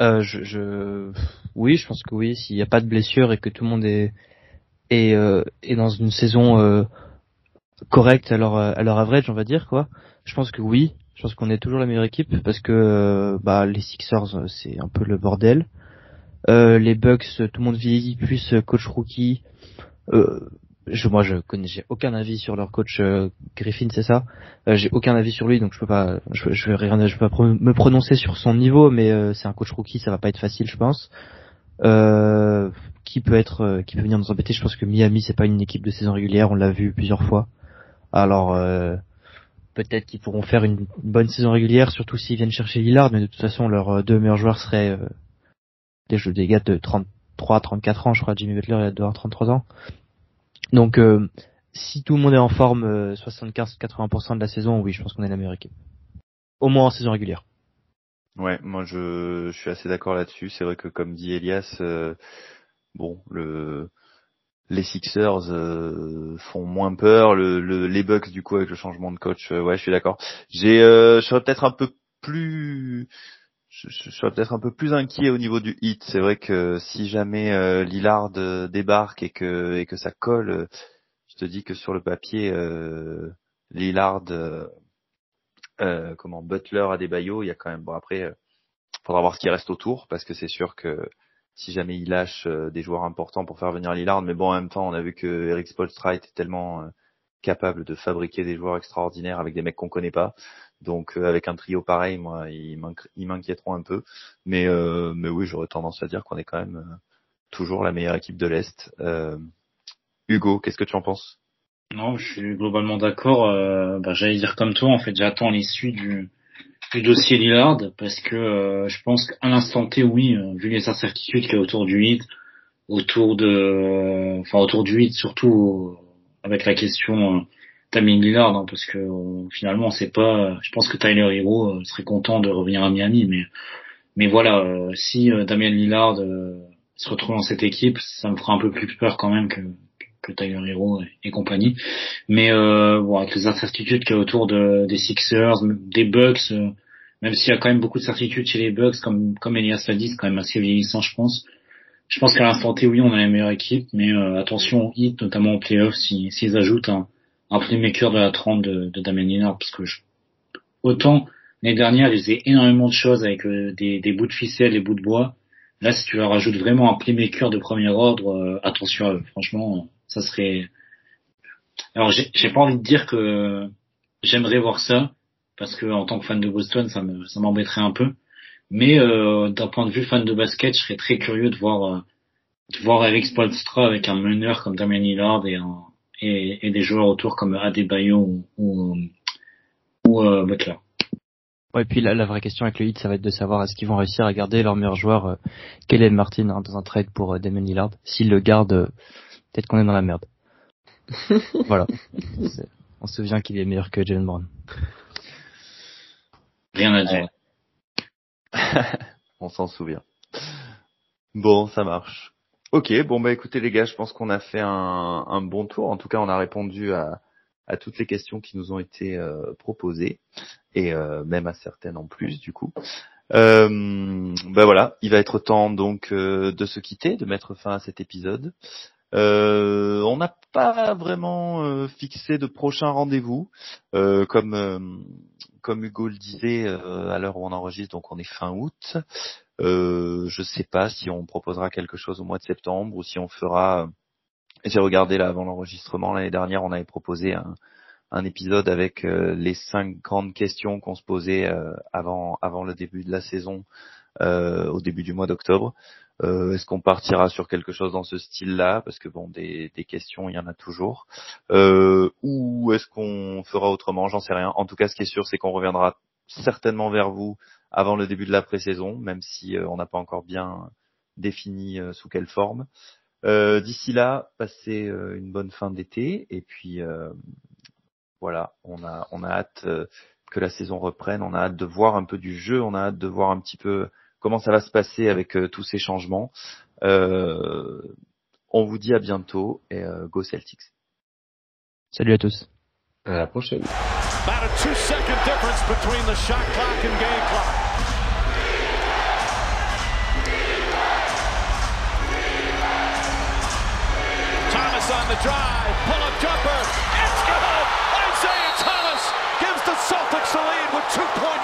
Euh, je, je, oui, je pense que oui. S'il n'y a pas de blessure et que tout le monde est est, euh, est dans une saison euh, correcte à leur à leur average, on va dire quoi. Je pense que oui. Je pense qu'on est toujours la meilleure équipe parce que euh, bah les Sixers c'est un peu le bordel. Euh, les Bucks, tout le monde vieillit plus coach rookie. Euh, je, moi, je connais, j'ai aucun avis sur leur coach euh, Griffin, c'est ça? Euh, j'ai aucun avis sur lui, donc je peux pas, je, je peux pas me prononcer sur son niveau, mais euh, c'est un coach rookie, ça va pas être facile, je pense. qui peut être, qui peut venir nous embêter? Je pense que Miami, c'est pas une équipe de saison régulière, on l'a vu plusieurs fois. Alors peut-être qu'ils pourront faire une bonne saison régulière, surtout s'ils viennent chercher Lillard, mais de toute façon, leurs deux meilleurs joueurs seraient des, des gars de 33, 34 ans, je crois. Jimmy Butler, il a avoir 33 ans. Donc, euh, si tout le monde est en forme, 75-80% euh, de la saison, oui, je pense qu'on est la meilleure équipe. Au moins en saison régulière. Ouais, moi je, suis assez d'accord là-dessus. C'est vrai que comme dit Elias, euh, bon, le les Sixers euh, font moins peur, le, le, les Bucks du coup avec le changement de coach, ouais, je suis d'accord. J'ai, je serais peut-être un peu plus je, je, peut-être un peu plus inquiet au niveau du hit. C'est vrai que si jamais euh, Lillard euh, débarque et que et que ça colle, euh, je te dis que sur le papier, euh, Lillard, euh, comment Butler à des il y a quand même bon après, faudra voir ce qui reste autour parce que c'est sûr que si jamais il lâche des joueurs importants pour faire venir Lillard, mais bon en même temps on a vu que Eric Spoelstra était tellement capable de fabriquer des joueurs extraordinaires avec des mecs qu'on connaît pas. Donc euh, avec un trio pareil, moi, ils m'inquiéteront un peu. Mais euh, mais oui, j'aurais tendance à dire qu'on est quand même euh, toujours la meilleure équipe de l'est. Hugo, qu'est-ce que tu en penses? Non, je suis globalement d'accord. Bah, J'allais dire comme toi, en fait, j'attends l'issue du, du dossier Lillard parce que je pense qu'à l'instant T, oui, vu les incertitudes qu'il y a autour du 8, autour de, enfin autour du 8 surtout avec la question Damien Lillard, hein, parce que euh, finalement, on sait pas. Je pense que Tyler Hero euh, serait content de revenir à Miami, mais mais voilà, euh, si Damien Lillard se retrouve dans cette équipe, ça me fera un peu plus peur quand même que que Tyler Hero et, compagnie. Mais bon, avec les incertitudes qu'il y a autour de, des Sixers, des Bucks, même s'il y a quand même beaucoup de certitudes chez les Bucks, comme comme Elias l'a dit, c'est quand même assez vieillissant, je pense. Je pense qu'à l'instant T, oui, on a la meilleure équipe, mais attention au hit, notamment en playoffs, s'ils si, ajoutent un un playmaker de la 30 de, de Damien Lillard parce que je, autant l'année dernière ils faisaient énormément de choses avec euh, des, des, bouts de ficelle, des bouts de bois. Là, si tu leur rajoutes vraiment un playmaker de premier ordre, euh, attention à. Franchement, ça serait. Alors, j'ai pas envie de dire que j'aimerais voir ça parce que en tant que fan de Boston, ça me ça m'embêterait un peu. Mais euh, d'un point de vue fan de basket, je serais très curieux de voir de voir Eric Spoelstra avec un meneur comme Damien Lillard et un et, et, des joueurs autour comme Adebayo ou, ou, ou euh, Butler. Ouais, et puis la, la, vraie question avec le hit, ça va être de savoir est-ce qu'ils vont réussir à garder leur meilleur joueur, euh, Kellen Martin, hein, dans un trade pour euh, Damon Lillard. S'ils le gardent, euh, peut-être qu'on est dans la merde. voilà. On se souvient qu'il est meilleur que Jalen Brown. Rien à dire. On s'en souvient. Bon, ça marche. Ok, bon bah écoutez les gars, je pense qu'on a fait un, bon tour. En tout cas, on a répondu à, toutes les questions qui nous ont été euh, proposées et euh, même à certaines en plus du coup. Euh, bah voilà, il va être temps donc euh, de se quitter, de mettre fin à cet épisode. On n'a pas vraiment fixé de prochain rendez-vous, comme Hugo le disait à l'heure où on enregistre, donc on est fin août. Je ne sais pas si on proposera quelque chose au mois de septembre ou si on fera. J'ai regardé là avant l'enregistrement l'année dernière, on avait proposé un, épisode avec les cinq grandes questions qu'on se posait avant avant le début de la saison, au début du mois d'octobre. Euh, est-ce qu'on partira sur quelque chose dans ce style-là? Parce que bon, des, questions, il y en a toujours. Euh, ou est-ce qu'on fera autrement? J'en sais rien. En tout cas, ce qui est sûr, c'est qu'on reviendra certainement vers vous avant le début de la pré-saison, même si euh, on n'a pas encore bien défini sous quelle forme. D'ici là, passez une bonne fin d'été et puis voilà, on a on a hâte que la saison reprenne, on a hâte de voir un peu du jeu, on a hâte de voir un petit peu comment ça va se passer avec euh, tous ces changements. Euh, on vous dit à bientôt et euh, go Celtics. Salut à tous. À la prochaine. The drive, pull up jumper, it's good! Isaiah Thomas gives the Celtics the lead with 2.4